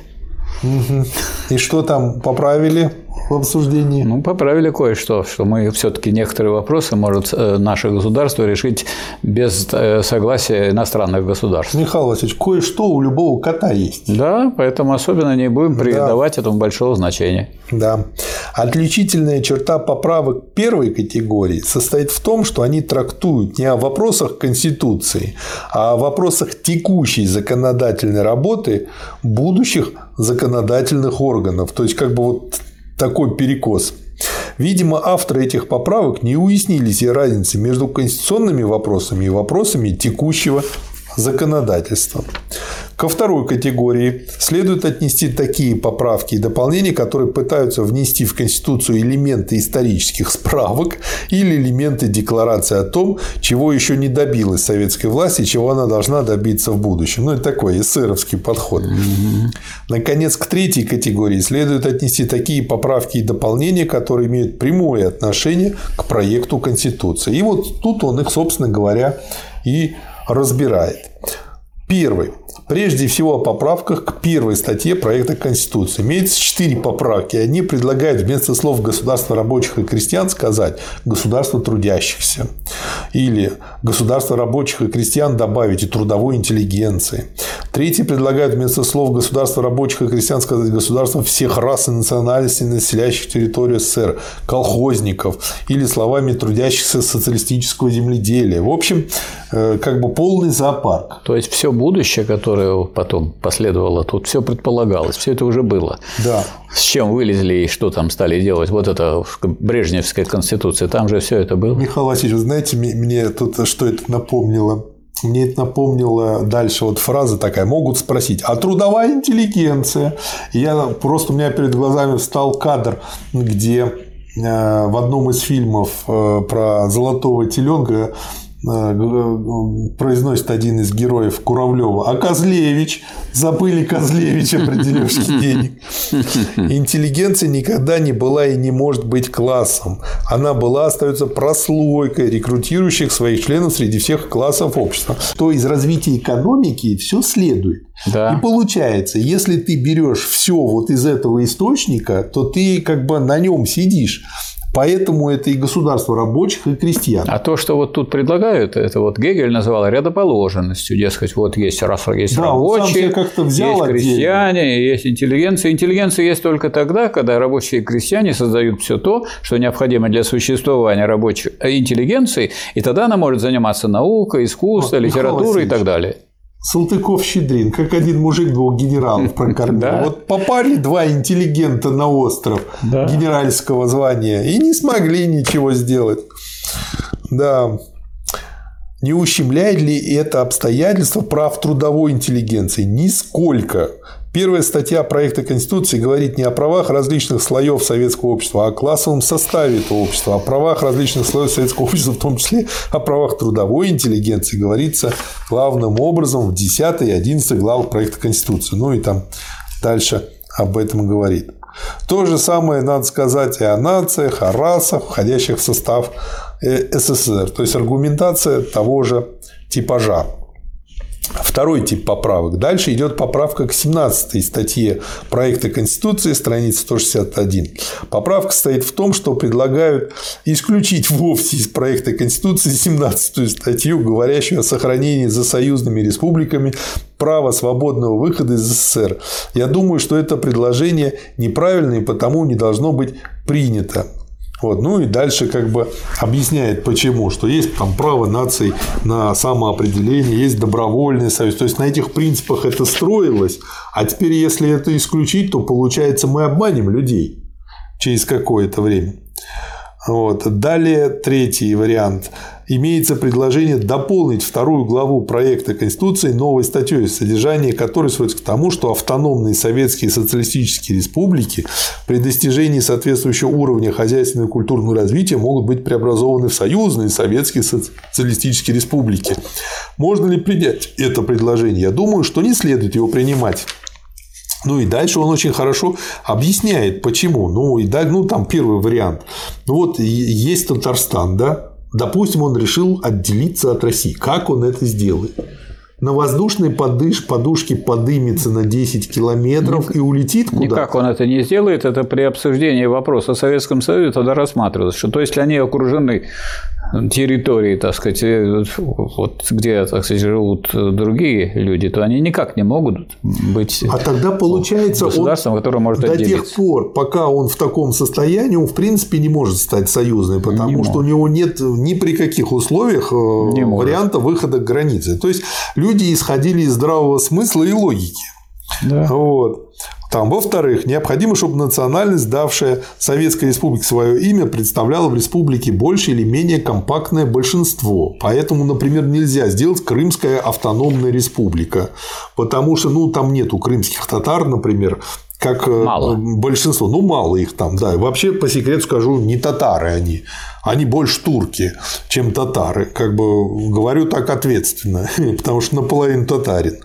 Speaker 1: И что там поправили? В обсуждении?
Speaker 2: Ну, поправили кое-что, что мы все-таки некоторые вопросы может э, наше государство решить без э, согласия иностранных государств.
Speaker 1: Михаил Васильевич, кое-что у любого кота есть.
Speaker 2: Да, поэтому особенно не будем придавать да. этому большого значения.
Speaker 1: Да. Отличительная черта поправок первой категории состоит в том, что они трактуют не о вопросах Конституции, а о вопросах текущей законодательной работы будущих законодательных органов. То есть, как бы вот такой перекос. Видимо, авторы этих поправок не уяснили себе разницы между конституционными вопросами и вопросами текущего законодательства. Ко второй категории следует отнести такие поправки и дополнения, которые пытаются внести в Конституцию элементы исторических справок или элементы декларации о том, чего еще не добилась советская власть и чего она должна добиться в будущем. Ну, это такой эсеровский подход. Наконец, к третьей категории следует отнести такие поправки и дополнения, которые имеют прямое отношение к проекту Конституции. И вот тут он их, собственно говоря, и разбирает. Первый. Прежде всего о поправках к первой статье проекта Конституции. Имеется четыре поправки. Они предлагают вместо слов «государство рабочих и крестьян» сказать «государство трудящихся» или «государство рабочих и крестьян» добавить и трудовой интеллигенции. Третий предлагают вместо слов «государство рабочих и крестьян» сказать «государство всех рас и национальностей, населяющих территорию СССР», колхозников или словами трудящихся социалистического земледелия. В общем, э, как бы полный зоопарк.
Speaker 2: То есть все будущее, которое которое потом последовало, тут все предполагалось, все это уже было.
Speaker 1: Да.
Speaker 2: С чем вылезли и что там стали делать? Вот это Брежневская конституция, там же все это было.
Speaker 1: Михаил Васильевич, вы знаете, мне тут что это напомнило? Мне это напомнило дальше вот фраза такая, могут спросить, а трудовая интеллигенция? я просто у меня перед глазами встал кадр, где э, в одном из фильмов э, про золотого теленка произносит один из героев Куравлева, а Козлевич, забыли Козлевича при дележке денег. Интеллигенция никогда не была и не может быть классом. Она была, остается прослойкой рекрутирующих своих членов среди всех классов общества. То из развития экономики все следует. Да. И получается, если ты берешь все вот из этого источника, то ты как бы на нем сидишь. Поэтому это и государство рабочих, и крестьян.
Speaker 2: А то, что вот тут предлагают, это вот Гегель называл рядоположенностью. Дескать, вот есть, раз, есть да, рабочие, как-то взял есть крестьяне, отдельно. есть интеллигенция. Интеллигенция есть только тогда, когда рабочие и крестьяне создают все то, что необходимо для существования рабочей интеллигенции, и тогда она может заниматься наукой, искусством, вот, литературой и так далее.
Speaker 1: Салтыков-Щедрин, как один мужик двух генералов прокормил. Да. Вот попали два интеллигента на остров да. генеральского звания и не смогли ничего сделать. Да. Не ущемляет ли это обстоятельство прав трудовой интеллигенции? Нисколько. Первая статья проекта Конституции говорит не о правах различных слоев советского общества, а о классовом составе этого общества, о правах различных слоев советского общества, в том числе о правах трудовой интеллигенции, говорится главным образом в 10 и 11 главах проекта Конституции. Ну и там дальше об этом говорит. То же самое надо сказать и о нациях, о расах, входящих в состав э, СССР. То есть аргументация того же типажа. Второй тип поправок. Дальше идет поправка к 17 статье проекта Конституции, страница 161. Поправка состоит в том, что предлагают исключить вовсе из проекта Конституции 17 статью, говорящую о сохранении за союзными республиками права свободного выхода из СССР. Я думаю, что это предложение неправильное и потому не должно быть принято. Вот. Ну и дальше как бы объясняет, почему, что есть там право наций на самоопределение, есть добровольный союз. То есть на этих принципах это строилось, а теперь, если это исключить, то получается мы обманем людей через какое-то время. Вот. Далее третий вариант имеется предложение дополнить вторую главу проекта Конституции новой статьей, содержание которой сводится к тому, что автономные советские социалистические республики при достижении соответствующего уровня хозяйственного и культурного развития могут быть преобразованы в союзные советские социалистические республики. Можно ли принять это предложение? Я думаю, что не следует его принимать. Ну и дальше он очень хорошо объясняет, почему. Ну и да, ну там первый вариант. Ну вот есть Татарстан, да, Допустим, он решил отделиться от России. Как он это сделает? На воздушной подыш, подушке подымется на 10 километров Ник, и улетит куда
Speaker 2: Никак он это не сделает. Это при обсуждении вопроса о Советском Союзе тогда рассматривалось, что то есть они окружены территории, так сказать, э, вот где, так сказать, живут другие люди, то они никак не могут быть
Speaker 1: А тогда получается
Speaker 2: государством,
Speaker 1: он
Speaker 2: которое может
Speaker 1: до
Speaker 2: отделить.
Speaker 1: тех пор, пока он в таком состоянии, он в принципе не может стать союзным, потому не что может. у него нет ни при каких условиях э, не варианта может. выхода к границе. То есть люди исходили из здравого смысла и логики. Да. Вот. Там, во-вторых, необходимо, чтобы национальность, давшая Советской Республике свое имя, представляла в республике больше или менее компактное большинство. Поэтому, например, нельзя сделать Крымская автономная республика, потому что ну, там нету крымских татар, например, как э, мало. большинство. Ну, мало их там, да. Вообще, по секрету скажу, не татары они. Они больше турки, чем татары. Как бы говорю так ответственно, [laughs] потому что наполовину татарин.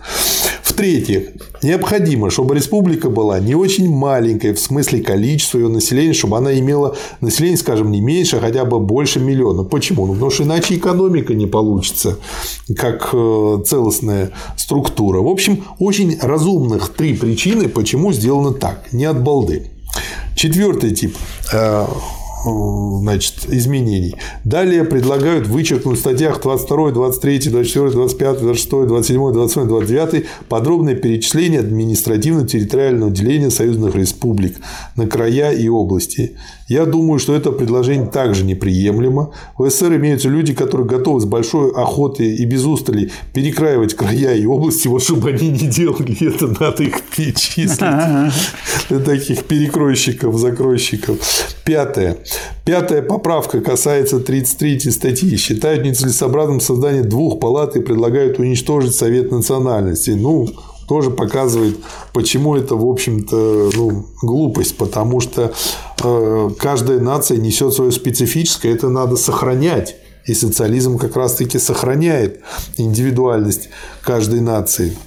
Speaker 1: В-третьих, необходимо, чтобы республика была не очень маленькой в смысле количества ее населения, чтобы она имела население, скажем, не меньше, а хотя бы больше миллиона. Почему? Ну, потому что иначе экономика не получится как э, целостная структура. В общем, очень разумных три причины, почему сделано так. Не от балды. Четвертый тип э, значит, изменений. Далее предлагают вычеркнуть в статьях 22, 23, 24, 25, 26, 27, 28, 29 подробное перечисление административно-территориального деления союзных республик на края и области. Я думаю, что это предложение также неприемлемо. В СССР имеются люди, которые готовы с большой охотой и без устали перекраивать края и области, вот чтобы они не делали это, надо их перечислить. Для таких перекройщиков, закройщиков. Пятое. Пятая поправка касается 33 статьи. Считают нецелесообразным создание двух палат и предлагают уничтожить Совет национальности. Ну, тоже показывает, почему это, в общем-то, ну, глупость, потому что э, каждая нация несет свое специфическое, это надо сохранять. И социализм как раз-таки сохраняет индивидуальность каждой нации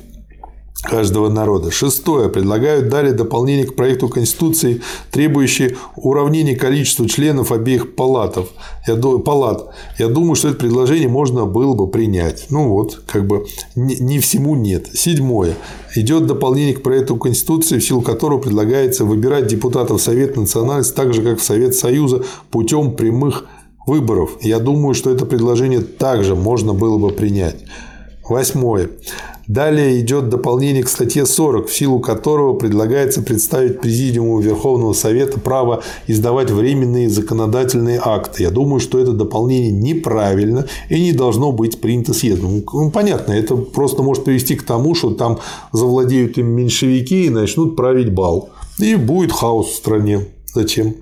Speaker 1: каждого народа. Шестое. Предлагают далее дополнение к проекту Конституции, требующее уравнения количества членов обеих палатов. Я, палат. Я думаю, что это предложение можно было бы принять. Ну вот, как бы не, не всему нет. Седьмое. Идет дополнение к проекту Конституции, в силу которого предлагается выбирать депутатов Совета национальности так же, как в Совет Союза, путем прямых выборов. Я думаю, что это предложение также можно было бы принять. Восьмое. Далее идет дополнение к статье 40, в силу которого предлагается представить Президиуму Верховного Совета право издавать временные законодательные акты. Я думаю, что это дополнение неправильно и не должно быть принято съездом. Ну, понятно, это просто может привести к тому, что там завладеют им меньшевики и начнут править бал. И будет хаос в стране. Зачем?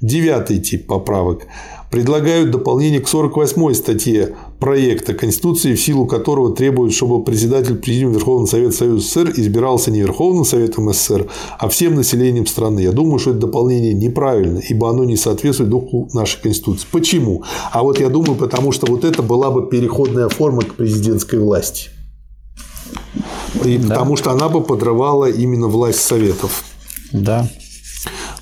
Speaker 1: Девятый тип поправок предлагают дополнение к 48 статье проекта Конституции, в силу которого требуют, чтобы председатель Президиума Верховного Совета Союза СССР избирался не Верховным Советом СССР, а всем населением страны. Я думаю, что это дополнение неправильно, ибо оно не соответствует духу нашей Конституции. Почему? А вот я думаю, потому что вот это была бы переходная форма к президентской власти. И да. Потому что она бы подрывала именно власть Советов.
Speaker 2: Да.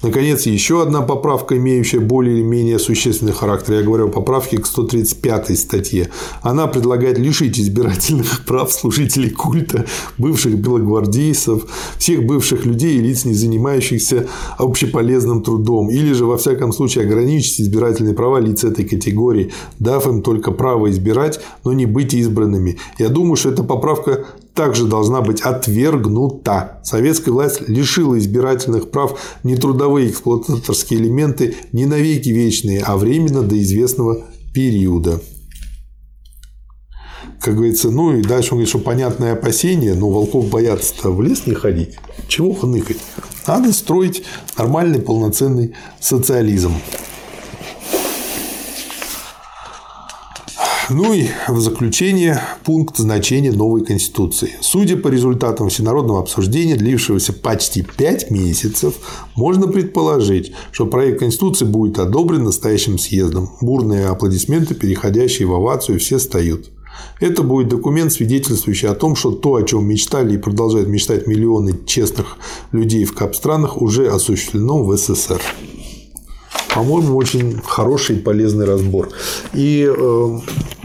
Speaker 1: Наконец, еще одна поправка, имеющая более или менее существенный характер. Я говорю о поправке к 135 статье. Она предлагает лишить избирательных [laughs] прав служителей культа, бывших белогвардейцев, всех бывших людей и лиц, не занимающихся общеполезным трудом, или же, во всяком случае, ограничить избирательные права лиц этой категории, дав им только право избирать, но не быть избранными. Я думаю, что эта поправка также должна быть отвергнута. Советская власть лишила избирательных прав не трудовые эксплуататорские элементы не навеки вечные, а временно до известного периода. Как говорится, ну и дальше он говорит, что понятное опасение, но волков боятся-то в лес не ходить. Чего хныкать? Надо строить нормальный полноценный социализм. Ну и в заключение пункт значения новой Конституции. Судя по результатам всенародного обсуждения, длившегося почти 5 месяцев, можно предположить, что проект Конституции будет одобрен настоящим съездом. Бурные аплодисменты, переходящие в овацию, все встают. Это будет документ, свидетельствующий о том, что то, о чем мечтали и продолжают мечтать миллионы честных людей в капстранах, уже осуществлено в СССР. По-моему, очень хороший и полезный разбор. И э,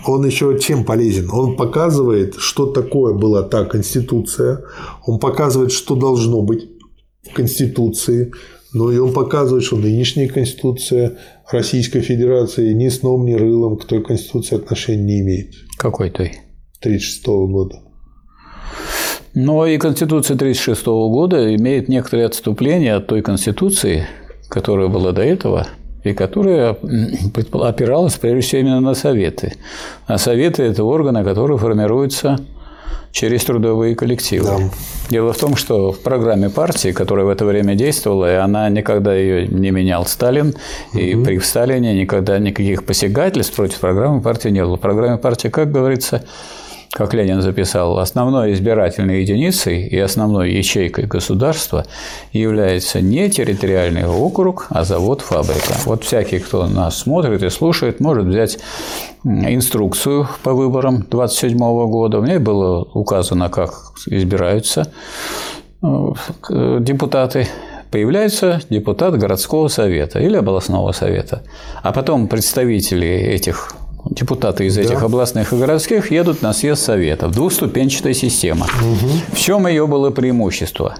Speaker 1: он еще чем полезен? Он показывает, что такое была та Конституция, он показывает, что должно быть в Конституции, ну и он показывает, что нынешняя Конституция Российской Федерации ни сном, ни рылом к той Конституции отношения не имеет.
Speaker 2: Какой той?
Speaker 1: 1936 года.
Speaker 2: Но и Конституция 1936 года имеет некоторые отступления от той Конституции, которая была до этого, и которая опиралась прежде всего именно на Советы. А Советы – это органы, которые формируются через трудовые коллективы. Да. Дело в том, что в программе партии, которая в это время действовала, и она никогда ее не менял Сталин, угу. и при Сталине никогда никаких посягательств против программы партии не было. В программе партии, как говорится, как Ленин записал, основной избирательной единицей и основной ячейкой государства является не территориальный округ, а завод-фабрика. Вот всякий, кто нас смотрит и слушает, может взять инструкцию по выборам 27 года. У меня было указано, как избираются э, депутаты появляется депутат городского совета или областного совета, а потом представители этих депутаты из этих да. областных и городских едут на съезд Советов. Двухступенчатая система. Угу. В чем ее было преимущество?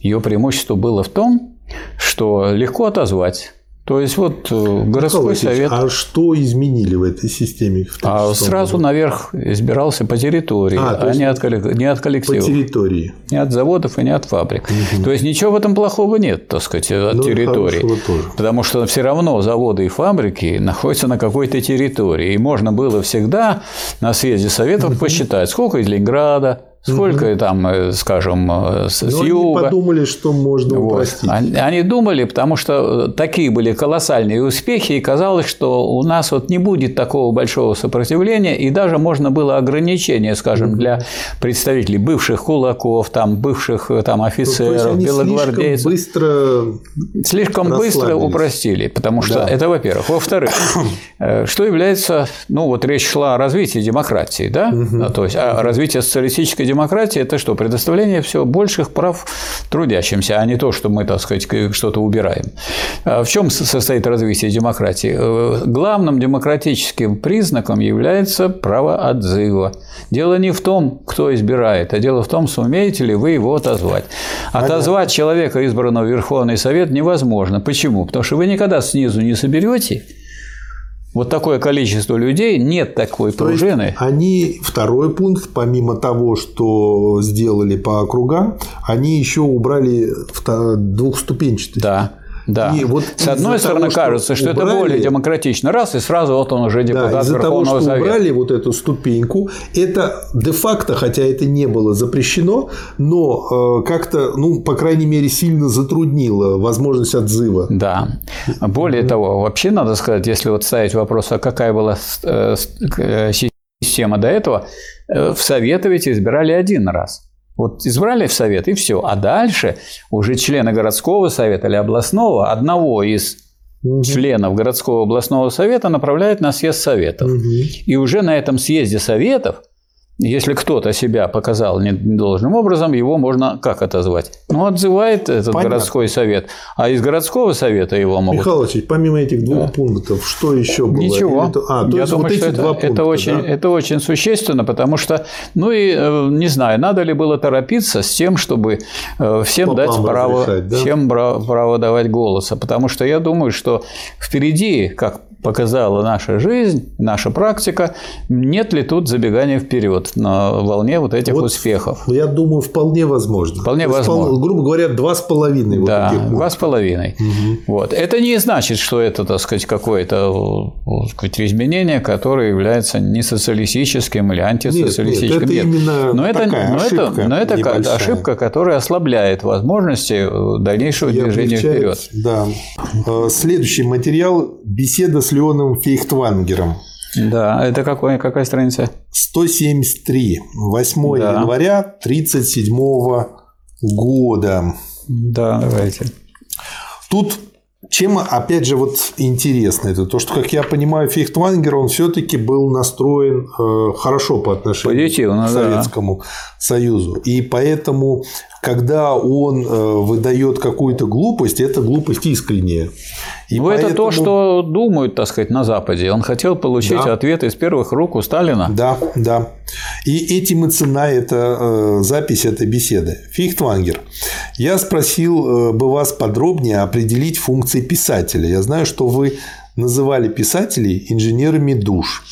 Speaker 2: Ее преимущество было в том, что легко отозвать то есть вот э, городской совет.
Speaker 1: А что изменили в этой системе? В
Speaker 2: а сразу году? наверх избирался по территории, а, а не, от, не от коллектива.
Speaker 1: По территории.
Speaker 2: Не от заводов и не от фабрик. Угу. То есть ничего в этом плохого нет, так сказать, от ну, территории. Тоже. Потому что все равно заводы и фабрики находятся на какой-то территории. И можно было всегда на съезде советов угу. [laughs] посчитать, сколько из Ленинграда, Сколько угу. там, э, скажем, э, с Но юга.
Speaker 1: Они подумали, что можно упростить. Вот.
Speaker 2: Они, они думали, потому что такие были колоссальные успехи, и казалось, что у нас вот не будет такого большого сопротивления, и даже можно было ограничение, скажем, угу. для представителей бывших кулаков, там, бывших э, там, офицеров, ну, белогвардейцев.
Speaker 1: Слишком быстро,
Speaker 2: слишком быстро упростили, потому что да. это, во-первых. Во-вторых, [coughs] что является, ну вот речь шла о развитии демократии, да, угу. то есть о развитии социалистической демократии демократия – это что? Предоставление все больших прав трудящимся, а не то, что мы, так сказать, что-то убираем. А в чем состоит развитие демократии? Э, главным демократическим признаком является право отзыва. Дело не в том, кто избирает, а дело в том, сумеете ли вы его отозвать. Отозвать человека, избранного в Верховный Совет, невозможно. Почему? Потому что вы никогда снизу не соберете вот такое количество людей, нет такой То пружины.
Speaker 1: Они, второй пункт, помимо того, что сделали по округам, они еще убрали двухступенчатость.
Speaker 2: Да. Да. И вот С одной стороны, того, кажется, что, убрали, это более демократично. Раз, и сразу вот он уже депутат да, из-за того, что Совета.
Speaker 1: убрали вот эту ступеньку, это де-факто, хотя это не было запрещено, но э, как-то, ну, по крайней мере, сильно затруднило возможность отзыва.
Speaker 2: Да. Более mm-hmm. того, вообще надо сказать, если вот ставить вопрос, а какая была э, э, система до этого, в Советы ведь избирали один раз. Вот избрали в совет, и все. А дальше уже члены городского совета или областного, одного из угу. членов городского областного совета направляют на съезд советов. Угу. И уже на этом съезде советов если кто-то себя показал недолжным образом, его можно как отозвать? Ну, отзывает этот Понятно. городской совет, а из городского совета его могут...
Speaker 1: Михаил Васильевич, помимо этих двух да. пунктов, что еще было?
Speaker 2: Ничего. Это... А, то Я есть думаю, вот эти что два это, пункта, это, очень, да? это очень существенно, потому что, ну и, э, не знаю, надо ли было торопиться с тем, чтобы э, всем Попам дать право, да? всем право давать голоса, потому что я думаю, что впереди, как показала наша жизнь, наша практика, нет ли тут забегания вперед на волне вот этих вот успехов?
Speaker 1: Я думаю, вполне возможно.
Speaker 2: Вполне возможно. Вполне,
Speaker 1: грубо говоря, два с половиной.
Speaker 2: Вот да, два с половиной. Угу. Вот. Это не значит, что это, так сказать, какое-то так сказать, изменение, которое является не социалистическим или антисоциалистическим.
Speaker 1: Нет, нет, это нет. именно но это, такая но ошибка
Speaker 2: это, но это небольшая. ошибка, которая ослабляет возможности дальнейшего И движения вперед.
Speaker 1: Да. Э, следующий материал – беседа с Леоном Фейхтвангером.
Speaker 2: Да, это какой, какая страница?
Speaker 1: 173. 8 да. января 1937 года.
Speaker 2: Да, давайте.
Speaker 1: Тут чем, опять же, вот интересно это то, что, как я понимаю, Фейхтвангер, он все-таки был настроен э, хорошо по отношению Позитивно, к Советскому да. Союзу. И поэтому когда он э, выдает какую-то глупость, это глупость искренняя.
Speaker 2: И ну, поэтому... это то, что думают, так сказать, на Западе. Он хотел получить да. ответ из первых рук у Сталина.
Speaker 1: Да, да. И этим и цена это э, запись этой беседы. Фихтвангер, я спросил бы вас подробнее определить функции писателя. Я знаю, что вы называли писателей инженерами душ.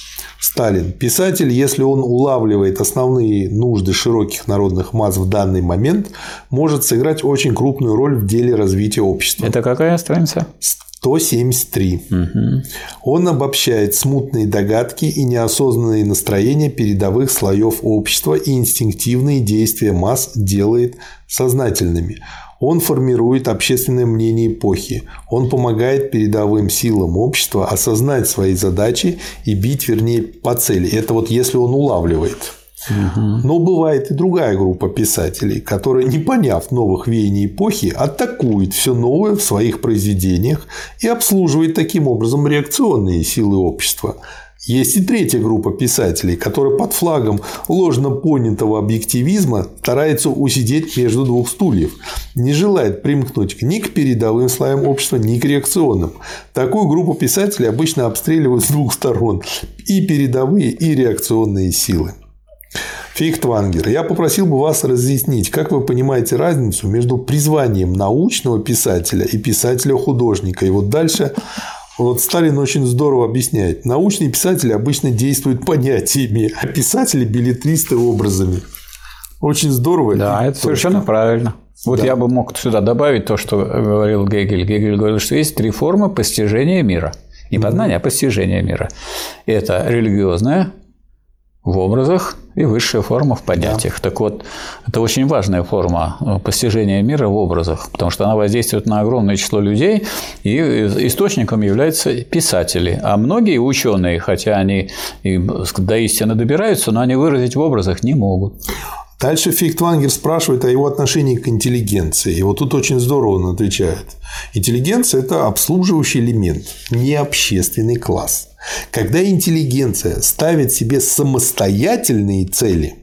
Speaker 1: Сталин. Писатель, если он улавливает основные нужды широких народных масс в данный момент, может сыграть очень крупную роль в деле развития общества.
Speaker 2: Это какая страница?
Speaker 1: 173. Угу. Он обобщает смутные догадки и неосознанные настроения передовых слоев общества и инстинктивные действия масс делает сознательными. Он формирует общественное мнение эпохи. Он помогает передовым силам общества осознать свои задачи и бить, вернее, по цели. Это вот если он улавливает. Но бывает и другая группа писателей, которая, не поняв новых веяний эпохи, атакует все новое в своих произведениях и обслуживает таким образом реакционные силы общества. Есть и третья группа писателей, которая под флагом ложно понятого объективизма старается усидеть между двух стульев, не желает примкнуть ни к передовым слоям общества, ни к реакционным. Такую группу писателей обычно обстреливают с двух сторон – и передовые, и реакционные силы. Фейхтвангер, я попросил бы вас разъяснить, как вы понимаете разницу между призванием научного писателя и писателя-художника. И вот дальше вот Сталин очень здорово объясняет. Научные писатели обычно действуют понятиями, а писатели – билетристы образами. Очень здорово.
Speaker 2: Да, это совершенно правильно. Вот да. я бы мог сюда добавить то, что говорил Гегель. Гегель говорил, что есть три формы постижения мира. Не познания, а постижения мира. Это религиозное, в образах и высшая форма в понятиях. Да. Так вот, это очень важная форма э, постижения мира в образах, потому что она воздействует на огромное число людей, и источником являются писатели. А многие ученые, хотя они до истины добираются, но они выразить в образах не могут.
Speaker 1: Дальше Фихтвангер спрашивает о его отношении к интеллигенции. И вот тут очень здорово он отвечает. Интеллигенция – это обслуживающий элемент, не общественный класс. Когда интеллигенция ставит себе самостоятельные цели,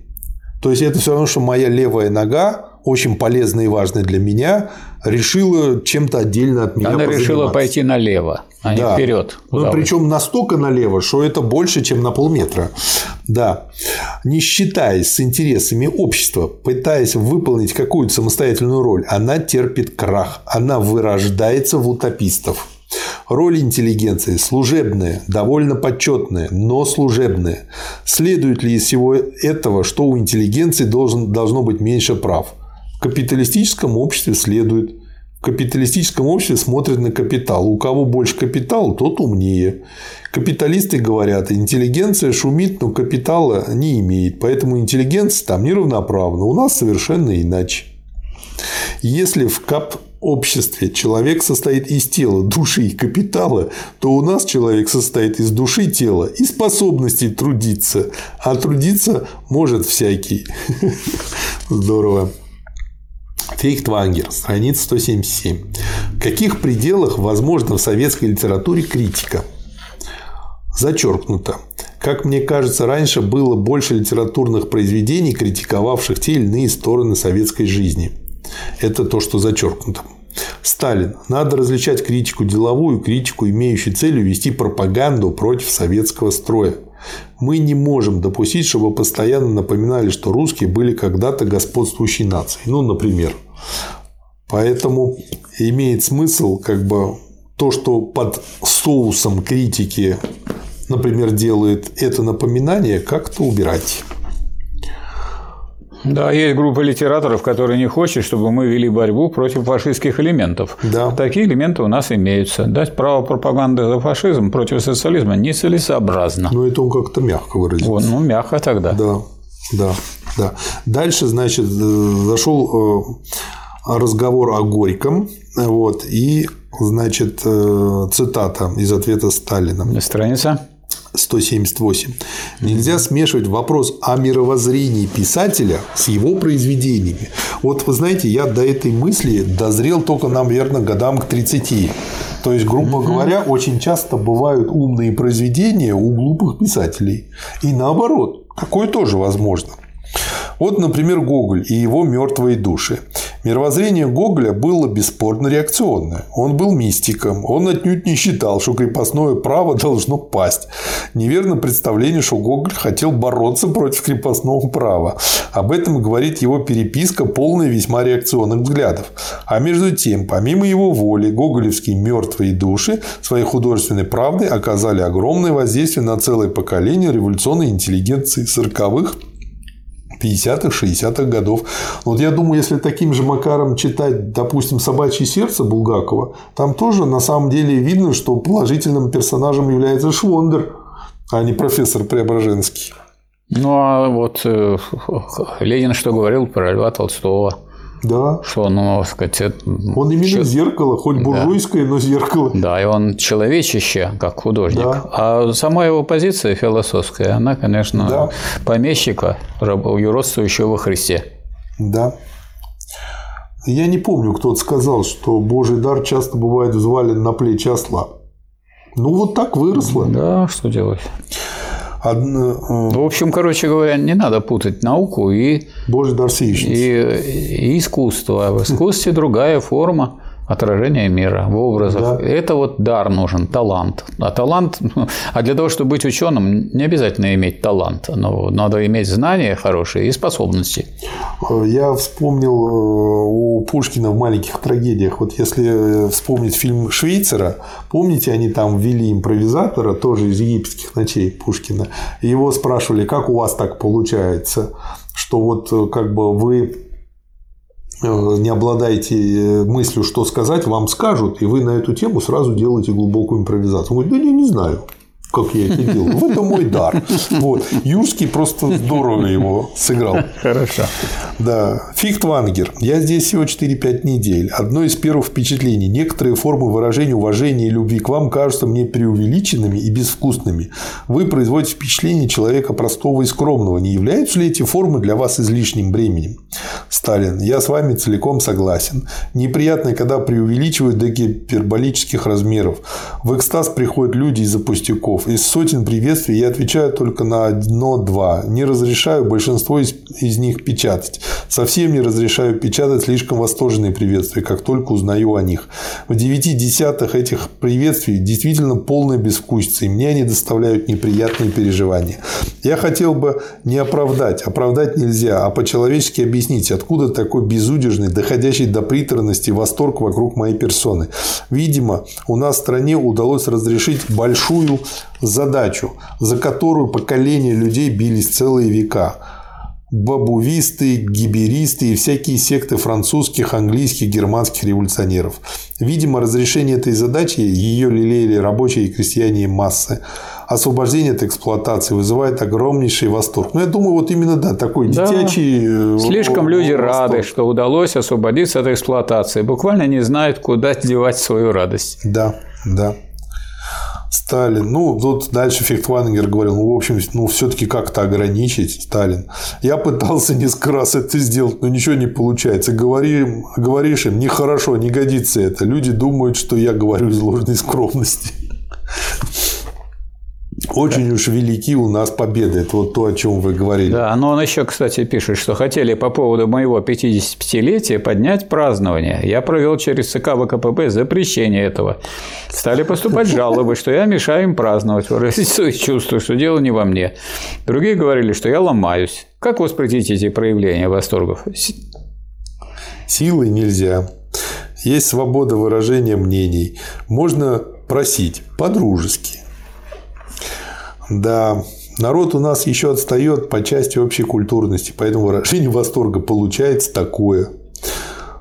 Speaker 1: то есть это все равно, что моя левая нога очень полезная и важная для меня, решила чем-то отдельно от меня
Speaker 2: Она решила пойти налево, а да. не вперед.
Speaker 1: Ну, причем настолько налево, что это больше, чем на полметра. Да. Не считаясь с интересами общества, пытаясь выполнить какую-то самостоятельную роль, она терпит крах, она вырождается в утопистов. Роль интеллигенции служебная, довольно почетная, но служебная. Следует ли из всего этого, что у интеллигенции должен, должно быть меньше прав? В капиталистическом обществе следует. В капиталистическом обществе смотрят на капитал. У кого больше капитала, тот умнее. Капиталисты говорят, интеллигенция шумит, но капитала не имеет. Поэтому интеллигенция там неравноправна. У нас совершенно иначе. Если в кап обществе человек состоит из тела, души и капитала, то у нас человек состоит из души, тела и способностей трудиться. А трудиться может всякий. [laughs] Здорово. Фейхтвангер, страница 177. В каких пределах возможна в советской литературе критика? Зачеркнуто. Как мне кажется, раньше было больше литературных произведений, критиковавших те или иные стороны советской жизни. Это то, что зачеркнуто. Сталин. Надо различать критику деловую, критику, имеющую целью вести пропаганду против советского строя. Мы не можем допустить, чтобы постоянно напоминали, что русские были когда-то господствующей нацией. Ну, например. Поэтому имеет смысл как бы то, что под соусом критики, например, делает это напоминание, как-то убирать.
Speaker 2: Да, есть группа литераторов, которые не хотят, чтобы мы вели борьбу против фашистских элементов. Да. Такие элементы у нас имеются. Дать право пропаганды за фашизм против социализма нецелесообразно.
Speaker 1: Ну, это он как-то мягко выразился.
Speaker 2: Вот, ну, мягко тогда.
Speaker 1: Да, да, да. Дальше, значит, э, зашел э, разговор о Горьком, вот, и, значит, э, цитата из ответа Сталина.
Speaker 2: Страница?
Speaker 1: 178. Нельзя смешивать вопрос о мировоззрении писателя с его произведениями. Вот вы знаете, я до этой мысли дозрел только, наверное, годам к 30. То есть, грубо говоря, очень часто бывают умные произведения у глупых писателей. И наоборот, такое тоже возможно. Вот, например, Гоголь и его мертвые души. Мировоззрение Гоголя было бесспорно реакционное. Он был мистиком. Он отнюдь не считал, что крепостное право должно пасть. Неверно представление, что Гоголь хотел бороться против крепостного права. Об этом говорит его переписка, полная весьма реакционных взглядов. А между тем, помимо его воли, гоголевские мертвые души своей художественной правдой оказали огромное воздействие на целое поколение революционной интеллигенции 40-х 50-х, 60-х годов. Вот я думаю, если таким же макаром читать, допустим, «Собачье сердце» Булгакова, там тоже на самом деле видно, что положительным персонажем является Швондер, а не профессор Преображенский.
Speaker 2: Ну, а вот э, Ленин что говорил про Льва Толстого?
Speaker 1: Да.
Speaker 2: Что, ну, сказать, это...
Speaker 1: Он именно Че... зеркало, хоть буржуйское, да. но зеркало.
Speaker 2: Да, и он человечище, как художник. Да. А сама его позиция философская, она, конечно, да. помещика, юродствующего во Христе.
Speaker 1: Да. Я не помню, кто-то сказал, что Божий дар часто бывает взвален на плечи осла. Ну, вот так выросло.
Speaker 2: Да, что делать? Одно... Э, в общем, короче говоря, не надо путать науку и,
Speaker 1: Божий дар
Speaker 2: и, и искусство. В искусстве другая форма отражение мира в образах. Да. Это вот дар нужен, талант. А талант, [laughs] а для того, чтобы быть ученым, не обязательно иметь талант, но надо иметь знания хорошие и способности.
Speaker 1: Я вспомнил э, у Пушкина в маленьких трагедиях. Вот если вспомнить фильм Швейцера, помните, они там ввели импровизатора, тоже из египетских ночей Пушкина. Его спрашивали, как у вас так получается, что вот э, как бы вы Э, не обладаете э, мыслью, что сказать, вам скажут, и вы на эту тему сразу делаете глубокую импровизацию. Он говорит, да я не знаю как я это делаю. В этом мой дар. Вот. Юрский просто здорово его сыграл.
Speaker 2: Хорошо.
Speaker 1: Да. Фихтвангер. Я здесь всего 4-5 недель. Одно из первых впечатлений. Некоторые формы выражения уважения и любви к вам кажутся мне преувеличенными и безвкусными. Вы производите впечатление человека простого и скромного. Не являются ли эти формы для вас излишним бременем? Сталин. Я с вами целиком согласен. Неприятно, когда преувеличивают до гиперболических размеров. В экстаз приходят люди из-за пустяков слов. Из сотен приветствий я отвечаю только на одно-два. Не разрешаю большинство из, из них печатать. Совсем не разрешаю печатать слишком восторженные приветствия, как только узнаю о них. В девяти десятых этих приветствий действительно полная безвкусица, и мне они доставляют неприятные переживания. Я хотел бы не оправдать, оправдать нельзя, а по-человечески объяснить, откуда такой безудержный, доходящий до приторности восторг вокруг моей персоны. Видимо, у нас в стране удалось разрешить большую задачу, за которую поколения людей бились целые века. Бабувисты, гиберисты и всякие секты французских, английских, германских революционеров. Видимо, разрешение этой задачи ее лелеяли рабочие и крестьяне массы. Освобождение от эксплуатации вызывает огромнейший восторг. Но ну, я думаю, вот именно да, такой да. дитячий
Speaker 2: э, Слишком люди восторг. рады, что удалось освободиться от эксплуатации. Буквально не знают, куда девать свою радость.
Speaker 1: Да, да. Сталин. Ну, тут дальше Фихтвангер говорил, ну, в общем, ну, все-таки как-то ограничить Сталин. Я пытался несколько раз это сделать, но ничего не получается. Говори, говоришь им, нехорошо, не годится это. Люди думают, что я говорю из ложной скромности. Очень уж велики у нас победы. Это вот то, о чем вы говорили.
Speaker 2: Да, но он еще, кстати, пишет, что хотели по поводу моего 55-летия поднять празднование. Я провел через ЦК ВКПБ запрещение этого. Стали поступать жалобы, что я мешаю им праздновать, выразить свои чувства, что дело не во мне. Другие говорили, что я ломаюсь. Как воспретить эти проявления восторгов?
Speaker 1: Силой нельзя. Есть свобода выражения мнений. Можно просить по-дружески да, народ у нас еще отстает по части общей культурности, поэтому выражение восторга получается такое.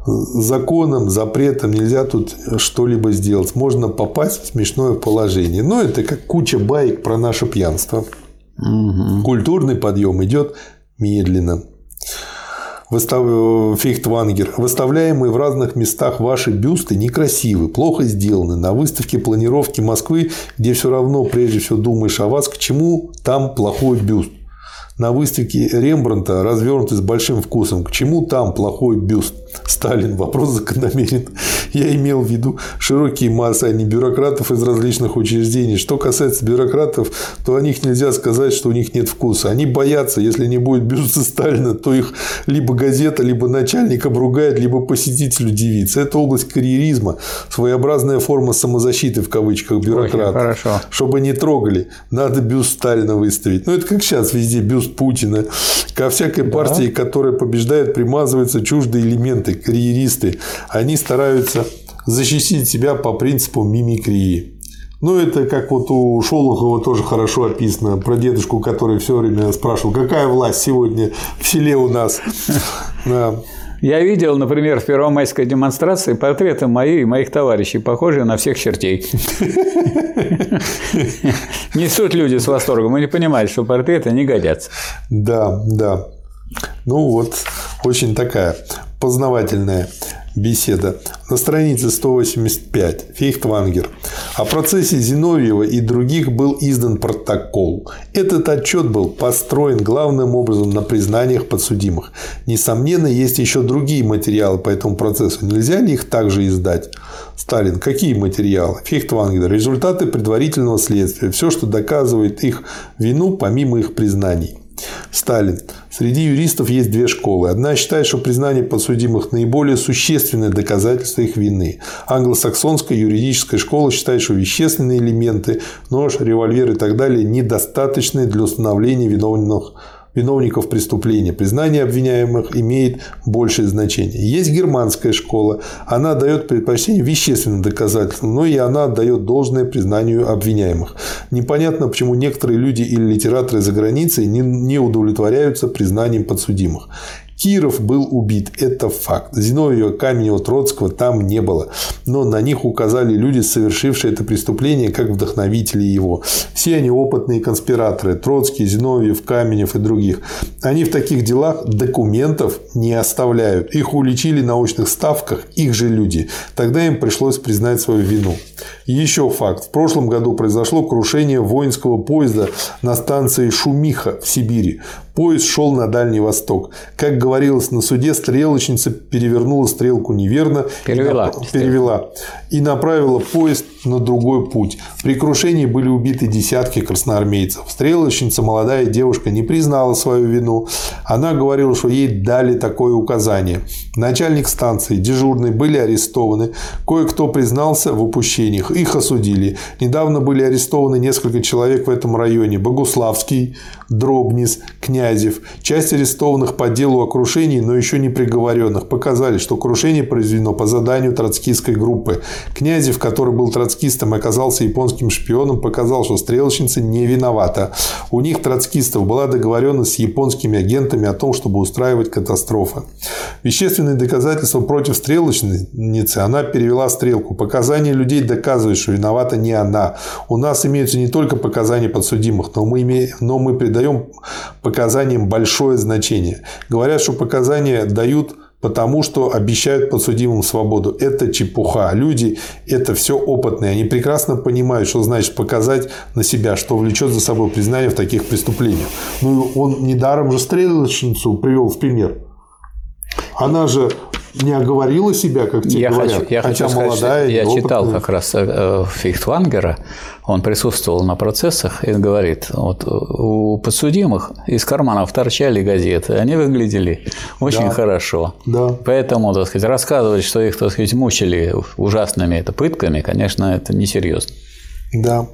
Speaker 1: Законом, запретом нельзя тут что-либо сделать. Можно попасть в смешное положение. Но это как куча баек про наше пьянство. Угу. Культурный подъем идет медленно. Выстав... Фейхтвангер. Выставляемые в разных местах ваши бюсты некрасивы, плохо сделаны. На выставке планировки Москвы, где все равно прежде всего думаешь о вас, к чему там плохой бюст? На выставке Рембранта развернутый с большим вкусом. К чему там плохой бюст? Сталин. Вопрос закономерен. Я имел в виду широкие массы, а не бюрократов из различных учреждений. Что касается бюрократов, то о них нельзя сказать, что у них нет вкуса. Они боятся, если не будет бюста Сталина, то их либо газета, либо начальник обругает, либо посетитель удивится. Это область карьеризма, своеобразная форма самозащиты в кавычках бюрократов.
Speaker 2: Хорошо.
Speaker 1: Чтобы не трогали, надо бюст Сталина выставить. Ну, это как сейчас везде бюст Путина. Ко всякой да. партии, которая побеждает, примазываются чуждые элементы, карьеристы. Они стараются защитить себя по принципу мимикрии. Ну, это как вот у Шолохова тоже хорошо описано про дедушку, который все время спрашивал, какая власть сегодня в селе у нас. [laughs]
Speaker 2: Я видел, например, в первомайской демонстрации портреты мои и моих товарищей, похожие на всех чертей. [laughs] [laughs] Несут люди с восторгом и не понимают, что портреты не годятся.
Speaker 1: Да, да. Ну вот, очень такая познавательная беседа. На странице 185 Фейхтвангер. О процессе Зиновьева и других был издан протокол. Этот отчет был построен главным образом на признаниях подсудимых. Несомненно, есть еще другие материалы по этому процессу. Нельзя ли их также издать? Сталин. Какие материалы? Фейхтвангер. Результаты предварительного следствия. Все, что доказывает их вину, помимо их признаний. Сталин. Среди юристов есть две школы. Одна считает, что признание подсудимых наиболее существенное доказательство их вины. Англосаксонская юридическая школа считает, что вещественные элементы, нож, револьвер и так далее недостаточны для установления виновных виновников преступления. Признание обвиняемых имеет большее значение. Есть германская школа. Она дает предпочтение вещественным доказательствам, но и она дает должное признанию обвиняемых. Непонятно, почему некоторые люди или литераторы за границей не удовлетворяются признанием подсудимых. Киров был убит. Это факт. Зиновьева, Каменева, Троцкого там не было. Но на них указали люди, совершившие это преступление, как вдохновители его. Все они опытные конспираторы. Троцкий, Зиновьев, Каменев и других. Они в таких делах документов не оставляют. Их уличили на очных ставках их же люди. Тогда им пришлось признать свою вину. Еще факт. В прошлом году произошло крушение воинского поезда на станции Шумиха в Сибири. Поезд шел на Дальний Восток. Как говорилось на суде, стрелочница перевернула стрелку неверно.
Speaker 2: Перевела.
Speaker 1: И, перевела. И направила поезд на другой путь. При крушении были убиты десятки красноармейцев. Стрелочница, молодая девушка, не признала свою вину. Она говорила, что ей дали такое указание. Начальник станции, дежурный были арестованы. Кое-кто признался в упущениях. Их осудили. Недавно были арестованы несколько человек в этом районе. Богуславский, Дробнис, Князев. Часть арестованных по делу о крушении, но еще не приговоренных, показали, что крушение произведено по заданию троцкистской группы. Князев, который был троцкистом и оказался японским шпионом, показал, что стрелочница не виновата. У них, троцкистов, была договоренность с японскими агентами о том, чтобы устраивать катастрофы. Вещественные доказательства против стрелочницы она перевела стрелку. Показания людей доказывают, что виновата не она. У нас имеются не только показания подсудимых, но мы, имеем, но мы придаем показаниям большое значение. Говорят, что показания дают потому что обещают подсудимым свободу. Это чепуха. Люди это все опытные. Они прекрасно понимают, что значит показать на себя, что влечет за собой признание в таких преступлениях. Ну, он недаром же стрелочницу привел в пример. Она же не оговорила себя, как тебе
Speaker 2: я
Speaker 1: говорят,
Speaker 2: хочу, я хотя хочу молодая. Сказать, я опытная. читал как раз э, Фихтвангера, он присутствовал на процессах и говорит, вот у подсудимых из карманов торчали газеты, они выглядели очень да. хорошо.
Speaker 1: Да.
Speaker 2: Поэтому, так сказать, рассказывать, что их, так сказать, мучили ужасными это, пытками, конечно, это несерьезно.
Speaker 1: Да.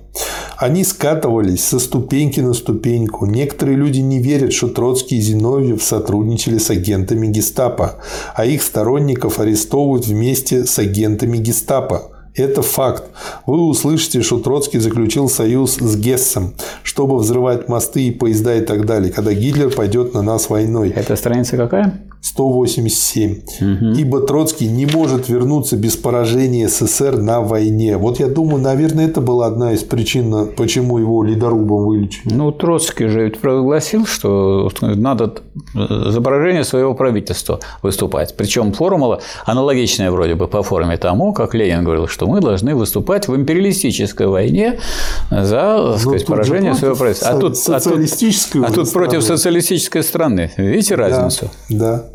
Speaker 1: Они скатывались со ступеньки на ступеньку. Некоторые люди не верят, что Троцкий и Зиновьев сотрудничали с агентами гестапо, а их сторонников арестовывают вместе с агентами гестапо. Это факт. Вы услышите, что Троцкий заключил союз с Гессом, чтобы взрывать мосты и поезда и так далее, когда Гитлер пойдет на нас войной.
Speaker 2: Это страница какая?
Speaker 1: 187. Угу. Ибо Троцкий не может вернуться без поражения СССР на войне. Вот я думаю, наверное, это была одна из причин, почему его ледорубом вылечили.
Speaker 2: Ну, Троцкий же ведь прогласил, что надо за поражение своего правительства выступать. Причем формула аналогичная вроде бы по форме тому, как Ленин говорил, что мы должны выступать в империалистической войне за сказать, поражение своего правительства.
Speaker 1: А тут, а тут,
Speaker 2: а тут против социалистической страны. Видите разницу?
Speaker 1: Да. да.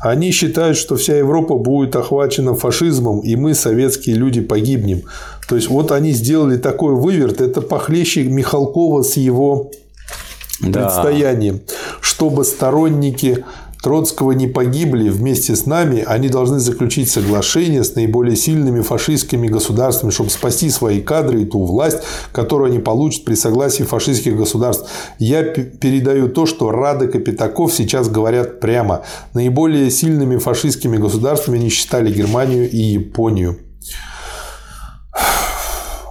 Speaker 1: Они считают, что вся Европа будет охвачена фашизмом, и мы, советские люди, погибнем. То есть, вот они сделали такой выверт, это похлеще Михалкова с его да. предстоянием, чтобы сторонники Троцкого не погибли вместе с нами, они должны заключить соглашение с наиболее сильными фашистскими государствами, чтобы спасти свои кадры и ту власть, которую они получат при согласии фашистских государств. Я передаю то, что Радек и Пятаков сейчас говорят прямо. Наиболее сильными фашистскими государствами они считали Германию и Японию.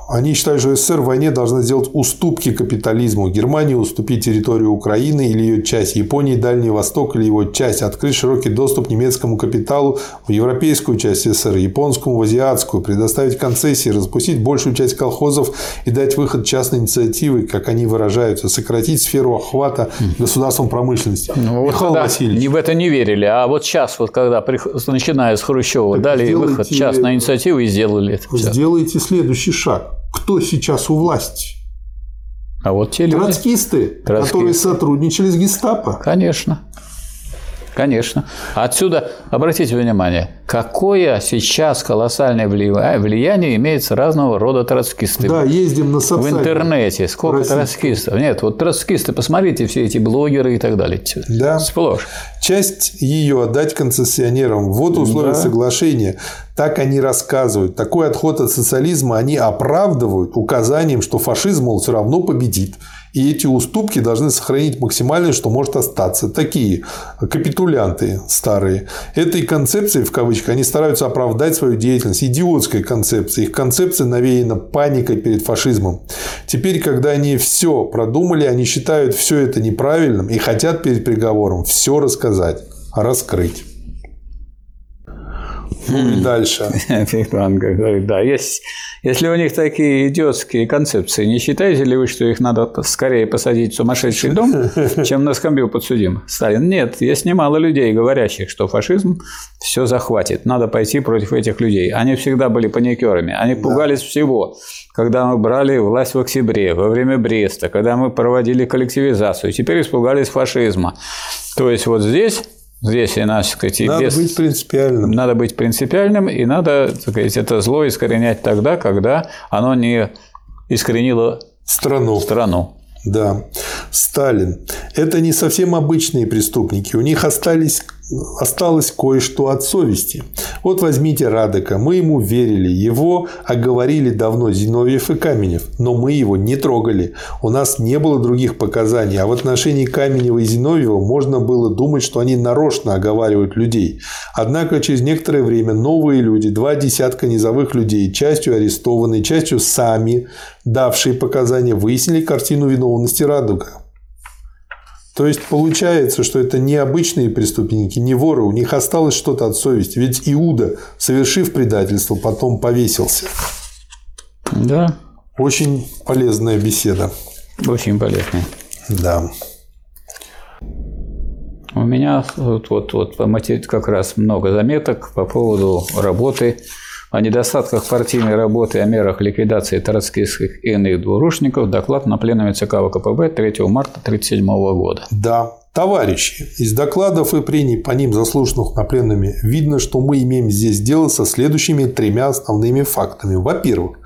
Speaker 1: Они считают, что СССР в войне должна сделать уступки капитализму. Германии уступить территорию Украины или ее часть, Японии Дальний Восток или его часть, открыть широкий доступ немецкому капиталу в европейскую часть СССР, японскому в азиатскую, предоставить концессии, распустить большую часть колхозов и дать выход частной инициативы, как они выражаются, сократить сферу охвата государством промышленности.
Speaker 2: Ну, Михаил вот Васильевич. Не в это не верили, а вот сейчас, вот когда начиная с Хрущева, так дали сделайте, выход частной инициативы и сделали это.
Speaker 1: Сделайте следующий шаг кто сейчас у власти?
Speaker 2: А вот те люди.
Speaker 1: Троцкисты, Троцкисты, которые сотрудничали с гестапо.
Speaker 2: Конечно. Конечно. Отсюда, обратите внимание, какое сейчас колоссальное влияние имеется разного рода троцкисты.
Speaker 1: Да, ездим на социальные.
Speaker 2: В интернете. Сколько Простите. троцкистов? Нет, вот троцкисты, посмотрите, все эти блогеры и так далее.
Speaker 1: Да. Сплошь. Часть ее отдать концессионерам. Вот условия да. соглашения. Так они рассказывают. Такой отход от социализма они оправдывают указанием, что фашизм, мол, все равно победит. И эти уступки должны сохранить максимальное, что может остаться. Такие капитулянты старые. Этой концепцией, в кавычках, они стараются оправдать свою деятельность. Идиотской концепцией. Их концепция навеяна паникой перед фашизмом. Теперь, когда они все продумали, они считают все это неправильным и хотят перед приговором все рассказать, раскрыть. Ну и дальше. [laughs]
Speaker 2: говорит, да, есть, если у них такие идиотские концепции, не считаете ли вы, что их надо скорее посадить в сумасшедший дом, [laughs] чем на скамью подсудим? Сталин, нет, есть немало людей, говорящих, что фашизм все захватит, надо пойти против этих людей. Они всегда были паникерами, они пугались да. всего. Когда мы брали власть в октябре, во время Бреста, когда мы проводили коллективизацию, теперь испугались фашизма. То есть вот здесь Здесь, и нас, сказать,
Speaker 1: надо без... быть принципиальным.
Speaker 2: Надо быть принципиальным, и надо, так сказать, это зло искоренять тогда, когда оно не искоренило
Speaker 1: страну.
Speaker 2: страну.
Speaker 1: Да. Сталин. Это не совсем обычные преступники. У них остались осталось кое-что от совести. Вот возьмите Радека. Мы ему верили. Его оговорили давно Зиновьев и Каменев. Но мы его не трогали. У нас не было других показаний. А в отношении Каменева и Зиновьева можно было думать, что они нарочно оговаривают людей. Однако через некоторое время новые люди, два десятка низовых людей, частью арестованные, частью сами давшие показания, выяснили картину виновности Радуга. То есть получается, что это не обычные преступники, не воры, у них осталось что-то от совести. Ведь Иуда, совершив предательство, потом повесился.
Speaker 2: Да.
Speaker 1: Очень полезная беседа.
Speaker 2: Очень полезная.
Speaker 1: Да.
Speaker 2: У меня вот, вот, вот по как раз много заметок по поводу работы о недостатках партийной работы, о мерах ликвидации троцкистских и иных двурушников доклад на пленуме ЦК ВКПБ 3 марта 1937 года.
Speaker 1: Да, Товарищи, из докладов и прений по ним заслушанных на пленуме видно, что мы имеем здесь дело со следующими тремя основными фактами. Во-первых,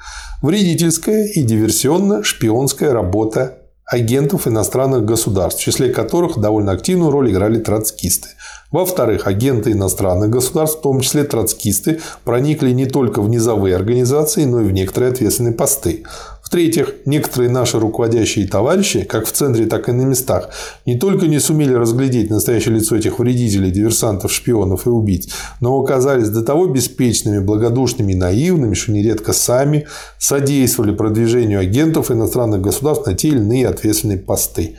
Speaker 1: вредительская и диверсионно-шпионская работа агентов иностранных государств, в числе которых довольно активную роль играли троцкисты. Во-вторых, агенты иностранных государств, в том числе троцкисты, проникли не только в низовые организации, но и в некоторые ответственные посты. В-третьих, некоторые наши руководящие товарищи, как в центре, так и на местах, не только не сумели разглядеть настоящее лицо этих вредителей, диверсантов, шпионов и убийц, но оказались до того беспечными, благодушными и наивными, что нередко сами содействовали продвижению агентов иностранных государств на те или иные ответственные посты.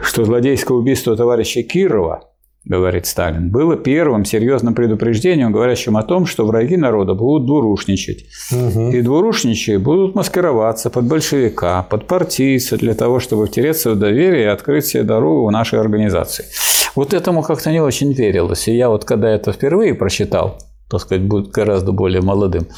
Speaker 2: Что злодейское убийство товарища Кирова говорит Сталин, было первым серьезным предупреждением, говорящим о том, что враги народа будут двурушничать. Угу. И двурушничие будут маскироваться под большевика, под партийца для того, чтобы втереться в доверие и открыть себе дорогу в нашей организации. Вот этому как-то не очень верилось. И я вот когда это впервые прочитал, так сказать, будет гораздо более молодым,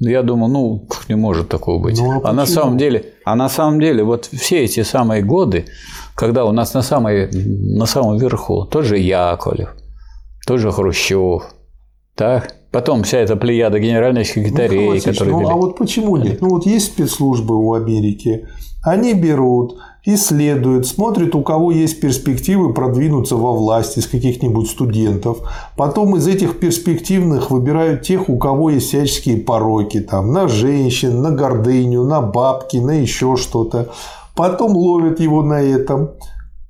Speaker 2: я думаю, ну, не может такого быть. Ну, а, а на самом деле, а на самом деле, вот все эти самые годы, когда у нас на, самой, на самом верху тоже Яковлев, тот же Хрущев, так, Потом вся эта плеяда генеральных секретарей,
Speaker 1: ну, которые... Ну, а вот почему нет? Ну, вот есть спецслужбы у Америки, они берут, исследуют, смотрят, у кого есть перспективы продвинуться во власть из каких-нибудь студентов. Потом из этих перспективных выбирают тех, у кого есть всяческие пороки. Там, на женщин, на гордыню, на бабки, на еще что-то. Потом ловят его на этом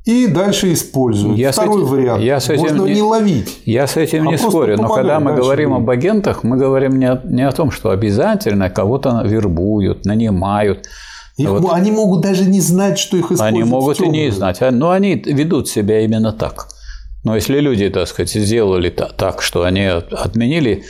Speaker 1: и дальше используют. Я Второй этим, вариант. Я с этим Можно не, не ловить.
Speaker 2: Я с этим а не спорю. Но когда мы говорим об агентах, мы говорим не о, не о том, что обязательно кого-то вербуют, нанимают.
Speaker 1: Их, вот. Они могут даже не знать, что их используют.
Speaker 2: Они могут и не знать, а, но они ведут себя именно так. Но если люди, так сказать, сделали так, что они отменили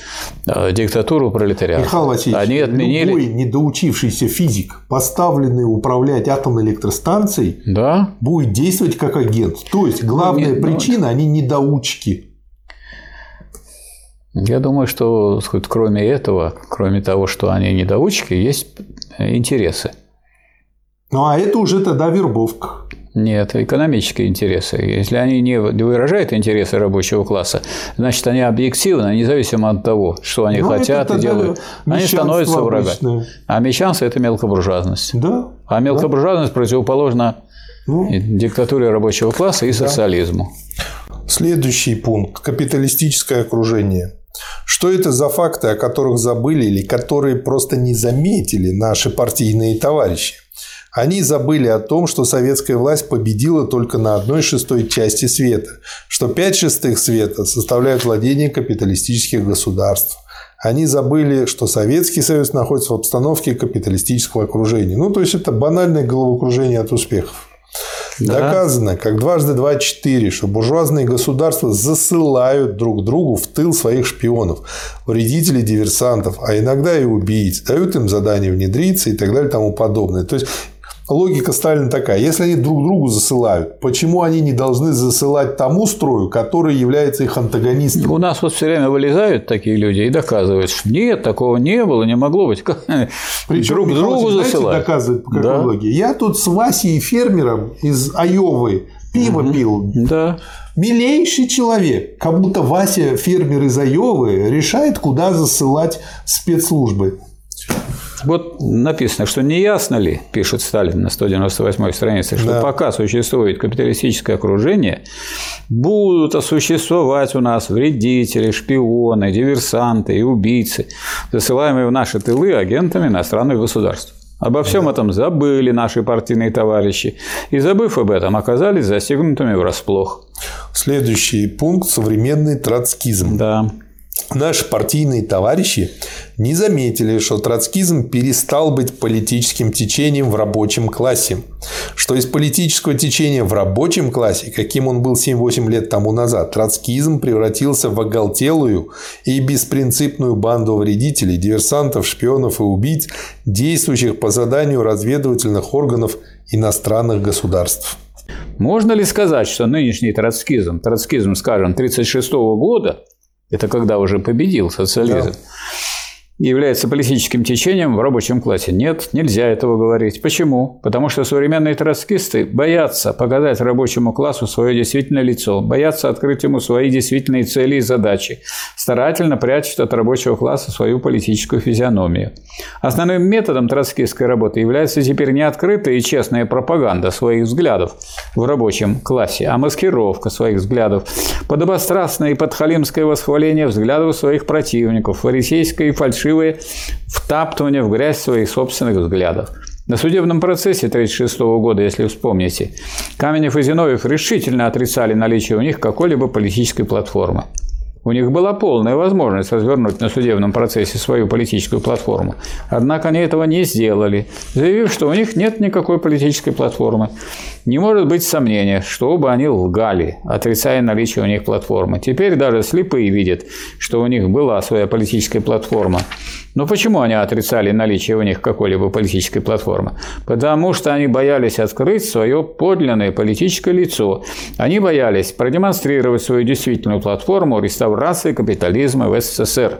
Speaker 2: э, диктатуру пролетариата,
Speaker 1: Михаил Васильевич, они отменили... любой недоучившийся физик, поставленный управлять атомной электростанцией, да? будет действовать как агент. То есть главная ну, причина – они недоучки.
Speaker 2: Я думаю, что сказать, кроме этого, кроме того, что они недоучки, есть интересы.
Speaker 1: Ну а это уже тогда вербовка.
Speaker 2: Нет, экономические интересы. Если они не выражают интересы рабочего класса, значит, они объективно, независимо от того, что они ну, хотят и делают, они становятся врагами. А мещанство – это мелкобуржуазность.
Speaker 1: Да.
Speaker 2: А мелкобуржуазность да. противоположна ну, диктатуре рабочего класса и социализму.
Speaker 1: Следующий пункт – капиталистическое окружение. Что это за факты, о которых забыли или которые просто не заметили наши партийные товарищи? Они забыли о том, что советская власть победила только на одной шестой части света, что пять шестых света составляют владение капиталистических государств. Они забыли, что Советский Союз находится в обстановке капиталистического окружения. Ну, то есть, это банальное головокружение от успехов. Да. Доказано, как дважды два – четыре, что буржуазные государства засылают друг другу в тыл своих шпионов, вредителей, диверсантов, а иногда и убийц, дают им задание внедриться и так далее и тому подобное. То есть, логика Сталина такая. Если они друг другу засылают, почему они не должны засылать тому строю, который является их антагонистом?
Speaker 2: У нас вот все время вылезают такие люди и доказывают, что нет, такого не было, не могло быть. [laughs]
Speaker 1: Причем друг другу засылают. доказывают по какой да. логике? Я тут с Васей фермером из Айовы пиво угу. пил.
Speaker 2: Да.
Speaker 1: Милейший человек. Как будто Вася, фермер из Айовы, решает, куда засылать спецслужбы.
Speaker 2: Вот написано, что не ясно ли, пишет Сталин на 198 странице, что да. пока существует капиталистическое окружение, будут существовать у нас вредители, шпионы, диверсанты и убийцы, засылаемые в наши тылы агентами иностранных государств. Обо всем да. этом забыли наши партийные товарищи, и, забыв об этом, оказались застегнутыми врасплох.
Speaker 1: Следующий пункт – современный троцкизм.
Speaker 2: Да.
Speaker 1: Наши партийные товарищи не заметили, что троцкизм перестал быть политическим течением в рабочем классе, что из политического течения в рабочем классе, каким он был 7-8 лет тому назад, троцкизм превратился в оголтелую и беспринципную банду вредителей, диверсантов, шпионов и убийц, действующих по заданию разведывательных органов иностранных государств.
Speaker 2: Можно ли сказать, что нынешний троцкизм, троцкизм, скажем, 1936 года, это когда уже победил социализм, да. Является политическим течением в рабочем классе. Нет, нельзя этого говорить. Почему? Потому что современные троцкисты боятся показать рабочему классу свое действительное лицо, боятся открыть ему свои действительные цели и задачи, старательно прячут от рабочего класса свою политическую физиономию. Основным методом троцкистской работы является теперь не открытая и честная пропаганда своих взглядов в рабочем классе, а маскировка своих взглядов, подобострастное и подхалимское восхваление взглядов своих противников, фарисейское и фальшивое втаптывание в грязь своих собственных взглядов. На судебном процессе 1936 года, если вспомните, Каменев и Зиновьев решительно отрицали наличие у них какой-либо политической платформы. У них была полная возможность развернуть на судебном процессе свою политическую платформу. Однако они этого не сделали, заявив, что у них нет никакой политической платформы. Не может быть сомнения, что оба они лгали, отрицая наличие у них платформы. Теперь даже слепые видят, что у них была своя политическая платформа. Но почему они отрицали наличие у них какой-либо политической платформы? Потому что они боялись открыть свое подлинное политическое лицо. Они боялись продемонстрировать свою действительную платформу, арестовать реставрации капитализма в СССР,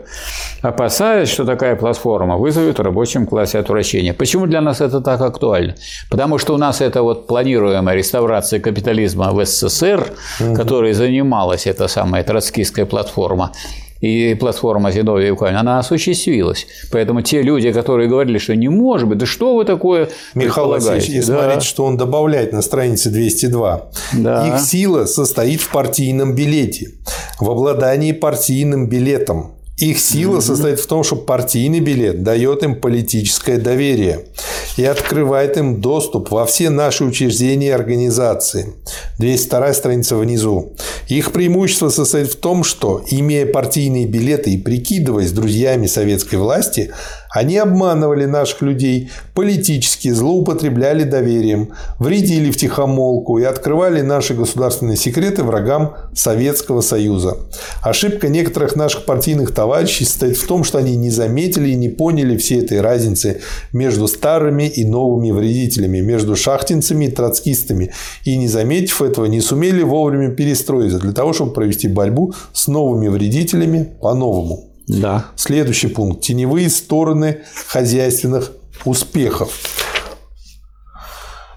Speaker 2: опасаясь, что такая платформа вызовет в рабочем классе отвращение. Почему для нас это так актуально? Потому что у нас это вот планируемая реставрация капитализма в СССР, угу. которой занималась эта самая троцкистская платформа, и платформа Зиновья Юканина, она осуществилась. Поэтому те люди, которые говорили, что не может быть, да что вы такое
Speaker 1: Михаил Васильевич, и да. смотрите, что он добавляет на странице 202. Да. Их сила состоит в партийном билете, в обладании партийным билетом, их сила состоит в том, что партийный билет дает им политическое доверие и открывает им доступ во все наши учреждения и организации. 202 страница внизу. Их преимущество состоит в том, что, имея партийные билеты и прикидываясь друзьями советской власти, они обманывали наших людей, политически злоупотребляли доверием, вредили в тихомолку и открывали наши государственные секреты врагам Советского Союза. Ошибка некоторых наших партийных товарищей состоит в том, что они не заметили и не поняли всей этой разницы между старыми и новыми вредителями, между шахтинцами и троцкистами, и не заметив этого, не сумели вовремя перестроиться для того, чтобы провести борьбу с новыми вредителями по-новому.
Speaker 2: Да.
Speaker 1: Следующий пункт. Теневые стороны хозяйственных успехов.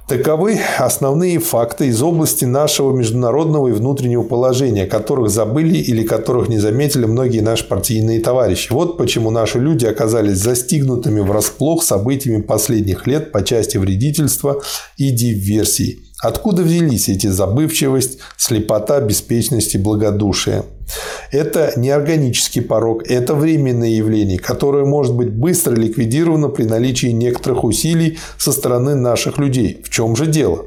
Speaker 1: Таковы основные факты из области нашего международного и внутреннего положения, которых забыли или которых не заметили многие наши партийные товарищи. Вот почему наши люди оказались застигнутыми врасплох событиями последних лет по части вредительства и диверсии. Откуда взялись эти забывчивость, слепота, беспечность и благодушие? Это не органический порог, это временное явление, которое может быть быстро ликвидировано при наличии некоторых усилий со стороны наших людей. В чем же дело?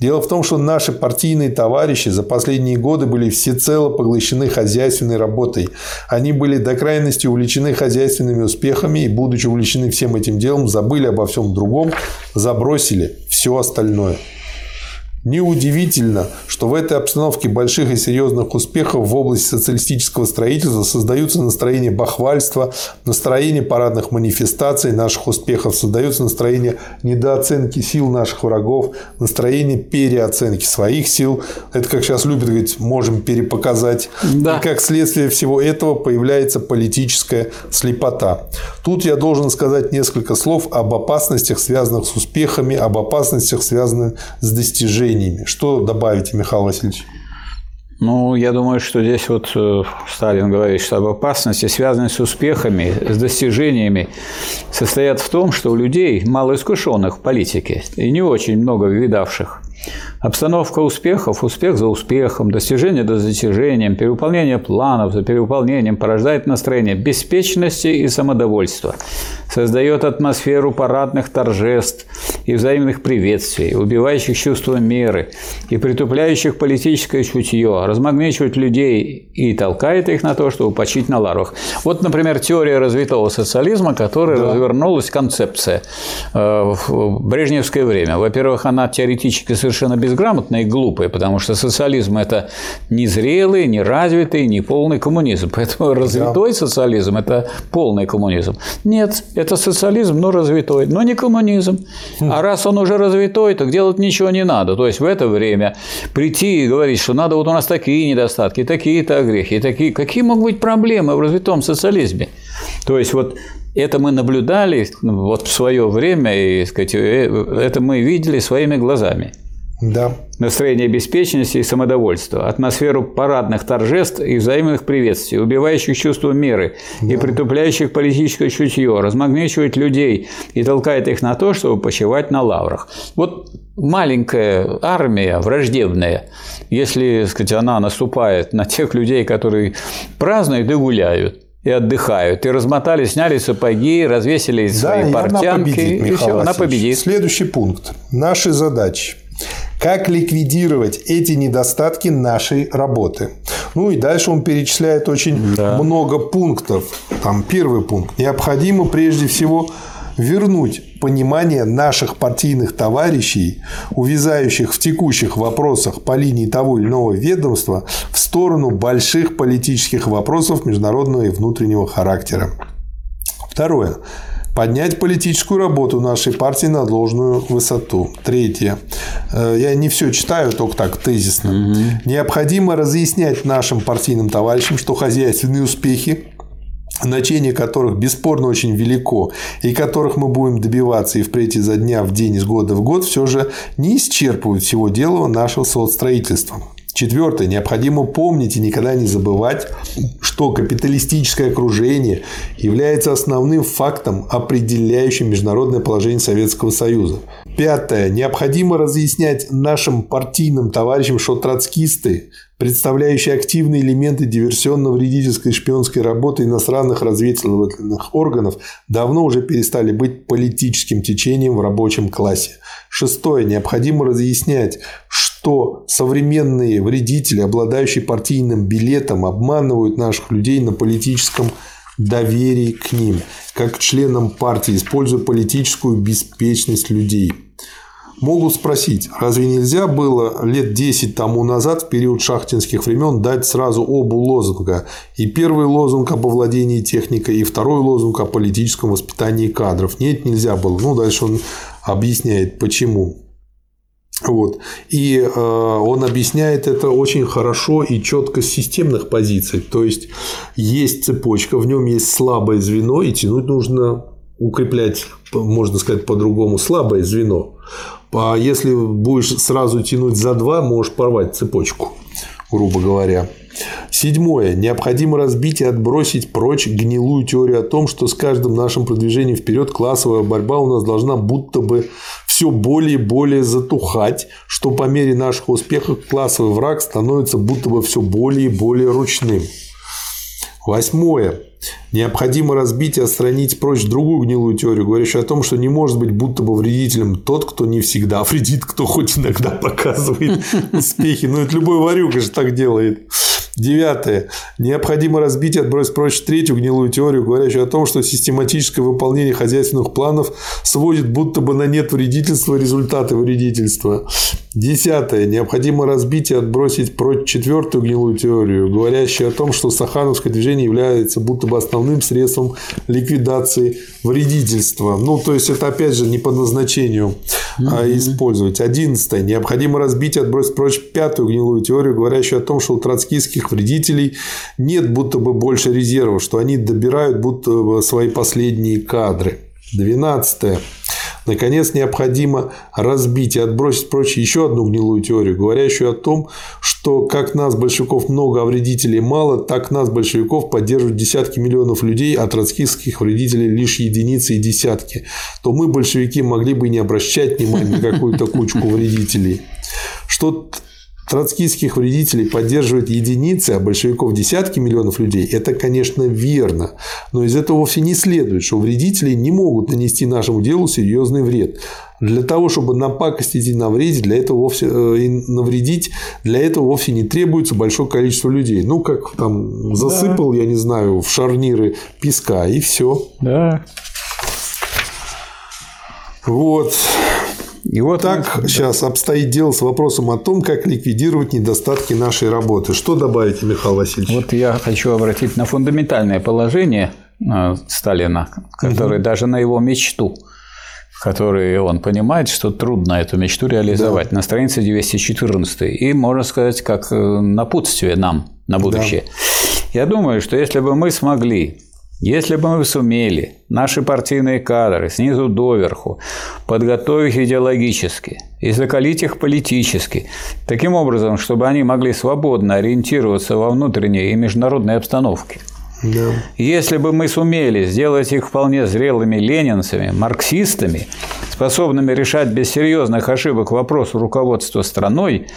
Speaker 1: Дело в том, что наши партийные товарищи за последние годы были всецело поглощены хозяйственной работой. Они были до крайности увлечены хозяйственными успехами и, будучи увлечены всем этим делом, забыли обо всем другом, забросили все остальное. Неудивительно, что в этой обстановке больших и серьезных успехов в области социалистического строительства создаются настроения бахвальства, настроение парадных манифестаций наших успехов, создается настроение недооценки сил наших врагов, настроение переоценки своих сил. Это, как сейчас любят говорить, можем перепоказать. Да. И как следствие всего этого появляется политическая слепота. Тут я должен сказать несколько слов об опасностях, связанных с успехами, об опасностях, связанных с достижениями достижениями. Что добавите, Михаил Васильевич?
Speaker 2: Ну, я думаю, что здесь вот э, Сталин говорит, что об опасности, связанной с успехами, с достижениями, состоят в том, что у людей, малоискушенных в политике и не очень много видавших, Обстановка успехов, успех за успехом, достижение за достижением, перевыполнение планов за перевыполнением порождает настроение беспечности и самодовольства, создает атмосферу парадных торжеств и взаимных приветствий, убивающих чувство меры и притупляющих политическое чутье, размагничивает людей и толкает их на то, чтобы почить на ларвах. Вот, например, теория развитого социализма, которая да. развернулась концепция э, в брежневское время. Во-первых, она теоретически совершенно безграмотная и глупая, потому что социализм – это не зрелый, не развитый, не полный коммунизм. Поэтому развитой социализм – это полный коммунизм. Нет, это социализм, но развитой, но не коммунизм. Хм. А раз он уже развитой, то делать ничего не надо. То есть в это время прийти и говорить, что надо вот у нас такие недостатки, такие-то грехи, такие. Какие могут быть проблемы в развитом социализме? То есть вот это мы наблюдали вот в свое время, и сказать, э, это мы видели своими глазами.
Speaker 1: Да.
Speaker 2: Настроение беспечности и самодовольства, атмосферу парадных торжеств и взаимных приветствий, убивающих чувство меры да. и притупляющих политическое чутье, размагничивает людей и толкает их на то, чтобы почивать на лаврах. Вот маленькая армия враждебная, если сказать, она наступает на тех людей, которые празднуют и гуляют, и отдыхают. И размотали, сняли сапоги, развесили да, свои портянки. Она победит,
Speaker 1: и все, она победит. Следующий пункт. Наши задачи. Как ликвидировать эти недостатки нашей работы? Ну и дальше он перечисляет очень да. много пунктов. Там первый пункт. Необходимо прежде всего вернуть понимание наших партийных товарищей, увязающих в текущих вопросах по линии того или иного ведомства, в сторону больших политических вопросов международного и внутреннего характера. Второе Поднять политическую работу нашей партии на должную высоту. Третье. Э, я не все читаю, только так тезисно. Угу. Необходимо разъяснять нашим партийным товарищам, что хозяйственные успехи значение которых бесспорно очень велико, и которых мы будем добиваться и впредь изо дня в день, из года в год, все же не исчерпывают всего дела нашего соцстроительства. Четвертое. Необходимо помнить и никогда не забывать, что капиталистическое окружение является основным фактом, определяющим международное положение Советского Союза. Пятое. Необходимо разъяснять нашим партийным товарищам, что троцкисты, представляющие активные элементы диверсионно-вредительской шпионской работы иностранных разведывательных органов, давно уже перестали быть политическим течением в рабочем классе. Шестое. Необходимо разъяснять, что современные вредители, обладающие партийным билетом, обманывают наших людей на политическом доверии к ним, как членам партии, используя политическую беспечность людей. Могут спросить, разве нельзя было лет 10 тому назад, в период шахтинских времен, дать сразу оба лозунга? И первый лозунг об овладении техникой, и второй лозунг о политическом воспитании кадров. Нет, нельзя было. Ну, дальше он объясняет, почему. Вот. И э, он объясняет это очень хорошо и четко с системных позиций. То есть есть цепочка, в нем есть слабое звено, и тянуть нужно укреплять, можно сказать по-другому, слабое звено. А если будешь сразу тянуть за два, можешь порвать цепочку, грубо говоря. Седьмое. Необходимо разбить и отбросить прочь гнилую теорию о том, что с каждым нашим продвижением вперед классовая борьба у нас должна будто бы все более и более затухать, что по мере наших успехов классовый враг становится будто бы все более и более ручным. Восьмое. Необходимо разбить и отстранить прочь другую гнилую теорию, говорящую о том, что не может быть будто бы вредителем тот, кто не всегда вредит, кто хоть иногда [laughs] показывает успехи. Ну, это любой варюга же так делает. Девятое. Необходимо разбить и отбросить прочь третью гнилую теорию, говорящую о том, что систематическое выполнение хозяйственных планов сводит будто бы на нет вредительства результаты вредительства. Десятое. Необходимо разбить и отбросить прочь четвертую гнилую теорию, говорящую о том, что сахановское движение является будто бы основным средством ликвидации вредительства. Ну, то есть, это опять же не по назначению а использовать. Одиннадцатое. Необходимо разбить и отбросить прочь пятую гнилую теорию, говорящую о том, что у троцкистских вредителей нет будто бы больше резервов, что они добирают будто бы свои последние кадры. Двенадцатое. Наконец, необходимо разбить и отбросить прочь еще одну гнилую теорию, говорящую о том, что как нас, большевиков, много, а вредителей мало, так нас, большевиков, поддерживают десятки миллионов людей, а троцкистских вредителей лишь единицы и десятки, то мы, большевики, могли бы не обращать внимания на какую-то кучку вредителей. Что троцкистских вредителей поддерживает единицы, а большевиков десятки миллионов людей, это, конечно, верно. Но из этого вовсе не следует, что вредители не могут нанести нашему делу серьезный вред. Для того, чтобы напакостить и навредить, для этого вовсе, э, и навредить, для этого вовсе не требуется большое количество людей. Ну, как там засыпал, да. я не знаю, в шарниры песка, и все.
Speaker 2: Да.
Speaker 1: Вот. И вот так мы... сейчас обстоит дело с вопросом о том, как ликвидировать недостатки нашей работы. Что добавите, Михаил Васильевич?
Speaker 2: Вот я хочу обратить на фундаментальное положение э, Сталина, который угу. даже на его мечту, который он понимает, что трудно эту мечту реализовать, да. на странице 214. И, можно сказать, как э, напутствие нам на будущее. Да. Я думаю, что если бы мы смогли если бы мы сумели, наши партийные кадры снизу доверху, подготовить идеологически и закалить их политически, таким образом, чтобы они могли свободно ориентироваться во внутренней и международной обстановке – да. Если бы мы сумели сделать их вполне зрелыми ленинцами, марксистами, способными решать без серьезных ошибок вопрос руководства страной,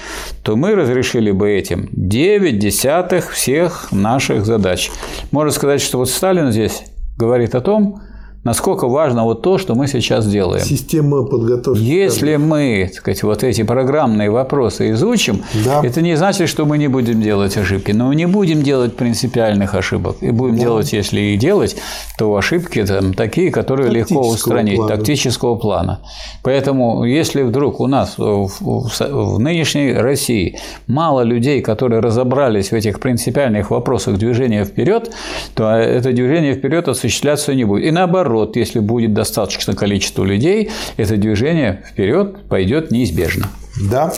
Speaker 2: то мы разрешили бы этим 9 десятых всех наших задач. Можно сказать, что вот Сталин здесь говорит о том, насколько важно вот то, что мы сейчас делаем.
Speaker 1: Система подготовки.
Speaker 2: Если мы, так сказать, вот эти программные вопросы изучим, да. это не значит, что мы не будем делать ошибки, но мы не будем делать принципиальных ошибок. И будем да. делать, если и делать, то ошибки там такие, которые легко устранить, плана. тактического плана. Поэтому, если вдруг у нас в, в, в нынешней России мало людей, которые разобрались в этих принципиальных вопросах движения вперед, то это движение вперед осуществляться не будет. И наоборот, наоборот, если будет достаточно количество людей, это движение вперед пойдет неизбежно.
Speaker 1: Да,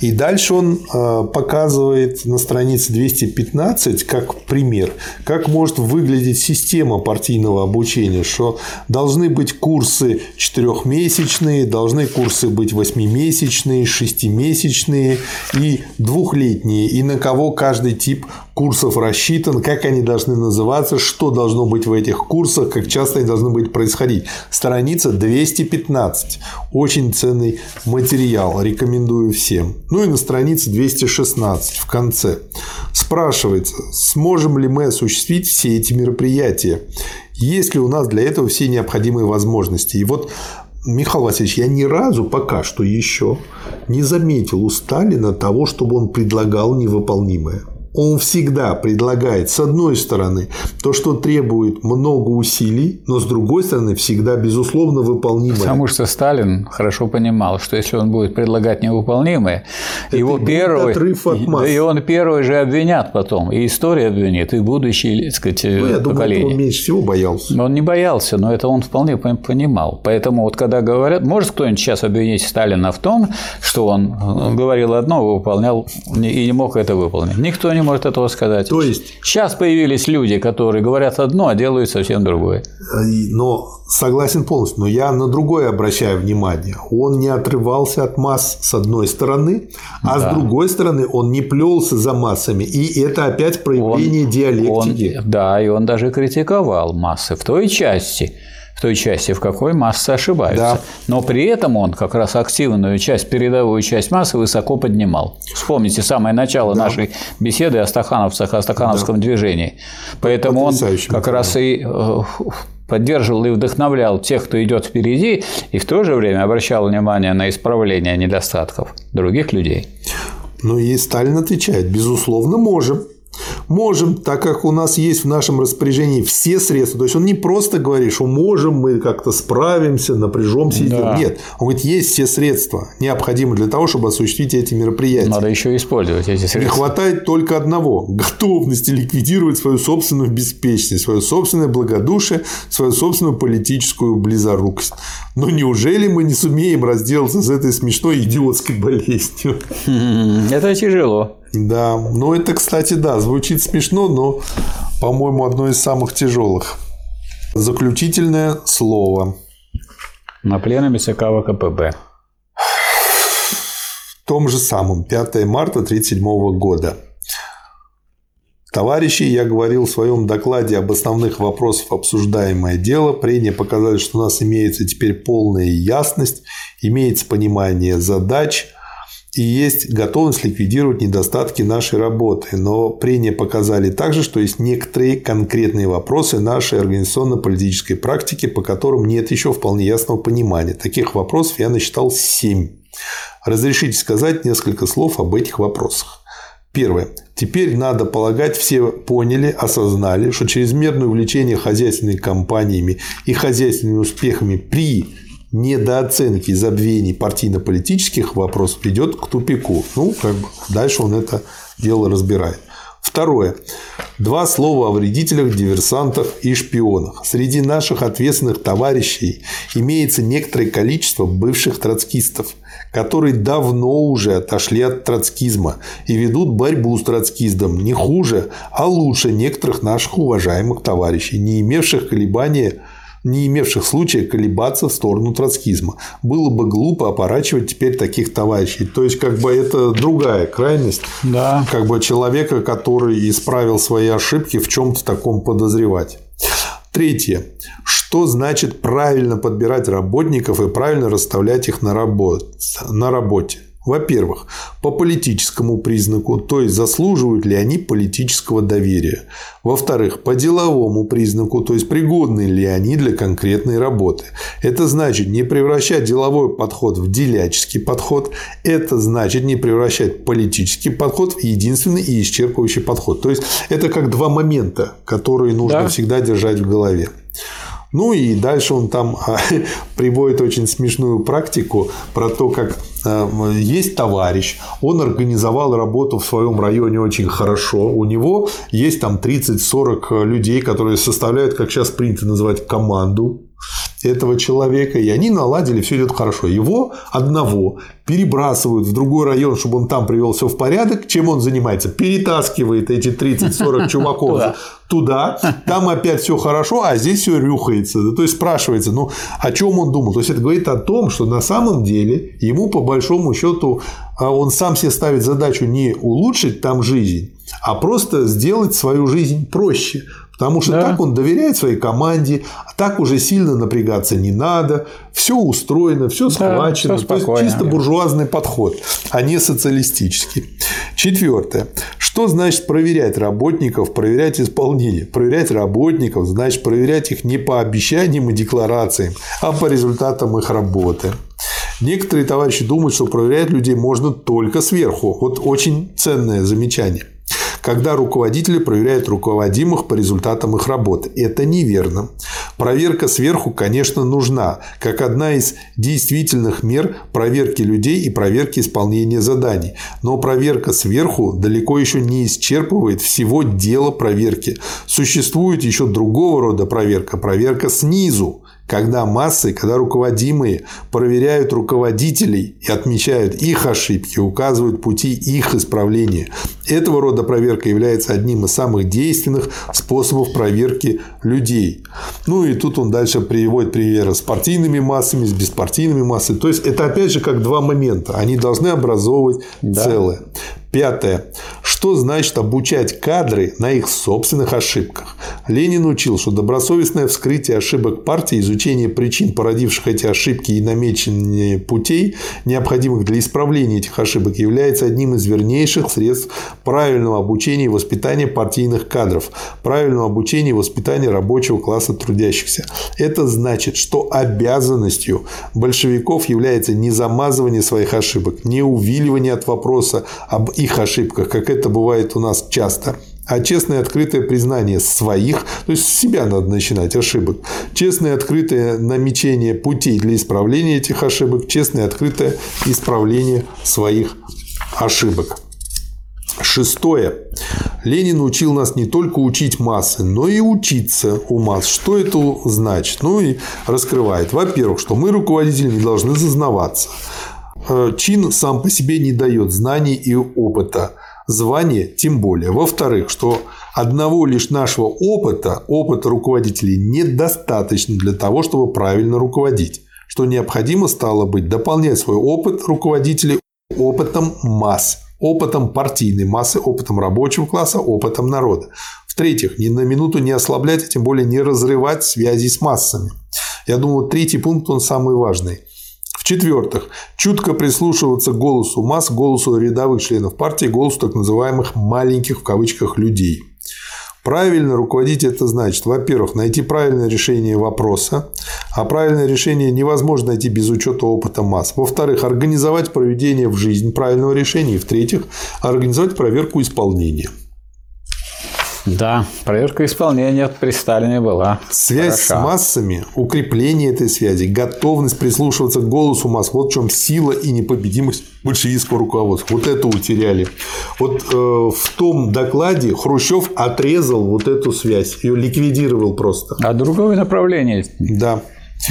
Speaker 1: и дальше он э, показывает на странице 215 как пример, как может выглядеть система партийного обучения, что должны быть курсы четырехмесячные, должны курсы быть восьмимесячные, шестимесячные и двухлетние, и на кого каждый тип курсов рассчитан, как они должны называться, что должно быть в этих курсах, как часто они должны быть происходить. Страница 215. Очень ценный материал. Рекомендую всем. Ну и на странице 216 в конце. Спрашивается, сможем ли мы осуществить все эти мероприятия? Есть ли у нас для этого все необходимые возможности? И вот Михаил Васильевич, я ни разу пока что еще не заметил у Сталина того, чтобы он предлагал невыполнимое он всегда предлагает, с одной стороны, то, что требует много усилий, но с другой стороны, всегда безусловно выполнимое.
Speaker 2: Потому что Сталин хорошо понимал, что если он будет предлагать невыполнимое, Это его первый, масс. и он первый же обвинят потом, и история обвинит, и будущее, так сказать, ну, я поколение. Думаю,
Speaker 1: он меньше всего боялся.
Speaker 2: Он не боялся, но это он вполне понимал. Поэтому вот когда говорят, может кто-нибудь сейчас обвинить Сталина в том, что он говорил одно, выполнял и не мог это выполнить. Никто не может этого сказать.
Speaker 1: То есть
Speaker 2: сейчас появились люди, которые говорят одно, а делают совсем другое.
Speaker 1: Но согласен полностью, но я на другое обращаю внимание. Он не отрывался от масс с одной стороны, а да. с другой стороны он не плелся за массами, и это опять проявление он, диалектики.
Speaker 2: Он, да, и он даже критиковал массы в той части, в той части, в какой массы ошибаются. Да. Но при этом он как раз активную часть, передовую часть массы высоко поднимал. Вспомните самое начало да. нашей беседы о стахановцах, о стахановском да. движении. Поэтому он как раз и э, поддерживал и вдохновлял тех, кто идет впереди, и в то же время обращал внимание на исправление недостатков других людей.
Speaker 1: Ну и Сталин отвечает, безусловно, можем можем, так как у нас есть в нашем распоряжении все средства. То есть он не просто говорит, что можем, мы как-то справимся, напряжемся. Да. Нет, он говорит, есть все средства, необходимые для того, чтобы осуществить эти мероприятия.
Speaker 2: Надо еще использовать эти средства.
Speaker 1: Не хватает только одного – готовности ликвидировать свою собственную беспечность, свое собственное благодушие, свою собственную политическую близорукость. Но неужели мы не сумеем разделаться с этой смешной идиотской болезнью?
Speaker 2: Это тяжело.
Speaker 1: Да, ну это, кстати, да, звучит смешно, но, по-моему, одно из самых тяжелых. Заключительное слово.
Speaker 2: На пленуме ЦК ВКПБ.
Speaker 1: В том же самом, 5 марта 1937 года. Товарищи, я говорил в своем докладе об основных вопросах обсуждаемое дело. Прения показали, что у нас имеется теперь полная ясность, имеется понимание задач, и есть готовность ликвидировать недостатки нашей работы. Но прения показали также, что есть некоторые конкретные вопросы нашей организационно-политической практики, по которым нет еще вполне ясного понимания. Таких вопросов я насчитал семь. Разрешите сказать несколько слов об этих вопросах. Первое. Теперь, надо полагать, все поняли, осознали, что чрезмерное увлечение хозяйственными компаниями и хозяйственными успехами при недооценки и забвений партийно-политических вопросов ведет к тупику. Ну, как бы дальше он это дело разбирает. Второе. Два слова о вредителях, диверсантах и шпионах. Среди наших ответственных товарищей имеется некоторое количество бывших троцкистов, которые давно уже отошли от троцкизма и ведут борьбу с троцкизмом не хуже, а лучше некоторых наших уважаемых товарищей, не имевших колебания не имевших случая колебаться в сторону троцкизма. Было бы глупо опорачивать теперь таких товарищей. То есть, как бы это другая крайность.
Speaker 2: Да.
Speaker 1: Как бы человека, который исправил свои ошибки, в чем-то таком подозревать. Третье. Что значит правильно подбирать работников и правильно расставлять их на, работе? на работе? Во-первых, по политическому признаку, то есть заслуживают ли они политического доверия. Во-вторых, по деловому признаку, то есть пригодны ли они для конкретной работы. Это значит не превращать деловой подход в деляческий подход. Это значит не превращать политический подход в единственный и исчерпывающий подход. То есть это как два момента, которые нужно да. всегда держать в голове. Ну и дальше он там [laughs] приводит очень смешную практику про то, как э, есть товарищ, он организовал работу в своем районе очень хорошо, у него есть там 30-40 людей, которые составляют, как сейчас принято называть, команду этого человека, и они наладили, все идет хорошо. Его одного перебрасывают в другой район, чтобы он там привел все в порядок. Чем он занимается? Перетаскивает эти 30-40 [laughs] чуваков туда, там опять все хорошо, а здесь все рюхается. То есть спрашивается, ну о чем он думал? То есть это говорит о том, что на самом деле ему по большому счету а, он сам себе ставит задачу не улучшить там жизнь, а просто сделать свою жизнь проще. Потому что да. так он доверяет своей команде, а так уже сильно напрягаться не надо, все устроено, все схвачено. Да, все То есть чисто буржуазный подход, а не социалистический. Четвертое. Что значит проверять работников, проверять исполнение? Проверять работников значит проверять их не по обещаниям и декларациям, а по результатам их работы. Некоторые товарищи думают, что проверять людей можно только сверху. Вот очень ценное замечание когда руководители проверяют руководимых по результатам их работы. Это неверно. Проверка сверху, конечно, нужна, как одна из действительных мер проверки людей и проверки исполнения заданий. Но проверка сверху далеко еще не исчерпывает всего дела проверки. Существует еще другого рода проверка – проверка снизу когда массы, когда руководимые проверяют руководителей и отмечают их ошибки, указывают пути их исправления. Этого рода проверка является одним из самых действенных способов проверки людей. Ну и тут он дальше приводит примеры с партийными массами, с беспартийными массами. То есть это опять же как два момента. Они должны образовывать да. целое. Пятое. Что значит обучать кадры на их собственных ошибках? Ленин учил, что добросовестное вскрытие ошибок партии, изучение причин, породивших эти ошибки и намечение путей, необходимых для исправления этих ошибок, является одним из вернейших средств правильного обучения и воспитания партийных кадров, правильного обучения и воспитания рабочего класса трудящихся. Это значит, что обязанностью большевиков является не замазывание своих ошибок, не увиливание от вопроса об их ошибках, как это бывает у нас часто, а честное открытое признание своих, то есть с себя надо начинать ошибок, честное открытое намечение путей для исправления этих ошибок, честное открытое исправление своих ошибок. Шестое. Ленин учил нас не только учить массы, но и учиться у масс. Что это значит? Ну и раскрывает. Во-первых, что мы, руководители, не должны зазнаваться. Э, чин сам по себе не дает знаний и опыта. Звание тем более. Во-вторых, что одного лишь нашего опыта, опыта руководителей, недостаточно для того, чтобы правильно руководить. Что необходимо стало быть дополнять свой опыт руководителей опытом масс, опытом партийной массы, опытом рабочего класса, опытом народа. В-третьих, ни на минуту не ослаблять, а тем более не разрывать связи с массами. Я думаю, третий пункт, он самый важный. В-четвертых, чутко прислушиваться к голосу масс, голосу рядовых членов партии, голосу так называемых «маленьких» в кавычках людей. Правильно руководить это значит, во-первых, найти правильное решение вопроса, а правильное решение невозможно найти без учета опыта масс. Во-вторых, организовать проведение в жизнь правильного решения. И в-третьих, организовать проверку исполнения.
Speaker 2: Да, проверка исполнения при Сталине была.
Speaker 1: Связь хороша. с массами, укрепление этой связи, готовность прислушиваться к голосу масс. Вот в чем сила и непобедимость большевистского руководства. Вот это утеряли. Вот э, в том докладе Хрущев отрезал вот эту связь, ее ликвидировал просто.
Speaker 2: А другое направление.
Speaker 1: Да.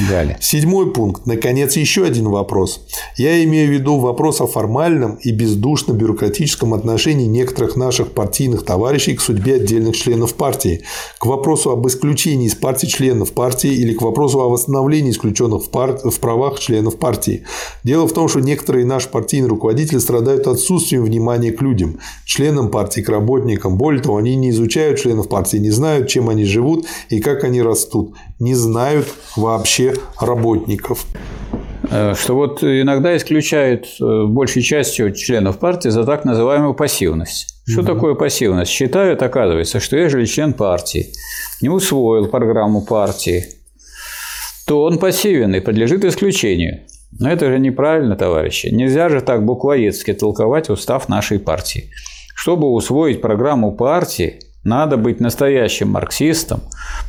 Speaker 1: Далее. Седьмой пункт. Наконец, еще один вопрос. Я имею в виду вопрос о формальном и бездушно-бюрократическом отношении некоторых наших партийных товарищей к судьбе отдельных членов партии, к вопросу об исключении из партии членов партии или к вопросу о восстановлении исключенных в, пар... в правах членов партии. Дело в том, что некоторые наши партийные руководители страдают отсутствием внимания к людям, членам партии, к работникам. Более того, они не изучают членов партии, не знают, чем они живут и как они растут, не знают вообще вообще работников.
Speaker 2: Э, что вот иногда исключают э, большей частью членов партии за так называемую пассивность. Что угу. такое пассивность? Считают, оказывается, что ежели член партии не усвоил программу партии, то он пассивен и подлежит исключению. Но это же неправильно, товарищи. Нельзя же так буквоедски толковать устав нашей партии. Чтобы усвоить программу партии, Надо быть настоящим марксистом,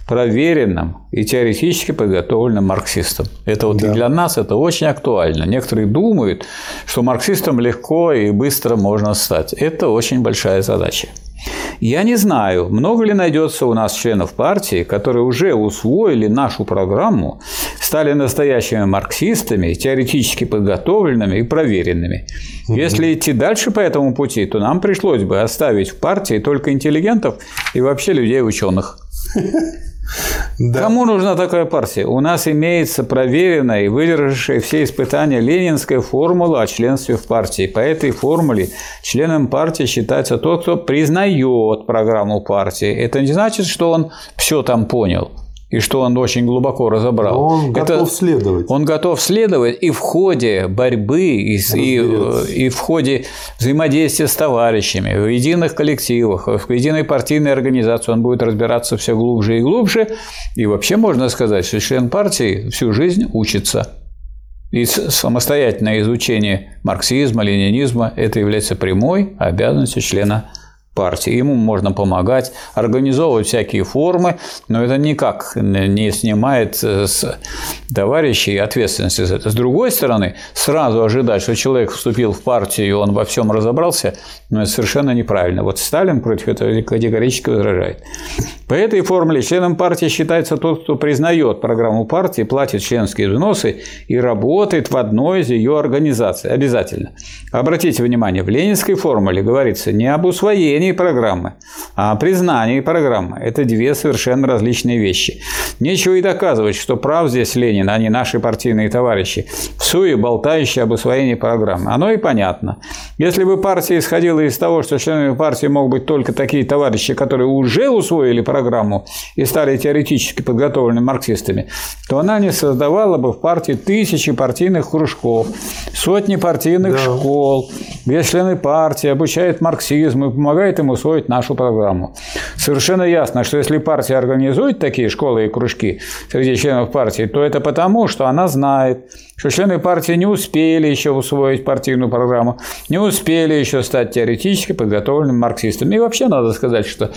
Speaker 2: проверенным и теоретически подготовленным марксистом. Это вот да. для нас это очень актуально. Некоторые думают, что марксистом легко и быстро можно стать. Это очень большая задача. Я не знаю, много ли найдется у нас членов партии, которые уже усвоили нашу программу, стали настоящими марксистами, теоретически подготовленными и проверенными. Угу. Если идти дальше по этому пути, то нам пришлось бы оставить в партии только интеллигентов и вообще людей ученых. [laughs] Да. Кому нужна такая партия? У нас имеется проверенная и выдержавшая все испытания ленинская формула о членстве в партии. По этой формуле членом партии считается тот, кто признает программу партии. Это не значит, что он все там понял и что он очень глубоко разобрал. Но
Speaker 1: он готов Это, следовать.
Speaker 2: Он готов следовать и в ходе борьбы, и, и, и в ходе взаимодействия с товарищами, в единых коллективах, в единой партийной организации он будет разбираться все глубже и глубже. И вообще можно сказать, что член партии всю жизнь учится. И самостоятельное изучение марксизма, ленинизма – это является прямой обязанностью члена партии. Ему можно помогать, организовывать всякие формы, но это никак не снимает э, с товарищей ответственности за это. С другой стороны, сразу ожидать, что человек вступил в партию, и он во всем разобрался, ну, это совершенно неправильно. Вот Сталин против этого категорически возражает. По этой формуле членом партии считается тот, кто признает программу партии, платит членские взносы и работает в одной из ее организаций. Обязательно. Обратите внимание, в ленинской формуле говорится не об усвоении освоении программы, а признании программы – это две совершенно различные вещи. Нечего и доказывать, что прав здесь Ленин, а не наши партийные товарищи, в суе болтающие об усвоении программы. Оно и понятно. Если бы партия исходила из того, что членами партии могут быть только такие товарищи, которые уже усвоили программу и стали теоретически подготовленными марксистами, то она не создавала бы в партии тысячи партийных кружков, сотни партийных да. школ, где члены партии обучают марксизму и помогают помогает им усвоить нашу программу. Совершенно ясно, что если партия организует такие школы и кружки среди членов партии, то это потому, что она знает, что члены партии не успели еще усвоить партийную программу, не успели еще стать теоретически подготовленными марксистами. И вообще надо сказать, что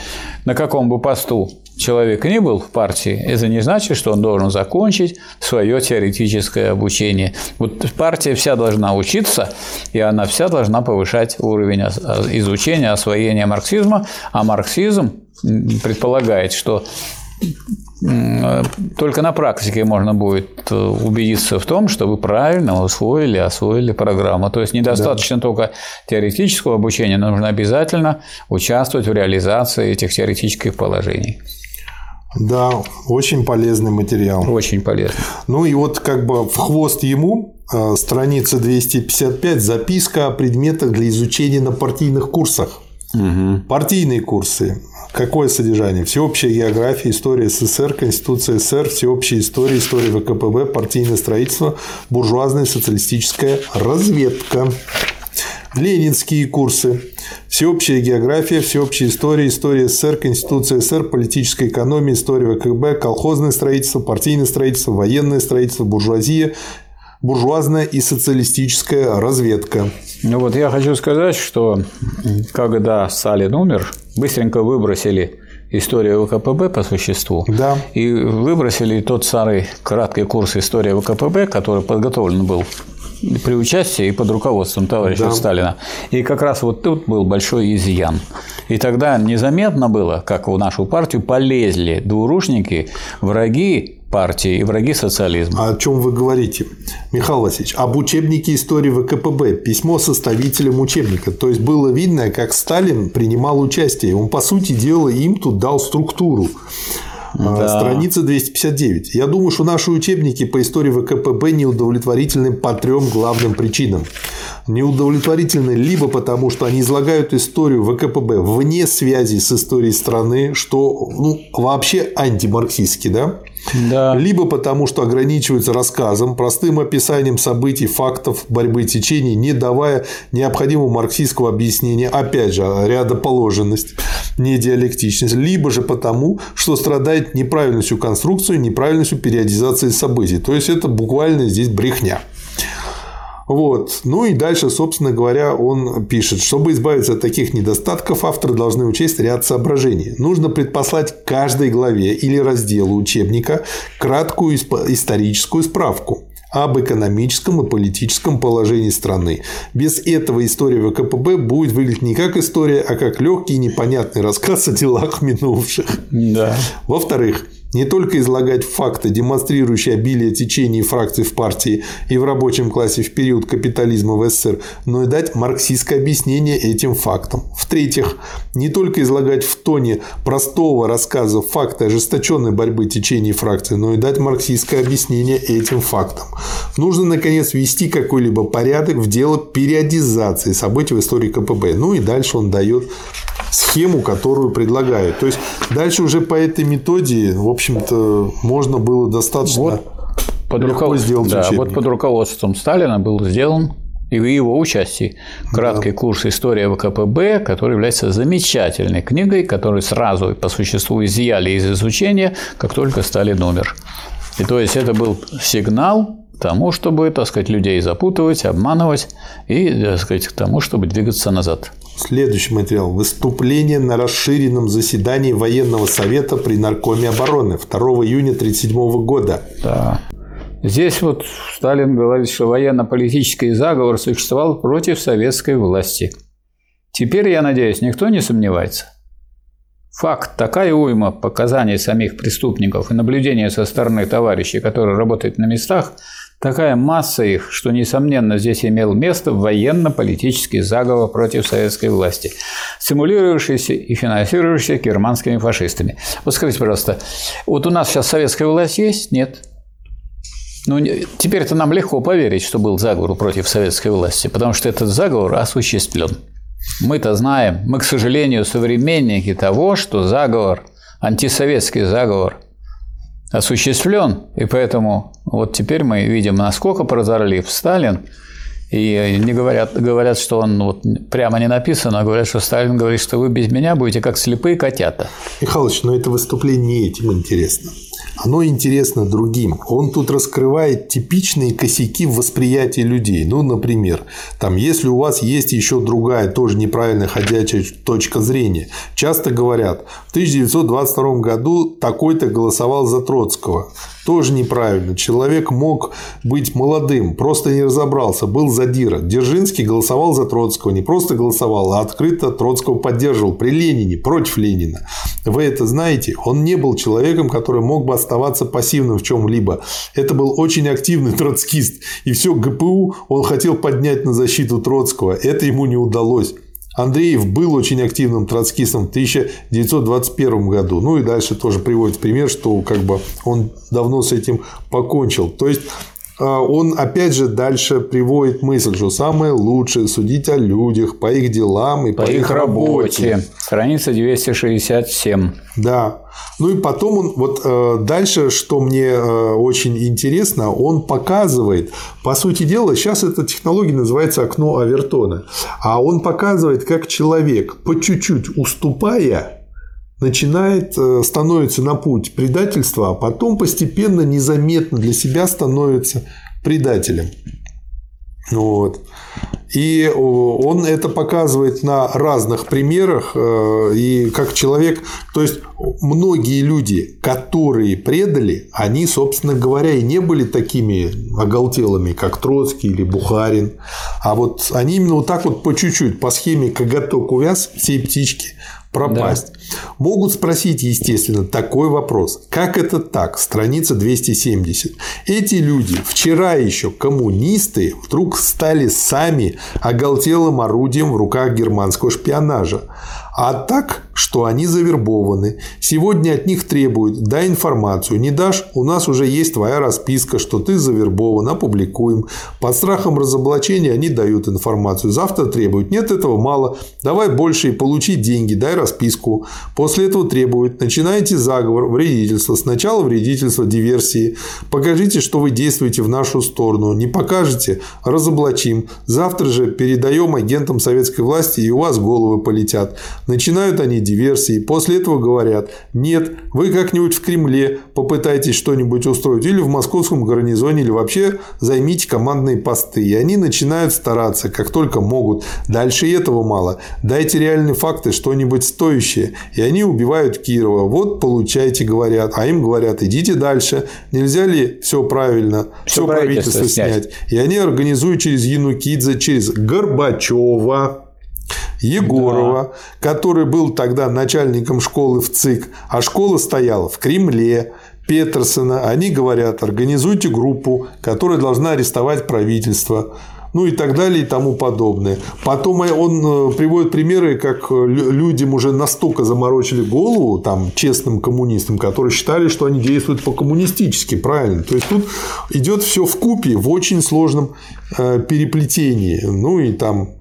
Speaker 2: на каком бы посту человек не был в партии, это не значит, что он должен закончить свое теоретическое обучение. Вот партия вся должна учиться, и она вся должна повышать уровень изучения, освоения марксизма, а марксизм предполагает, что только на практике можно будет э, убедиться в том, что вы правильно усвоили, освоили программу. То есть недостаточно да. только теоретического обучения, нужно обязательно участвовать в реализации этих теоретических положений.
Speaker 1: Да, очень полезный материал.
Speaker 2: Очень полезный.
Speaker 1: Ну и вот как бы в хвост ему э, страница 255 записка о предметах для изучения на партийных курсах. Угу. Партийные курсы. Какое содержание? Всеобщая география, история СССР, Конституция СССР, всеобщая история, история ВКПБ, партийное строительство, буржуазная социалистическая разведка. Ленинские курсы. Всеобщая география, всеобщая история, история СССР, Конституция СССР, политическая экономия, история ВКБ, колхозное строительство, партийное строительство, военное строительство, буржуазия, буржуазная и социалистическая разведка.
Speaker 2: Ну вот я хочу сказать, что когда Сталин умер, быстренько выбросили историю ВКПБ по существу.
Speaker 1: Да.
Speaker 2: И выбросили тот старый краткий курс истории ВКПБ, который подготовлен был при участии и под руководством товарища да. Сталина. И как раз вот тут был большой изъян. И тогда незаметно было, как в нашу партию полезли двурушники, враги партии и враги социализма.
Speaker 1: А о чем вы говорите, Михаил Васильевич? Об учебнике истории ВКПБ, письмо составителям учебника. То есть было видно, как Сталин принимал участие. Он, по сути дела, им тут дал структуру. А, да. Страница 259. Я думаю, что наши учебники по истории ВКПБ неудовлетворительны по трем главным причинам. Неудовлетворительны либо потому, что они излагают историю ВКПБ вне связи с историей страны, что ну, вообще антимарксистски, да?
Speaker 2: Да.
Speaker 1: Либо потому, что ограничиваются рассказом, простым описанием событий, фактов, борьбы течений, не давая необходимого марксистского объяснения, опять же, рядоположенность, не диалектичность, либо же потому, что страдает неправильностью конструкции, неправильностью периодизации событий. То есть это буквально здесь брехня. Вот. Ну и дальше, собственно говоря, он пишет, чтобы избавиться от таких недостатков, авторы должны учесть ряд соображений. Нужно предпослать каждой главе или разделу учебника краткую историческую справку об экономическом и политическом положении страны. Без этого история ВКПБ будет выглядеть не как история, а как легкий и непонятный рассказ о делах минувших.
Speaker 2: Да.
Speaker 1: Во-вторых, не только излагать факты, демонстрирующие обилие течений фракций в партии и в рабочем классе в период капитализма в СССР, но и дать марксистское объяснение этим фактам. В-третьих, не только излагать в тоне простого рассказа факты ожесточенной борьбы течений фракций, но и дать марксистское объяснение этим фактам. Нужно, наконец, ввести какой-либо порядок в дело периодизации событий в истории КПБ. Ну и дальше он дает схему, которую предлагают. То есть дальше уже по этой методе, в общем-то, можно было достаточно вот
Speaker 2: под легко руковод... сделать да, учебник. Вот под руководством Сталина был сделан и его участии краткий да. курс «История ВКПБ», который является замечательной книгой, которую сразу по существу изъяли из изучения, как только Сталин умер. И то есть это был сигнал тому, чтобы, так сказать, людей запутывать, обманывать и, так сказать, к тому, чтобы двигаться назад.
Speaker 1: Следующий материал. Выступление на расширенном заседании военного совета при Наркоме обороны 2 июня 1937 года.
Speaker 2: Да. Здесь вот Сталин говорит, что военно-политический заговор существовал против советской власти. Теперь, я надеюсь, никто не сомневается. Факт, такая уйма показаний самих преступников и наблюдения со стороны товарищей, которые работают на местах – Такая масса их, что, несомненно, здесь имел место военно-политический заговор против советской власти, стимулирующийся и финансирующийся германскими фашистами. Вот скажите, пожалуйста, вот у нас сейчас советская власть есть? Нет. Ну, теперь-то нам легко поверить, что был заговор против советской власти, потому что этот заговор осуществлен. Мы-то знаем, мы, к сожалению, современники того, что заговор, антисоветский заговор – осуществлен, и поэтому вот теперь мы видим, насколько прозорлив Сталин, и не говорят, говорят, что он вот прямо не написано, а говорят, что Сталин говорит, что вы без меня будете как слепые котята.
Speaker 1: Михалыч, но это выступление этим интересно. Оно интересно другим. Он тут раскрывает типичные косяки в восприятии людей. Ну, например, там, если у вас есть еще другая, тоже неправильно ходячая точка зрения, часто говорят, в 1922 году такой-то голосовал за Троцкого тоже неправильно. Человек мог быть молодым, просто не разобрался, был задира. Дзержинский голосовал за Троцкого, не просто голосовал, а открыто Троцкого поддерживал при Ленине, против Ленина. Вы это знаете? Он не был человеком, который мог бы оставаться пассивным в чем-либо. Это был очень активный троцкист. И все ГПУ он хотел поднять на защиту Троцкого. Это ему не удалось. Андреев был очень активным троцкистом в 1921 году. Ну и дальше тоже приводит пример, что как бы он давно с этим покончил. То есть он опять же дальше приводит мысль, что самое лучшее судить о людях по их делам и по, по их работе. работе.
Speaker 2: Страница 267.
Speaker 1: Да. Ну и потом он вот э, дальше, что мне э, очень интересно, он показывает, по сути дела, сейчас эта технология называется окно Авертона, а он показывает, как человек по чуть-чуть уступая начинает, э, становится на путь предательства, а потом постепенно незаметно для себя становится предателем. Вот. И он это показывает на разных примерах. Э, и как человек, то есть многие люди, которые предали, они, собственно говоря, и не были такими оголтелыми, как Троцкий или Бухарин. А вот они именно вот так вот по чуть-чуть, по схеме коготок увяз, все птички пропасть. Да. Могут спросить, естественно, такой вопрос. Как это так? Страница 270. Эти люди, вчера еще коммунисты, вдруг стали сами оголтелым орудием в руках германского шпионажа. А так, что они завербованы. Сегодня от них требуют «дай информацию». Не дашь, у нас уже есть твоя расписка, что ты завербован, опубликуем. Под страхом разоблачения они дают информацию. Завтра требуют. Нет, этого мало. Давай больше и получи деньги, дай расписку. После этого требуют. Начинайте заговор, вредительство. Сначала вредительство, диверсии. Покажите, что вы действуете в нашу сторону. Не покажете – разоблачим. Завтра же передаем агентам советской власти, и у вас головы полетят. Начинают они диверсии. После этого говорят, нет, вы как-нибудь в Кремле попытайтесь что-нибудь устроить, или в московском гарнизоне, или вообще займите командные посты. И они начинают стараться, как только могут. Дальше этого мало. Дайте реальные факты, что-нибудь стоящее. И они убивают Кирова. Вот получайте, говорят. А им говорят, идите дальше. Нельзя ли все правильно, все, все правительство, правительство снять? снять? И они организуют через Янукидзе, через Горбачева, Егорова, да. который был тогда начальником школы в ЦИК, а школа стояла в Кремле, Петерсона. Они говорят, организуйте группу, которая должна арестовать правительство ну и так далее и тому подобное. Потом он э, приводит примеры, как э, людям уже настолько заморочили голову, там, честным коммунистам, которые считали, что они действуют по-коммунистически, правильно. То есть тут идет все в купе в очень сложном э, переплетении. Ну и там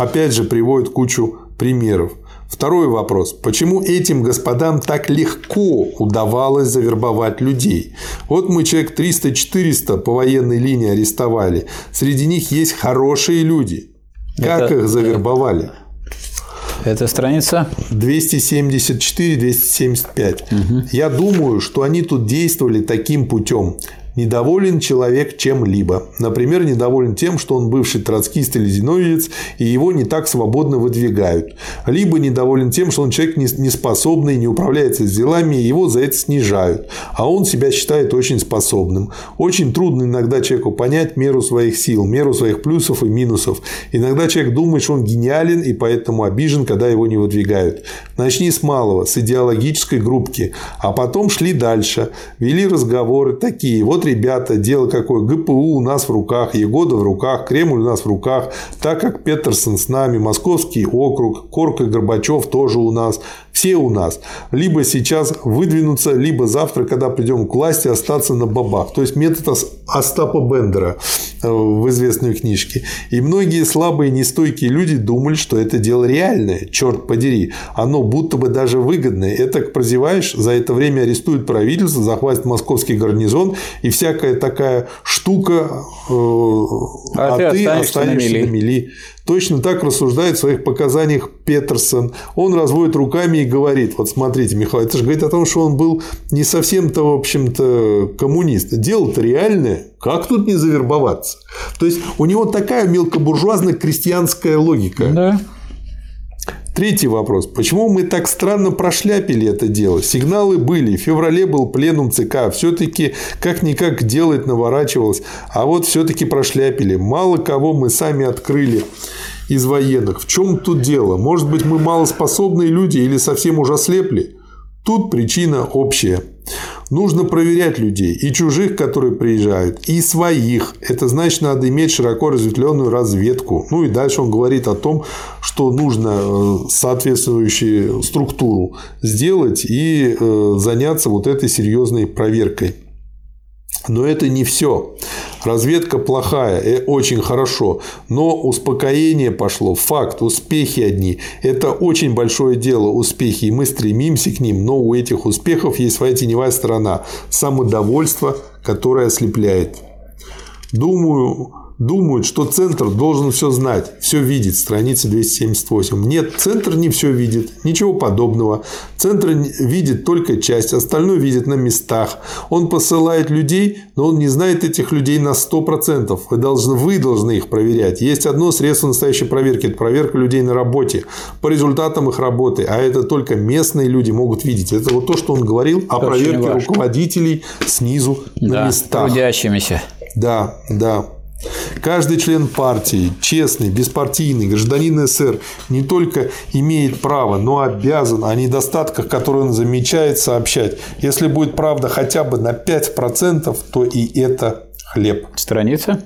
Speaker 1: опять же приводит кучу примеров. Второй вопрос. Почему этим господам так легко удавалось завербовать людей? Вот мы человек 300-400 по военной линии арестовали. Среди них есть хорошие люди. Как Это... их завербовали?
Speaker 2: Это страница
Speaker 1: 274-275. Угу. Я думаю, что они тут действовали таким путем. Недоволен человек чем-либо. Например, недоволен тем, что он бывший троцкист или зиновьевец, и его не так свободно выдвигают. Либо недоволен тем, что он человек неспособный, не управляется с делами, и его за это снижают. А он себя считает очень способным. Очень трудно иногда человеку понять меру своих сил, меру своих плюсов и минусов. Иногда человек думает, что он гениален, и поэтому обижен, когда его не выдвигают. Начни с малого, с идеологической группки, а потом шли дальше. Вели разговоры такие. Вот ребята, дело какое, ГПУ у нас в руках, Егода в руках, Кремль у нас в руках, так как Петерсон с нами, Московский округ, Корка Горбачев тоже у нас, все у нас. Либо сейчас выдвинуться, либо завтра, когда придем к власти, остаться на бабах. То есть метод Остапа Бендера э, в известной книжке. И многие слабые, нестойкие люди думали, что это дело реальное, черт подери. Оно будто бы даже выгодное. Это прозеваешь, за это время арестуют правительство, захватят московский гарнизон, и всякая такая штука, э, а, а ты останешься, останешься на мели. На мели. Точно так рассуждает в своих показаниях Петерсон. Он разводит руками и говорит, вот смотрите, Михаил, это же говорит о том, что он был не совсем-то, в общем-то, коммунист. Дело-то реальное. Как тут не завербоваться? То есть, у него такая мелкобуржуазная крестьянская логика. Да. Третий вопрос. Почему мы так странно прошляпили это дело? Сигналы были. В феврале был пленум ЦК. Все-таки как-никак делать наворачивалось. А вот все-таки прошляпили. Мало кого мы сами открыли из военных. В чем тут дело? Может быть, мы малоспособные люди или совсем уже ослепли? Тут причина общая. Нужно проверять людей, и чужих, которые приезжают, и своих. Это значит, надо иметь широко разветвленную разведку. Ну и дальше он говорит о том, что нужно э, соответствующую структуру сделать и э, заняться вот этой серьезной проверкой. Но это не все. Разведка плохая, и очень хорошо, но успокоение пошло, факт, успехи одни. Это очень большое дело, успехи, и мы стремимся к ним, но у этих успехов есть своя теневая сторона – самодовольство, которое ослепляет. Думаю, думают, что центр должен все знать, все видеть. Страница 278. Нет, центр не все видит. Ничего подобного. Центр видит только часть, остальное видит на местах. Он посылает людей, но он не знает этих людей на 100%. Вы должны, вы должны их проверять. Есть одно средство настоящей проверки. Это проверка людей на работе. По результатам их работы. А это только местные люди могут видеть. Это вот то, что он говорил о проверке руководителей снизу да, на местах.
Speaker 2: Трудящимися.
Speaker 1: Да, да. Каждый член партии, честный, беспартийный, гражданин СССР не только имеет право, но обязан о недостатках, которые он замечает, сообщать. Если будет правда хотя бы на 5%, то и это хлеб.
Speaker 2: Страница?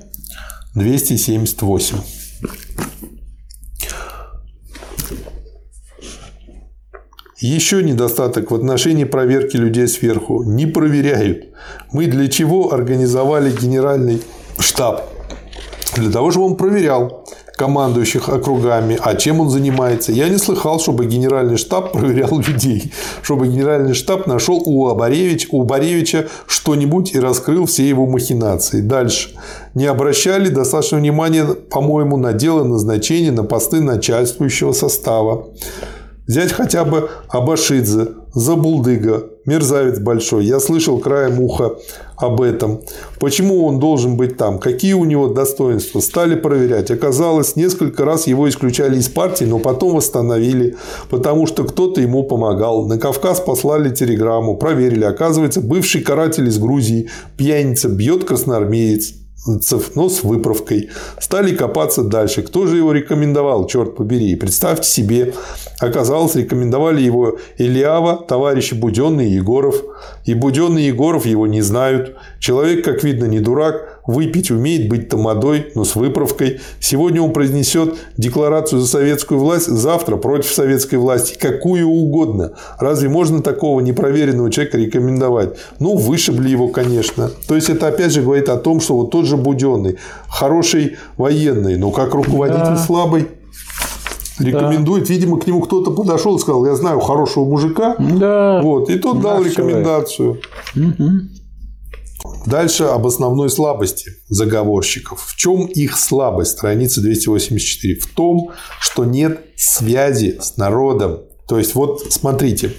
Speaker 1: 278. Еще недостаток в отношении проверки людей сверху. Не проверяют. Мы для чего организовали генеральный штаб? Для того, чтобы он проверял командующих округами, а чем он занимается. Я не слыхал, чтобы генеральный штаб проверял людей, чтобы генеральный штаб нашел у, Абаревич, у Баревича что-нибудь и раскрыл все его махинации. Дальше. Не обращали достаточно внимания, по-моему, на дело назначения на посты начальствующего состава. Взять хотя бы Абашидзе, Забулдыга, мерзавец большой. Я слышал краем уха об этом. Почему он должен быть там? Какие у него достоинства? Стали проверять. Оказалось, несколько раз его исключали из партии, но потом восстановили, потому что кто-то ему помогал. На Кавказ послали телеграмму, проверили. Оказывается, бывший каратель из Грузии, пьяница, бьет красноармеец но с выправкой. Стали копаться дальше. Кто же его рекомендовал, черт побери? Представьте себе, оказалось, рекомендовали его Ильява, товарищи Буденный и Егоров. И Буденный и Егоров его не знают. Человек, как видно, не дурак, выпить умеет, быть тамадой, но с выправкой. Сегодня он произнесет декларацию за советскую власть, завтра против советской власти, какую угодно. Разве можно такого непроверенного человека рекомендовать? Ну, вышибли его, конечно. То есть, это опять же говорит о том, что вот тот же Буденный, хороший военный, но как руководитель да. слабый, рекомендует. Да. Видимо, к нему кто-то подошел и сказал, я знаю хорошего мужика. Да. Вот, и тот дал рекомендацию. Угу. Дальше об основной слабости заговорщиков. В чем их слабость? Страница 284. В том, что нет связи с народом. То есть, вот смотрите,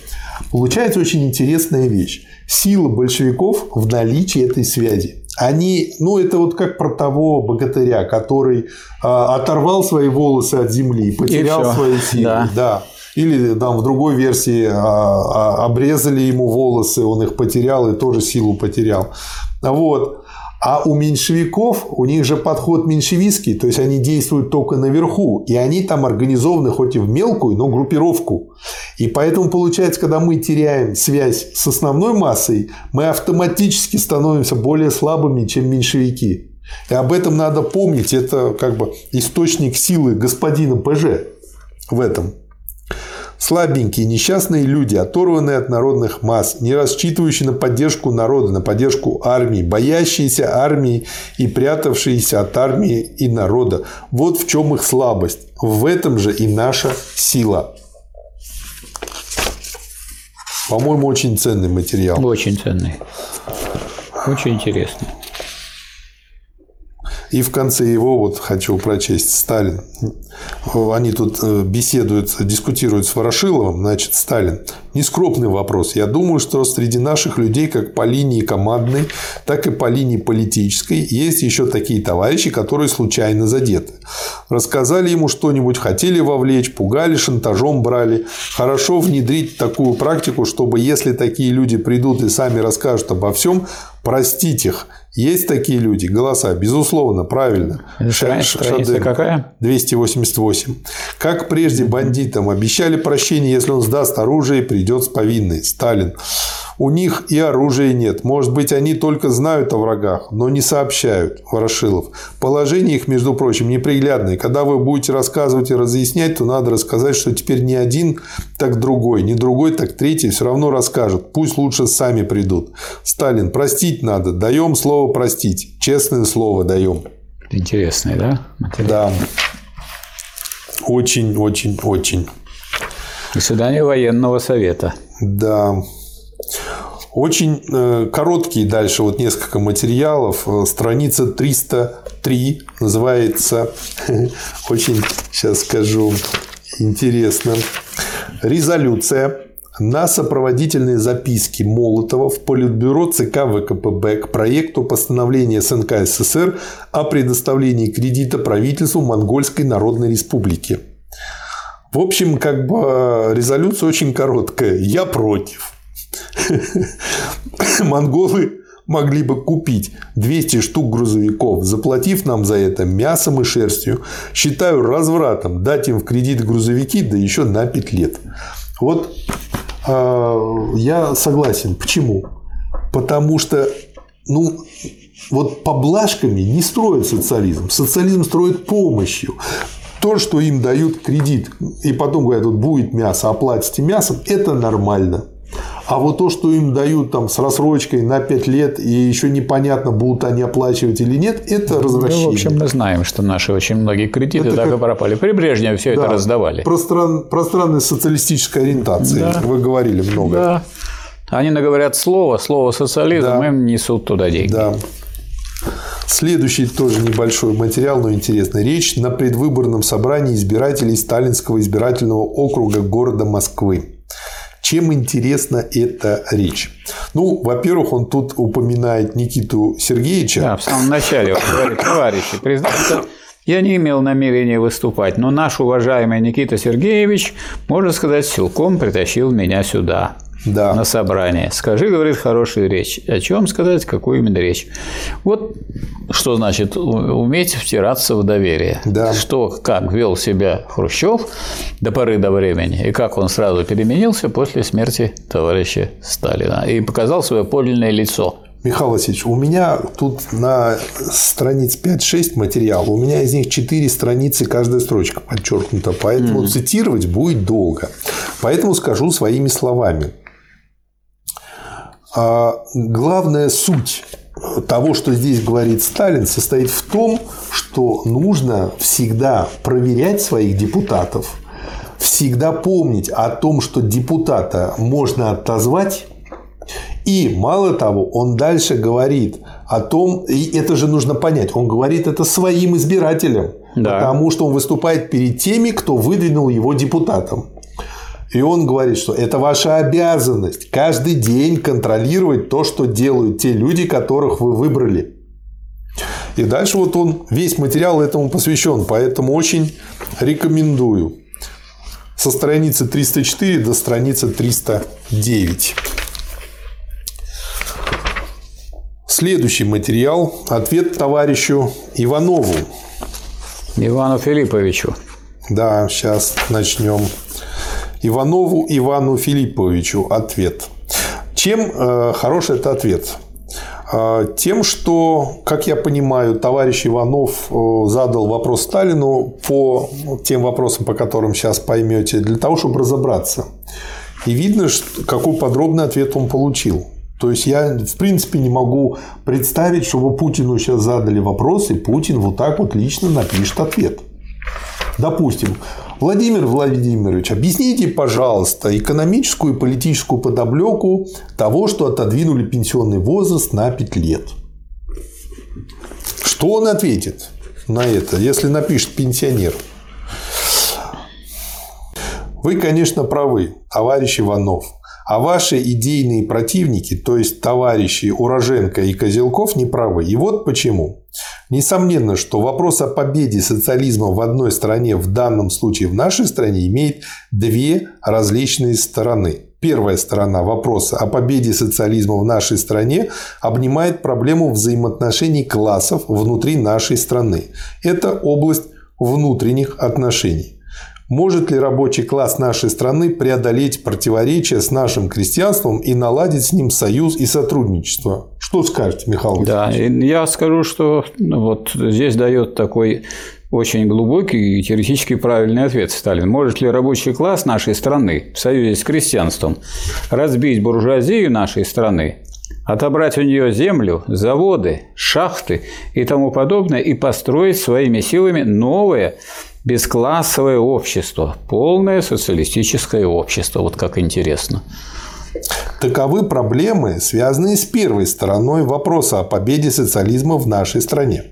Speaker 1: получается очень интересная вещь. Сила большевиков в наличии этой связи. Они, ну, это вот как про того богатыря, который а, оторвал свои волосы от земли, потерял свои силы. Да. да. Или там в другой версии а, а, обрезали ему волосы, он их потерял и тоже силу потерял. Вот. А у меньшевиков, у них же подход меньшевистский, то есть они действуют только наверху, и они там организованы хоть и в мелкую, но группировку. И поэтому получается, когда мы теряем связь с основной массой, мы автоматически становимся более слабыми, чем меньшевики. И об этом надо помнить, это как бы источник силы господина ПЖ в этом. Слабенькие, несчастные люди, оторванные от народных масс, не рассчитывающие на поддержку народа, на поддержку армии, боящиеся армии и прятавшиеся от армии и народа. Вот в чем их слабость. В этом же и наша сила. По-моему, очень ценный материал.
Speaker 2: Очень ценный. Очень интересный.
Speaker 1: И в конце его, вот хочу прочесть, Сталин. Они тут э, беседуют, дискутируют с Ворошиловым. Значит, Сталин. Нескромный вопрос. Я думаю, что среди наших людей, как по линии командной, так и по линии политической, есть еще такие товарищи, которые случайно задеты. Рассказали ему что-нибудь, хотели вовлечь, пугали, шантажом брали. Хорошо внедрить такую практику, чтобы если такие люди придут и сами расскажут обо всем, простить их есть такие люди, голоса, безусловно, правильно.
Speaker 2: Страница какая?
Speaker 1: 288. Как прежде бандитам обещали прощение, если он сдаст оружие и придет с повинной. Сталин. У них и оружия нет. Может быть, они только знают о врагах, но не сообщают. Ворошилов. Положение их, между прочим, неприглядное. Когда вы будете рассказывать и разъяснять, то надо рассказать, что теперь не один, так другой, не другой, так третий все равно расскажут. Пусть лучше сами придут. Сталин. Простить надо. Даем слово простить. Честное слово даем.
Speaker 2: Интересный, да?
Speaker 1: Материал. Да. Очень, очень, очень.
Speaker 2: Заседание военного совета.
Speaker 1: Да. Очень э, короткие дальше вот несколько материалов. Э, страница 303 называется, [laughs] очень сейчас скажу, интересно. Резолюция на сопроводительные записки Молотова в Политбюро ЦК ВКПБ к проекту постановления СНК СССР о предоставлении кредита правительству Монгольской Народной Республики. В общем, как бы э, резолюция очень короткая. Я против. [laughs] Монголы могли бы купить 200 штук грузовиков, заплатив нам за это мясом и шерстью. Считаю развратом дать им в кредит грузовики, да еще на 5 лет. Вот э, я согласен. Почему? Потому что ну, вот поблажками не строит социализм. Социализм строит помощью. То, что им дают кредит, и потом говорят, вот будет мясо, оплатите мясом, это нормально. А вот то, что им дают там с рассрочкой на 5 лет, и еще непонятно, будут они оплачивать или нет, это развращение.
Speaker 2: Ну, в общем, мы знаем, что наши очень многие кредиты это так как... и пропали. При Брежневе все да, это раздавали.
Speaker 1: Простран... Пространной социалистической ориентации. Да. Вы говорили много. Да.
Speaker 2: Они наговорят слово, слово социализм, да. им несут туда деньги.
Speaker 1: Да. Следующий тоже небольшой материал, но интересный. Речь на предвыборном собрании избирателей Сталинского избирательного округа города Москвы. Чем интересна эта речь? Ну, во-первых, он тут упоминает Никиту Сергеевича.
Speaker 2: Да, в самом начале он говорит, товарищи, признаться, я не имел намерения выступать, но наш уважаемый Никита Сергеевич, можно сказать, силком притащил меня сюда да. на собрание. Скажи, говорит, хорошую речь. О чем сказать, какую именно речь? Вот что значит уметь втираться в доверие. Да. Что, как вел себя Хрущев до поры до времени, и как он сразу переменился после смерти товарища Сталина. И показал свое подлинное лицо.
Speaker 1: Михаил Васильевич, у меня тут на страниц 5-6 материал, у меня из них 4 страницы, каждая строчка подчеркнута, поэтому mm-hmm. цитировать будет долго. Поэтому скажу своими словами. А главная суть того, что здесь говорит Сталин, состоит в том, что нужно всегда проверять своих депутатов, всегда помнить о том, что депутата можно отозвать, и мало того, он дальше говорит о том, и это же нужно понять, он говорит это своим избирателям, да. потому что он выступает перед теми, кто выдвинул его депутатом. И он говорит, что это ваша обязанность каждый день контролировать то, что делают те люди, которых вы выбрали. И дальше вот он, весь материал этому посвящен, поэтому очень рекомендую. Со страницы 304 до страницы 309. Следующий материал – ответ товарищу Иванову.
Speaker 2: Ивану Филипповичу.
Speaker 1: Да, сейчас начнем Иванову Ивану Филипповичу ответ. Чем э, хорош этот ответ? Э, тем, что, как я понимаю, товарищ Иванов э, задал вопрос Сталину по тем вопросам, по которым сейчас поймете, для того, чтобы разобраться. И видно, какой подробный ответ он получил. То есть я, в принципе, не могу представить, чтобы Путину сейчас задали вопрос, и Путин вот так вот лично напишет ответ. Допустим, Владимир Владимирович, объясните, пожалуйста, экономическую и политическую подоблеку того, что отодвинули пенсионный возраст на 5 лет. Что он ответит на это, если напишет пенсионер? Вы, конечно, правы, товарищ Иванов. А ваши идейные противники, то есть товарищи Уроженко и Козелков, не правы. И вот почему. Несомненно, что вопрос о победе социализма в одной стране, в данном случае в нашей стране, имеет две различные стороны. Первая сторона вопроса о победе социализма в нашей стране обнимает проблему взаимоотношений классов внутри нашей страны. Это область внутренних отношений. Может ли рабочий класс нашей страны преодолеть противоречия с нашим крестьянством и наладить с ним союз и сотрудничество? Что скажете, Михаил
Speaker 2: Да, я скажу, что ну, вот здесь дает такой очень глубокий и теоретически правильный ответ Сталин. Может ли рабочий класс нашей страны в союзе с крестьянством разбить буржуазию нашей страны, отобрать у нее землю, заводы, шахты и тому подобное и построить своими силами новое бесклассовое общество, полное социалистическое общество. Вот как интересно.
Speaker 1: Таковы проблемы, связанные с первой стороной вопроса о победе социализма в нашей стране.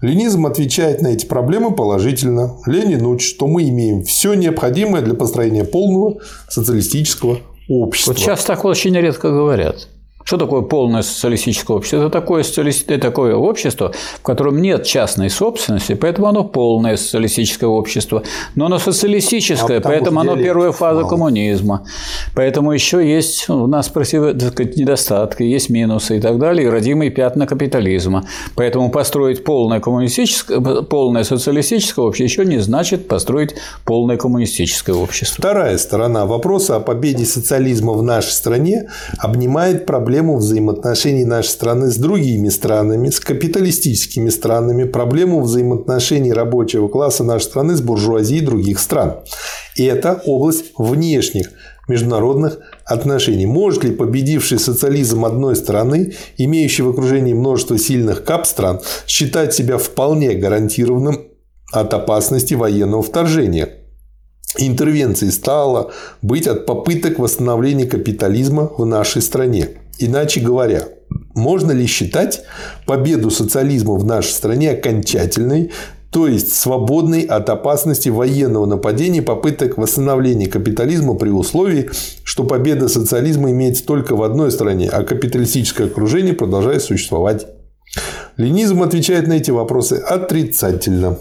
Speaker 1: Ленизм отвечает на эти проблемы положительно. Ленин учит, что мы имеем все необходимое для построения полного социалистического общества.
Speaker 2: Вот сейчас так очень редко говорят. Что такое полное социалистическое общество? Это такое, социалисти... такое общество, в котором нет частной собственности, поэтому оно полное социалистическое общество. Но оно социалистическое, а поэтому оно первая фаза мало. коммунизма. Поэтому еще есть у нас против... недостатки, есть минусы и так далее, и родимые пятна капитализма. Поэтому построить полное, коммунистическое, полное социалистическое общество еще не значит построить полное коммунистическое общество.
Speaker 1: Вторая сторона вопроса о победе социализма в нашей стране обнимает проблему проблему взаимоотношений нашей страны с другими странами, с капиталистическими странами, проблему взаимоотношений рабочего класса нашей страны с буржуазией других стран. И это область внешних международных отношений. Может ли победивший социализм одной страны, имеющий в окружении множество сильных кап-стран, считать себя вполне гарантированным от опасности военного вторжения? Интервенцией стало быть от попыток восстановления капитализма в нашей стране. Иначе говоря, Можно ли считать победу социализма в нашей стране окончательной, то есть свободной от опасности военного нападения попыток восстановления капитализма при условии, что победа социализма имеется только в одной стране, а капиталистическое окружение продолжает существовать. Ленизм отвечает на эти вопросы отрицательно.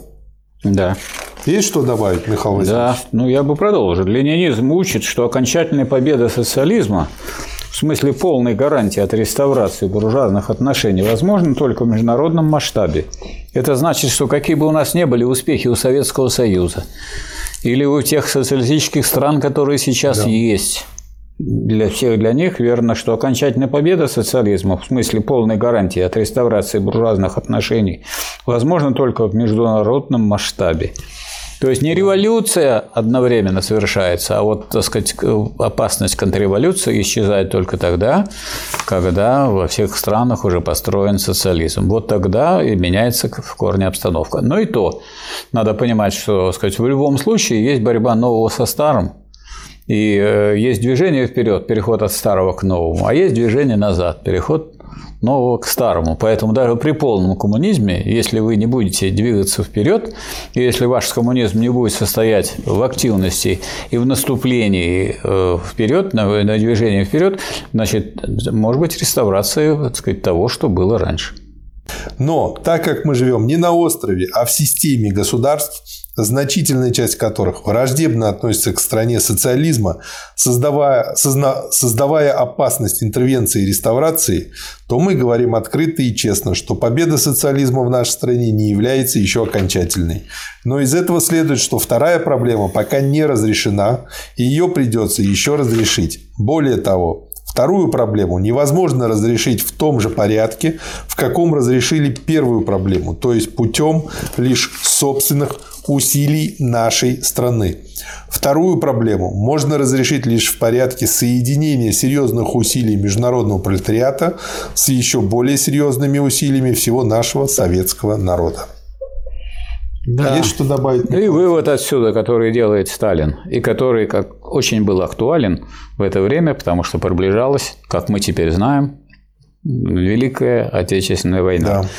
Speaker 2: Да.
Speaker 1: Есть что добавить, Михаил Васильевич?
Speaker 2: Да, ну я бы продолжил. Ленинизм учит, что окончательная победа социализма в смысле полной гарантии от реставрации буржуазных отношений возможно только в международном масштабе. Это значит, что какие бы у нас не были успехи у Советского Союза или у тех социалистических стран, которые сейчас да. есть, для всех для них верно, что окончательная победа социализма в смысле полной гарантии от реставрации буржуазных отношений возможна только в международном масштабе. То есть не революция одновременно совершается, а вот, так сказать, опасность контрреволюции исчезает только тогда, когда во всех странах уже построен социализм. Вот тогда и меняется в корне обстановка. Но и то надо понимать, что, так сказать, в любом случае есть борьба нового со старым, и э, есть движение вперед, переход от старого к новому, а есть движение назад, переход нового к старому. Поэтому даже при полном коммунизме, если вы не будете двигаться вперед, и если ваш коммунизм не будет состоять в активности и в наступлении э, вперед, на, на движение вперед, значит, может быть реставрация так сказать, того, что было раньше.
Speaker 1: Но так как мы живем не на острове, а в системе государств, значительная часть которых враждебно относится к стране социализма, создавая, созна, создавая опасность интервенции и реставрации, то мы говорим открыто и честно, что победа социализма в нашей стране не является еще окончательной. Но из этого следует, что вторая проблема пока не разрешена, и ее придется еще разрешить. Более того, Вторую проблему невозможно разрешить в том же порядке, в каком разрешили первую проблему, то есть путем лишь собственных усилий нашей страны. Вторую проблему можно разрешить лишь в порядке соединения серьезных усилий международного пролетариата с еще более серьезными усилиями всего нашего советского народа.
Speaker 2: Да. Есть что добавить? И вывод отсюда, который делает Сталин, и который как очень был актуален в это время, потому что приближалась, как мы теперь знаем, Великая Отечественная война. Да.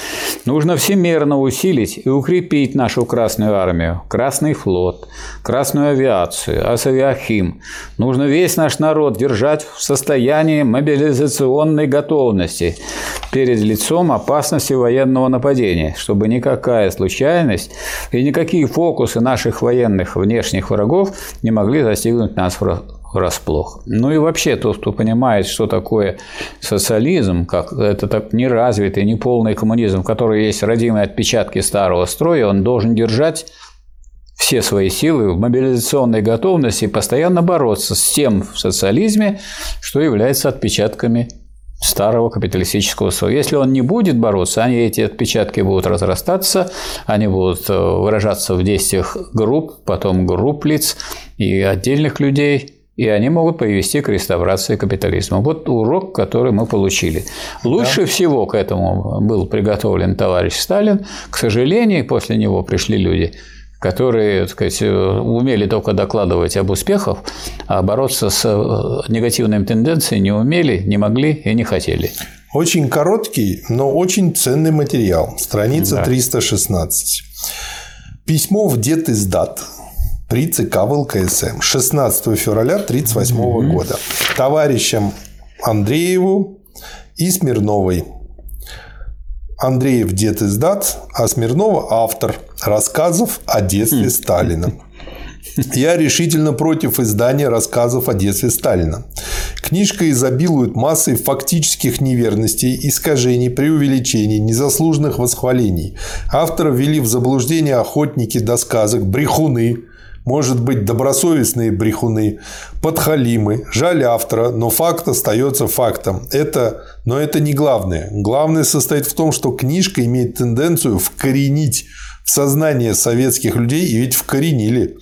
Speaker 2: Нужно всемерно усилить и укрепить нашу Красную Армию, Красный флот, Красную авиацию, Асавиахим. Нужно весь наш народ держать в состоянии мобилизационной готовности перед лицом опасности военного нападения, чтобы никакая случайность и никакие фокусы наших военных внешних врагов не могли застигнуть нас врасплох. Ну и вообще тот, кто понимает, что такое социализм, как это так неразвитый, неполный коммунизм, в котором есть родимые отпечатки старого строя, он должен держать все свои силы в мобилизационной готовности и постоянно бороться с тем в социализме, что является отпечатками старого капиталистического строя. Если он не будет бороться, они, эти отпечатки будут разрастаться, они будут э, выражаться в действиях групп, потом групп лиц и отдельных людей – и они могут привести к реставрации капитализма. Вот урок, который мы получили. Лучше да. всего к этому был приготовлен товарищ Сталин. К сожалению, после него пришли люди, которые так сказать, умели только докладывать об успехах, а бороться с э, негативными тенденциями не умели, не могли и не хотели.
Speaker 1: Очень короткий, но очень ценный материал. Страница да. 316. Письмо в дед издат при ЦК ВЛКСМ 16 февраля 1938 mm-hmm. года товарищам Андрееву и Смирновой. Андреев дед издат, а Смирнова автор рассказов о детстве хм. Сталина. Я решительно против издания рассказов о детстве Сталина. Книжка изобилует массой фактических неверностей, искажений, преувеличений, незаслуженных восхвалений. Автора ввели в заблуждение охотники до сказок, брехуны, может быть, добросовестные брехуны, подхалимы, жаль автора, но факт остается фактом. Это, но это не главное. Главное состоит в том, что книжка имеет тенденцию вкоренить в сознание советских людей, и ведь вкоренили.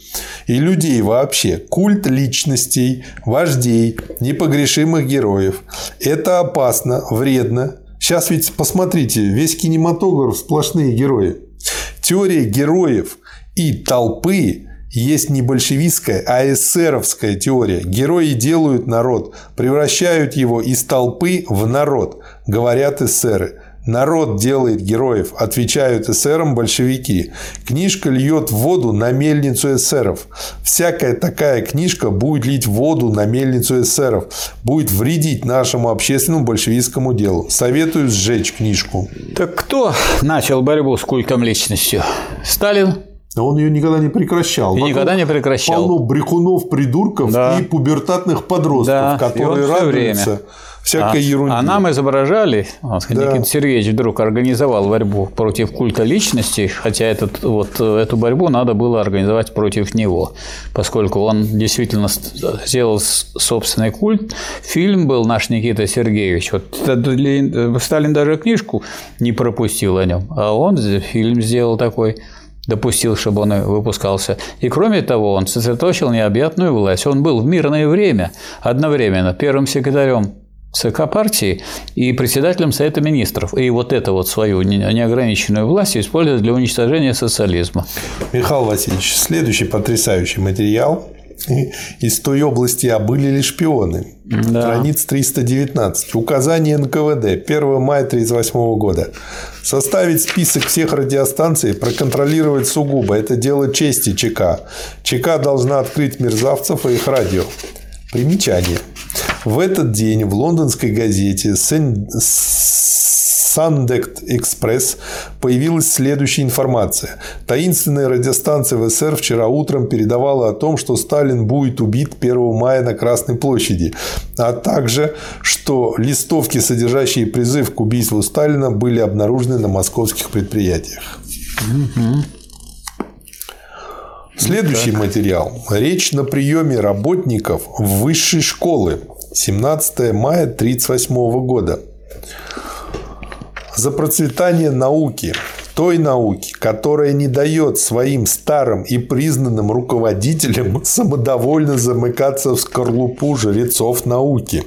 Speaker 1: И людей вообще. Культ личностей, вождей, непогрешимых героев. Это опасно, вредно. Сейчас ведь посмотрите, весь кинематограф сплошные герои. Теория героев и толпы есть не большевистская, а эсеровская теория. Герои делают народ, превращают его из толпы в народ, говорят эсеры. Народ делает героев, отвечают эсерам большевики. Книжка льет воду на мельницу эсеров. Всякая такая книжка будет лить воду на мельницу эсеров. Будет вредить нашему общественному большевистскому делу. Советую сжечь книжку.
Speaker 2: Так кто начал борьбу с культом личностью? Сталин?
Speaker 1: Он ее никогда не прекращал.
Speaker 2: И никогда не прекращал.
Speaker 1: Полно брехунов, придурков да. и пубертатных подростков, да. которые радуются. Время всякой а, ерунде.
Speaker 2: А нам изображали, вот, да. Никита Сергеевич вдруг организовал борьбу против культа личности, хотя этот, вот, эту борьбу надо было организовать против него, поскольку он действительно сделал собственный культ. Фильм был наш Никита Сергеевич. Вот Сталин даже книжку не пропустил о нем, а он фильм сделал такой допустил, чтобы он выпускался. И кроме того, он сосредоточил необъятную власть. Он был в мирное время одновременно первым секретарем ЦК партии и председателем Совета министров. И вот эту вот свою неограниченную власть используют для уничтожения социализма.
Speaker 1: Михаил Васильевич, следующий потрясающий материал [laughs] из той области, а были ли шпионы? Да. Страница 319. Указание НКВД. 1 мая 1938 года. Составить список всех радиостанций, проконтролировать сугубо. Это дело чести ЧК. ЧК должна открыть мерзавцев и их радио. Примечание. В этот день в лондонской газете Сандект Экспресс появилась следующая информация. Таинственная радиостанция ВСР вчера утром передавала о том, что Сталин будет убит 1 мая на Красной площади, а также, что листовки, содержащие призыв к убийству Сталина, были обнаружены на московских предприятиях. Следующий материал. Речь на приеме работников высшей школы 17 мая 1938 года. За процветание науки той науки, которая не дает своим старым и признанным руководителям самодовольно замыкаться в скорлупу жрецов науки,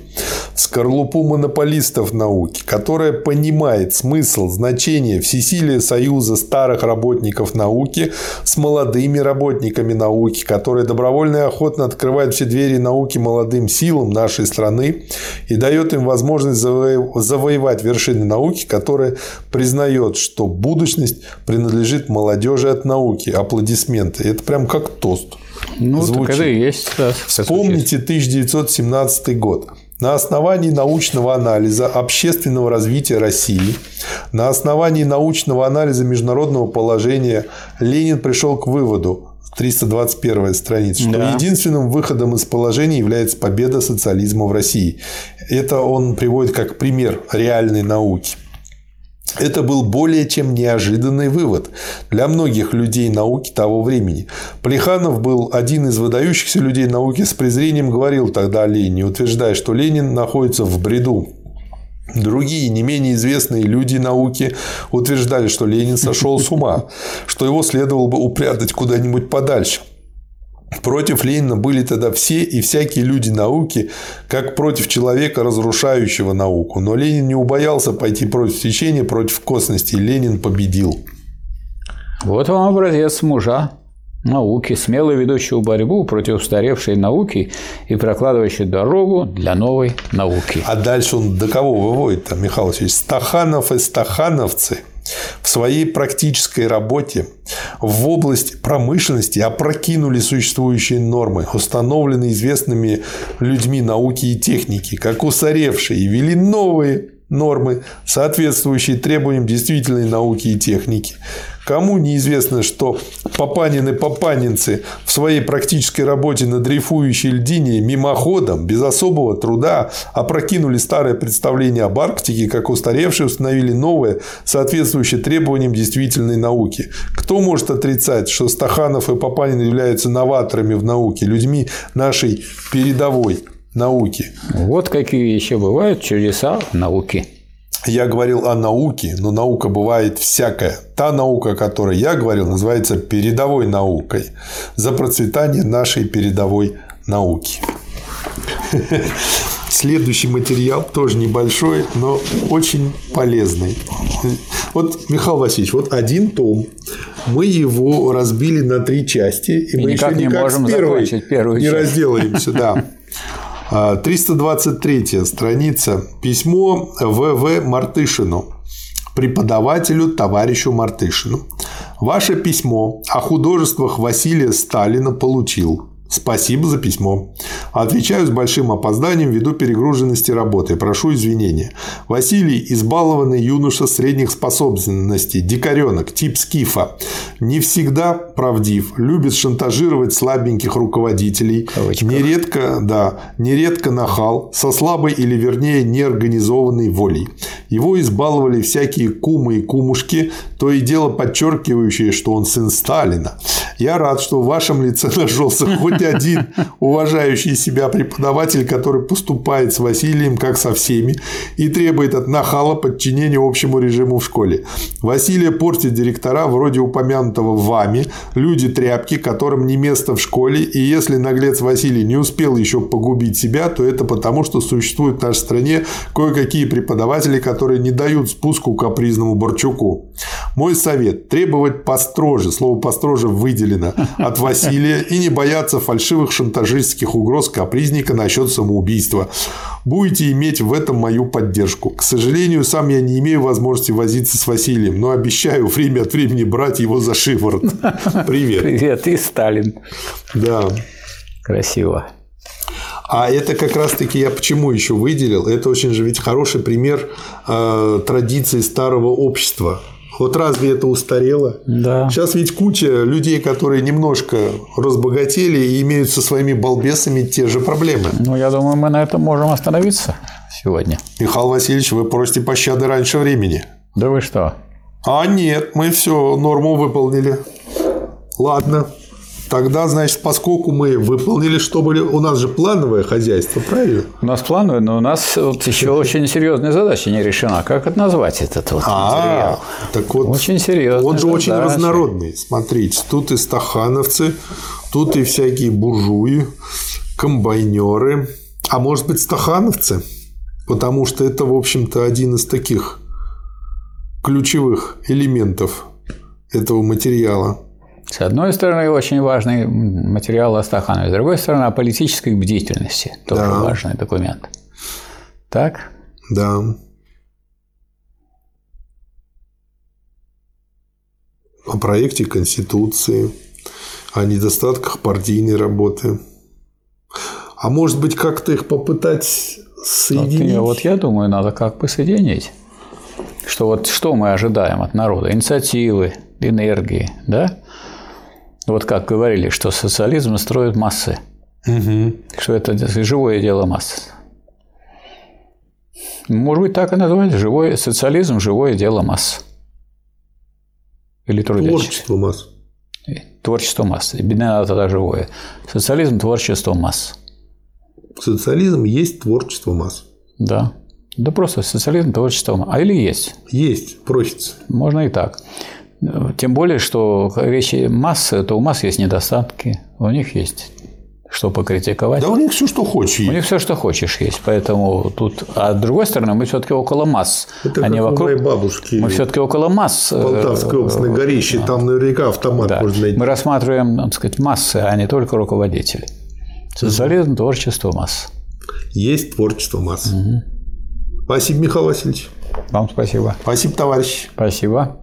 Speaker 1: в скорлупу монополистов науки, которая понимает смысл, значение всесилия союза старых работников науки с молодыми работниками науки, которая добровольно и охотно открывает все двери науки молодым силам нашей страны и дает им возможность завоевать вершины науки, которая признает, что ответственность принадлежит молодежи от науки. Аплодисменты. Это прям как тост.
Speaker 2: Ну, звучит. так это и есть. Да,
Speaker 1: Вспомните 1917 год. На основании научного анализа общественного развития России, на основании научного анализа международного положения Ленин пришел к выводу, 321 страница, что да. единственным выходом из положения является победа социализма в России. Это он приводит как пример реальной науки. Это был более чем неожиданный вывод для многих людей науки того времени. Плеханов был один из выдающихся людей науки с презрением говорил тогда о Ленине, утверждая, что Ленин находится в бреду. Другие, не менее известные люди науки утверждали, что Ленин сошел с ума, что его следовало бы упрятать куда-нибудь подальше. Против Ленина были тогда все и всякие люди науки, как против человека, разрушающего науку. Но Ленин не убоялся пойти против течения, против косности, Ленин победил.
Speaker 2: Вот вам образец мужа науки, смело ведущего борьбу против устаревшей науки и прокладывающий дорогу для новой науки.
Speaker 1: А дальше он до кого выводит, Михаил Васильевич? Стаханов и стахановцы – в своей практической работе в область промышленности опрокинули существующие нормы, установленные известными людьми науки и техники, как устаревшие, и ввели новые нормы, соответствующие требованиям действительной науки и техники. Кому неизвестно, что Папанин и Папанинцы в своей практической работе на дрейфующей льдине мимоходом, без особого труда, опрокинули старое представление об Арктике, как устаревшее, установили новое, соответствующее требованиям действительной науки. Кто может отрицать, что Стаханов и Папанин являются новаторами в науке, людьми нашей передовой науки?
Speaker 2: Вот какие еще бывают чудеса науки.
Speaker 1: Я говорил о науке, но наука бывает всякая. Та наука, о которой я говорил, называется передовой наукой. За процветание нашей передовой науки. [laughs] Следующий материал тоже небольшой, но очень полезный. Вот, Михаил Васильевич, вот один том мы его разбили на три части, и, и мы никак еще никак не можем с первой первую не часть. разделаемся. Да. [laughs] 323 а, страница. Письмо В.В. Мартышину преподавателю товарищу Мартышину. Ваше письмо о художествах Василия Сталина получил. Спасибо за письмо. Отвечаю с большим опозданием ввиду перегруженности работы. Прошу извинения. Василий – избалованный юноша средних способностей, дикаренок, тип скифа. Не всегда правдив, любит шантажировать слабеньких руководителей. Нередко, да, нередко нахал, со слабой или вернее неорганизованной волей. Его избаловали всякие кумы и кумушки, то и дело подчеркивающие, что он сын Сталина. Я рад, что в вашем лице [laughs] нашелся хоть хоть один уважающий себя преподаватель, который поступает с Василием как со всеми и требует от нахала подчинения общему режиму в школе. Василия портит директора вроде упомянутого вами, люди тряпки, которым не место в школе, и если наглец Василий не успел еще погубить себя, то это потому, что существуют в нашей стране кое-какие преподаватели, которые не дают спуску капризному Борчуку. Мой совет – требовать построже, слово построже выделено, от Василия и не бояться фальшивых шантажистских угроз капризника насчет самоубийства. Будете иметь в этом мою поддержку. К сожалению, сам я не имею возможности возиться с Василием, но обещаю время от времени брать его за шиворот. [laughs] Привет.
Speaker 2: Привет, и Сталин.
Speaker 1: Да.
Speaker 2: Красиво.
Speaker 1: А это как раз-таки я почему еще выделил? Это очень же ведь хороший пример э, традиции старого общества. Вот разве это устарело?
Speaker 2: Да.
Speaker 1: Сейчас ведь куча людей, которые немножко разбогатели и имеют со своими балбесами те же проблемы.
Speaker 2: Ну, я думаю, мы на этом можем остановиться сегодня.
Speaker 1: Михаил Васильевич, вы просите пощады раньше времени.
Speaker 2: Да вы что?
Speaker 1: А нет, мы все норму выполнили. Ладно. Тогда, значит, поскольку мы выполнили, что были... У нас же плановое хозяйство, правильно?
Speaker 2: У нас плановое, но у нас вот еще очень серьезная задача не решена. Как это назвать, этот вот а, материал?
Speaker 1: Так вот,
Speaker 2: очень серьезно.
Speaker 1: Он же очень разнородный. Смотрите, тут и стахановцы, тут и всякие буржуи, комбайнеры. А может быть, стахановцы? Потому что это, в общем-то, один из таких ключевых элементов этого материала.
Speaker 2: С одной стороны, очень важный материал Астаханова, с другой стороны, о политической бдительности. Тоже да. важный документ. Так?
Speaker 1: Да. О проекте Конституции, о недостатках партийной работы. А может быть, как-то их попытать соединить?
Speaker 2: Вот, вот я думаю, надо как бы соединить. Что вот что мы ожидаем от народа? Инициативы, энергии, да? Вот как говорили, что социализм строит массы. Угу. Что это живое дело масс. Может быть, так и назвать. Живой социализм – живое дело масс. Или трудящих.
Speaker 1: Творчество масс.
Speaker 2: Творчество масс. Беднота тогда живое. Социализм – творчество масс.
Speaker 1: Социализм есть творчество масс.
Speaker 2: Да. Да просто социализм – творчество масс. А или есть?
Speaker 1: Есть, просится.
Speaker 2: Можно и так. Тем более, что речи массы, то у масс есть недостатки, у них есть что покритиковать.
Speaker 1: Да у них все, что хочешь.
Speaker 2: У них все, что хочешь, есть. Поэтому тут. А с другой стороны, мы все-таки около масс.
Speaker 1: Это а не вокруг. моей бабушки.
Speaker 2: Мы все-таки около масс.
Speaker 1: Э, Полтавской области, на горище, там наверняка автомат да. можно найти.
Speaker 2: Мы рассматриваем, так сказать, массы, а не только руководителей. Социализм – творчество масс.
Speaker 1: Есть творчество масс. Угу. Спасибо, Михаил Васильевич.
Speaker 2: Вам спасибо.
Speaker 1: Спасибо, товарищ.
Speaker 2: Спасибо.